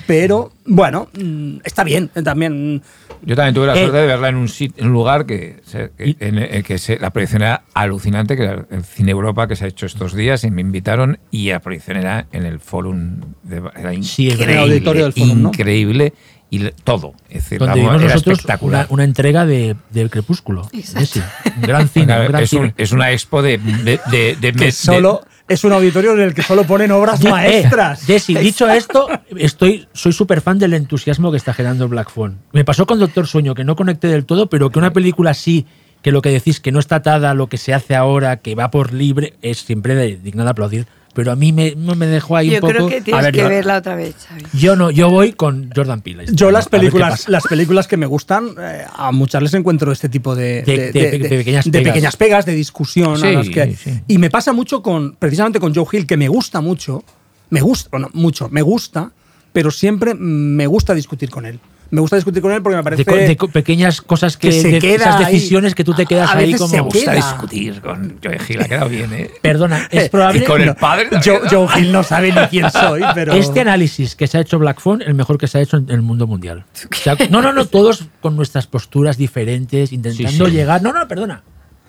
pero bueno mm, está bien también mm, Yo también tuve la Eh. suerte de verla en un, sit- en un lugar que, se- que- en el que se- la proyección era alucinante, que era el Cine Europa que se ha hecho estos días y me invitaron y la proyección era en el Forum, de, era Sí, increíble, En el auditorio del Forum, ¿no? increíble y le- todo, es decir, Donde vimos era nosotros espectacular. una, una entrega de, del Crepúsculo. Exacto. Un gran cine. Un gran es, un- cine. es una expo de, de, de- de- solo es un auditorio en el que solo ponen obras Eh, maestras Jessy, dicho esto, estoy, soy súper fan del entusiasmo que está generando Black Phone. Me pasó con Doctor Sueño, que no conecté del todo, pero que una película así, que lo que decís, que no está atada a lo que se hace ahora, que va por libre, es siempre digna de aplaudir. Pero a mí me, no me dejó ahí Yo un poco. creo que tienes a ver, que yo, verla otra vez, Xavi. yo no, yo voy con Jordan Peele. yo las películas las películas que me gustan eh, a muchas les encuentro este tipo de, De- de- de pequeñas de pegas. pequeñas pegas de discusión a Sí, las que- sí. y me pasa mucho con precisamente con Joe Hill que me gusta mucho me gusta bueno mucho me gusta pero siempre me gusta discutir con él me gusta discutir con él porque me parece de, de pequeñas cosas que, que se de queda esas ahí. decisiones que tú te quedas A ahí veces como se Me gusta queda. discutir con Joe Hill, ha quedado bien, ¿eh? perdona (laughs) es probable Y con el padre Joe, ¿no? Joe Hill no sabe ni quién (laughs) soy pero Este análisis que se ha hecho Black Phone, el mejor que se ha hecho en el mundo mundial. O sea, no, no, no, todos con nuestras posturas diferentes, intentando Sí, sí. llegar. No, no, perdona.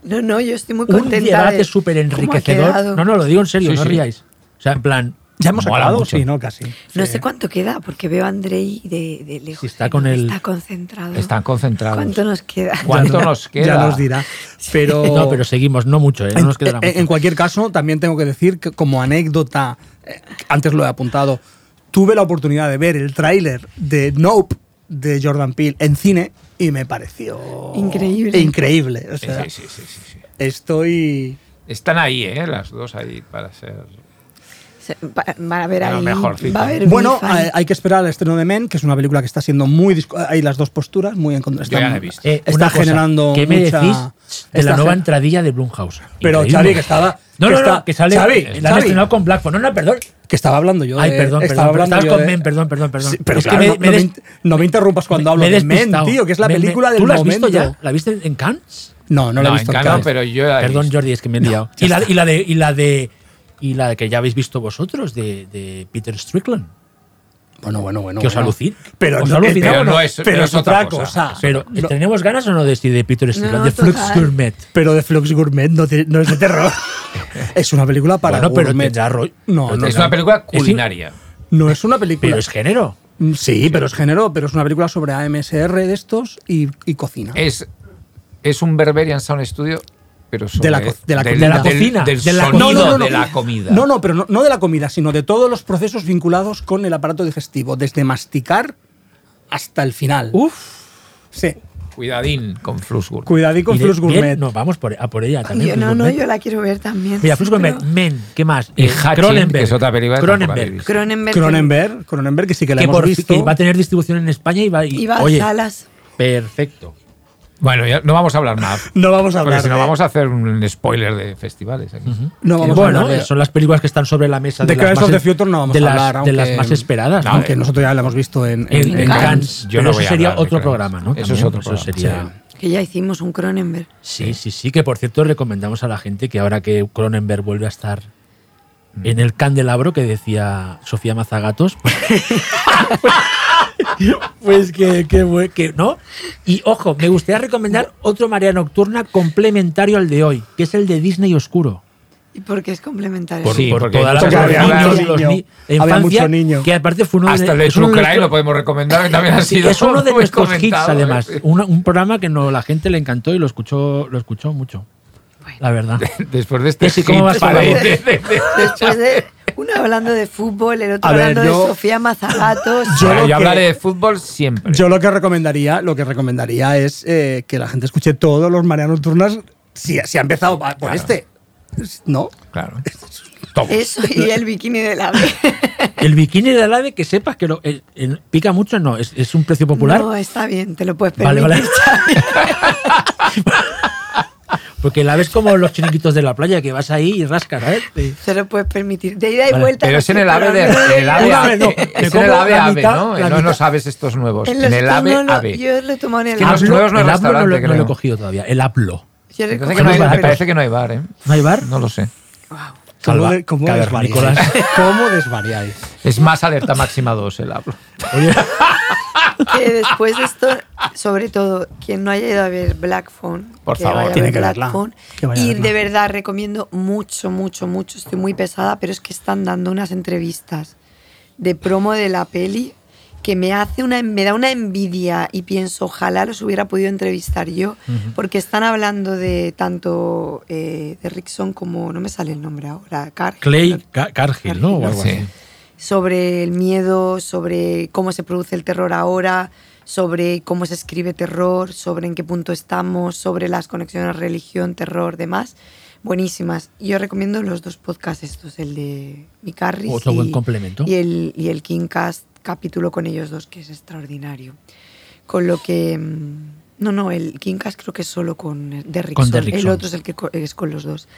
No, no, yo estoy muy Un contenta. debate de súper enriquecedor. No, no, lo digo en serio, Sí, no sí. ríais. O sea, en plan, ya hemos Mola acabado mucho. sí no casi No Sí. sé cuánto queda, porque veo a Andrei de, de lejos. Si está con el- Está concentrado. Están concentrados. ¿Cuánto nos queda? ¿Cuánto nos queda? ya nos dirá pero (laughs) no, pero seguimos, no mucho, ¿eh? no En, nos quedará en- mucho. en cualquier caso, también tengo que decir que como anécdota, eh, antes lo he apuntado, tuve la oportunidad de ver el tráiler de Nope de Jordan Peele en cine y me pareció Increíble. Increíble. O Sí, sea, sí, sí, sí, sí, sí. estoy Están ahí, ¿eh? Las dos ahí para ser. Van a ver A lo ahí. mejorcito. Va a haber bueno, eh, hay que esperar al estreno de Men, que es una película que está siendo muy hay las dos posturas muy en contra. Yo ya está- la he visto. Eh, está cosa, generando ¿Qué me mucha- decís de está la nueva entradilla de Blumhouse? Pero. Xavi que estaba No, que no, está- no, que sale. Xavi, la han Xavi, estrenado con Black. No, no, perdón. que estaba hablando yo Ay, de- perdón, estaba perdón. hablando yo con de- Men, perdón, perdón, perdón. Sí, pero Es que claro, me- no, me no me, des- in- no me interrumpas cuando hablo de Men, tío, que es la Me- me- película del ¿Tú la has momento. visto ya? ¿La viste en Cannes? No, no, la he visto en Cannes, pero yo Perdón. Jordi, es que me he liado. Y la, y la de y la que ya habéis visto vosotros de, de Peter Strickland. Bueno, bueno, bueno. que os bueno. alucina. Pero ¿Os no, pero no? es- pero pero es es otra otra cosa. cosa. Pero No, ¿tenemos ganas o no de, de Peter Strickland? No, de Flux total. Gourmet. pero de Flux Gourmet no, te- no es de terror. (laughs) es una película para Bueno, pero gourmet. tendrá rollo. No, Pero no, Es una película Es culinaria. no es una película. Pero es género. Sí, pero es género, pero es una película sobre AMSR de estos y, y cocina. Es, es un Berberian Sound Studio, pero sobre, De la co- de la del, co- de la del- cocina, del de la- sonido No, no, no, de no. la comida. No, no, pero no, no de la comida, sino de todos los procesos vinculados con el aparato digestivo, desde masticar hasta el final. Uf. Sí. Cuidadín con Flusgur. Cuidadí con Y de- Flux Gourmet. No, vamos por, a por ella también. Yo, Flux no, no, Gourmet. yo la quiero ver también. Mira, Flux Gourmet, Pero Men, ¿qué más? Y Hatching, que es otra película Cronenberg. Cronenberg. Cronenberg, Cronenberg, que sí que la Que, hemos por, visto. que va a tener distribución en España y va, y, Iba a oye, salas. perfecto. Bueno, ya no vamos a hablar más. No vamos a hablar. Porque si no vamos a hacer un spoiler de festivales aquí. no vamos a hablar de- son las películas que están sobre la mesa De de, Crimes of the Future no vamos de a las, hablar, de las más esperadas. ¿no? Aunque nosotros ya la hemos visto en, en, en- en en Cannes. Cannes. Yo Pero no eso voy a sería otro programa, ¿no? Eso es otro programa. sería- Que ya hicimos un Cronenberg. Sí, sí, sí, que por cierto recomendamos a la gente que ahora que Cronenberg vuelve a estar en el candelabro que decía Sofía Mazagatos, (laughs) pues, que, que, que- no. Y ojo, me gustaría recomendar otro Marea Nocturna complementario al de hoy, que es el de Disney Oscuro. ¿Y por qué es complementario? Por, Sí, por porque todas las había niños, mucho los niño. que aparte fue uno de, Hasta el de es uno True de Crime lo podemos recomendar, que también ha sido es uno (laughs) de nuestros hits, comentado, además. ¿eh? Una- un programa que no, la gente le encantó y lo escuchó, lo escuchó mucho. La verdad. (laughs) Después de este ¿cómo vas para para (laughs) de- vos? de- de- Después de uno hablando de fútbol, el otro A ver, hablando yo- de Sofía Mazagatos. Yo Yo, lo que- hablaré de fútbol siempre. Yo lo que recomendaría, lo que recomendaría es eh, que la gente escuche todos los Mariano Nocturnas si, si ha empezado por Claro. este. ¿No? Claro. (laughs) Todos. Eso y el bikini de la (laughs) El bikini de Alave, que sepas que lo, el- el- pica mucho, no, es, es un precio popular. No, está bien, te lo puedes Vale, permitir. vale. Xavi. (laughs) Porque la ves como los chiringuitos de la playa, que vas ahí y rascas, ¿sabes? Sí. Te lo puedes permitir. De ida y Vale. vuelta. Pero no es en el ave de, el ave, no, es en el ave ave, mitad, ¿no? No aves estos nuevos. En el ave no ave. Yo lo he tomado en el que los ave. nuevos no el es Aplo no, lo, no lo he cogido todavía. El Aplo. Yo Me le parece, cojo que no hay, me parece que no hay bar, ¿eh? ¿No hay bar? No lo sé. ¿Cómo, Salva- de- cómo desvariáis? ¿Cómo desvariáis? Es más alerta máxima 2 el hablo. Oye, (laughs) que después de esto, sobre todo, quien no haya ido a ver Black Phone, Por que favor. vaya a Tiene ver que Black verla, Phone. que vaya a Y verla. de verdad recomiendo mucho, mucho, mucho. Estoy muy pesada, pero es que están dando unas entrevistas de promo de la peli que me hace una me da una envidia y pienso ojalá los hubiera podido entrevistar yo porque están hablando de tanto eh, de Rickson como no me sale el nombre ahora Cargill, Clay Ca- Cargill, ¿no? O algo Sí. Sobre el miedo, sobre cómo se produce el terror ahora, sobre cómo se escribe terror, sobre en qué punto estamos, sobre las conexiones religión, terror, demás. Buenísimas. Yo recomiendo los dos podcasts estos, el de Micarris Otro y, buen complemento. y el, y el Kingcast capítulo con ellos dos, que es extraordinario. Con lo que... mm, No, no, el Kingcast creo que es solo con Derrickson. Derrickson. El otro es el que es con los dos.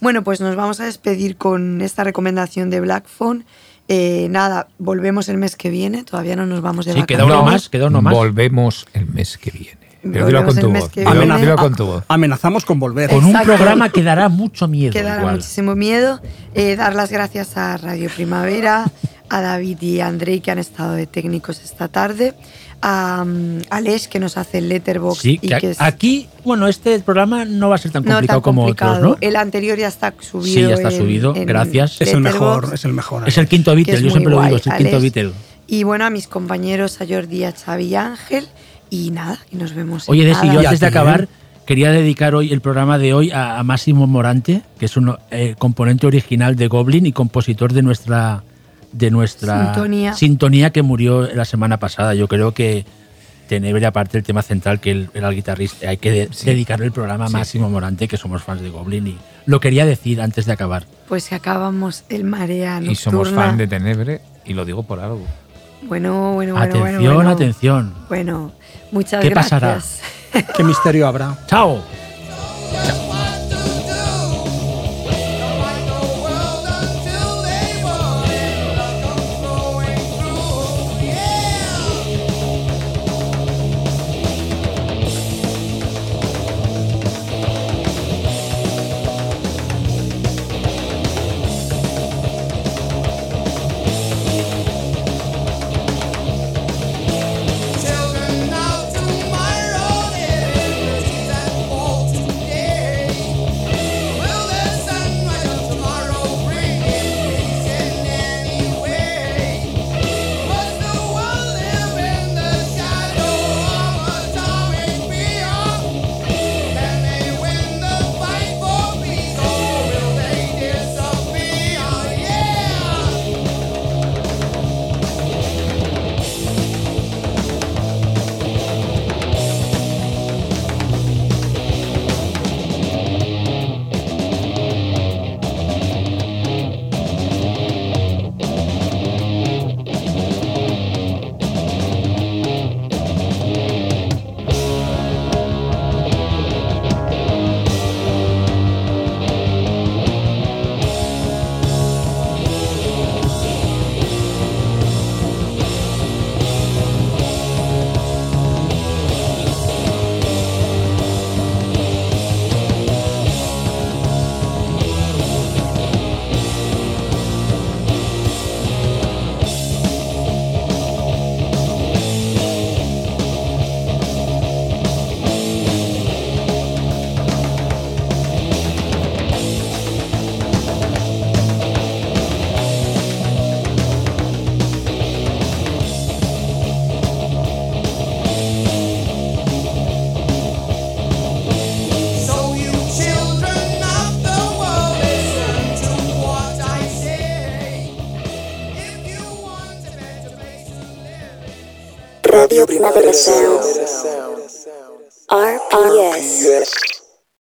Bueno, pues nos vamos a despedir con esta recomendación de Black Phone. Eh, nada, volvemos el mes que viene. Todavía no nos vamos de Sí, queda vacaciones. uno más, queda uno más. Volvemos el mes que viene. Pero Volvemos dilo con el tu mes voz. que Dilo, viene. dilo con tu voz. Amenazamos con volver. Con un programa que dará mucho miedo. que dará igual. muchísimo miedo. Eh, dar las gracias a Radio Primavera, a David y a Andrei que han estado de técnicos esta tarde, a um, Alex que nos hace el letterbox Sí, y que que es aquí, bueno, este programa no va a ser tan no complicado tan como complicado. otros, ¿no? El anterior ya está subido. Sí, ya está en- subido, en gracias. Es el mejor, es el mejor. Es el quinto Beatle, yo siempre lo digo, es el quinto. Beatle. Y bueno, a mis compañeros, a Jordi, a Xavi y a Ángel. Y nada, y nos vemos. en Oye, Desi, yo antes de acabar quería dedicar hoy el programa de hoy a, a Máximo Morante, que es un eh, componente original de Goblin y compositor de nuestra de nuestra Sintonía. sintonía que murió la semana pasada. Yo creo que Tenebre, aparte del tema central, que él era el guitarrista, hay que de- dedicarle el programa a Sí, Máximo Morante, que somos fans de Goblin. Y lo quería decir antes de acabar. Pues que acabamos el marea nocturna. Y somos fan de Tenebre y lo digo por algo. Bueno, bueno, bueno. atención, bueno, bueno. atención. Bueno, muchas ¿Qué gracias. pasará? (laughs) ¿Qué misterio habrá? ¡Chao! Children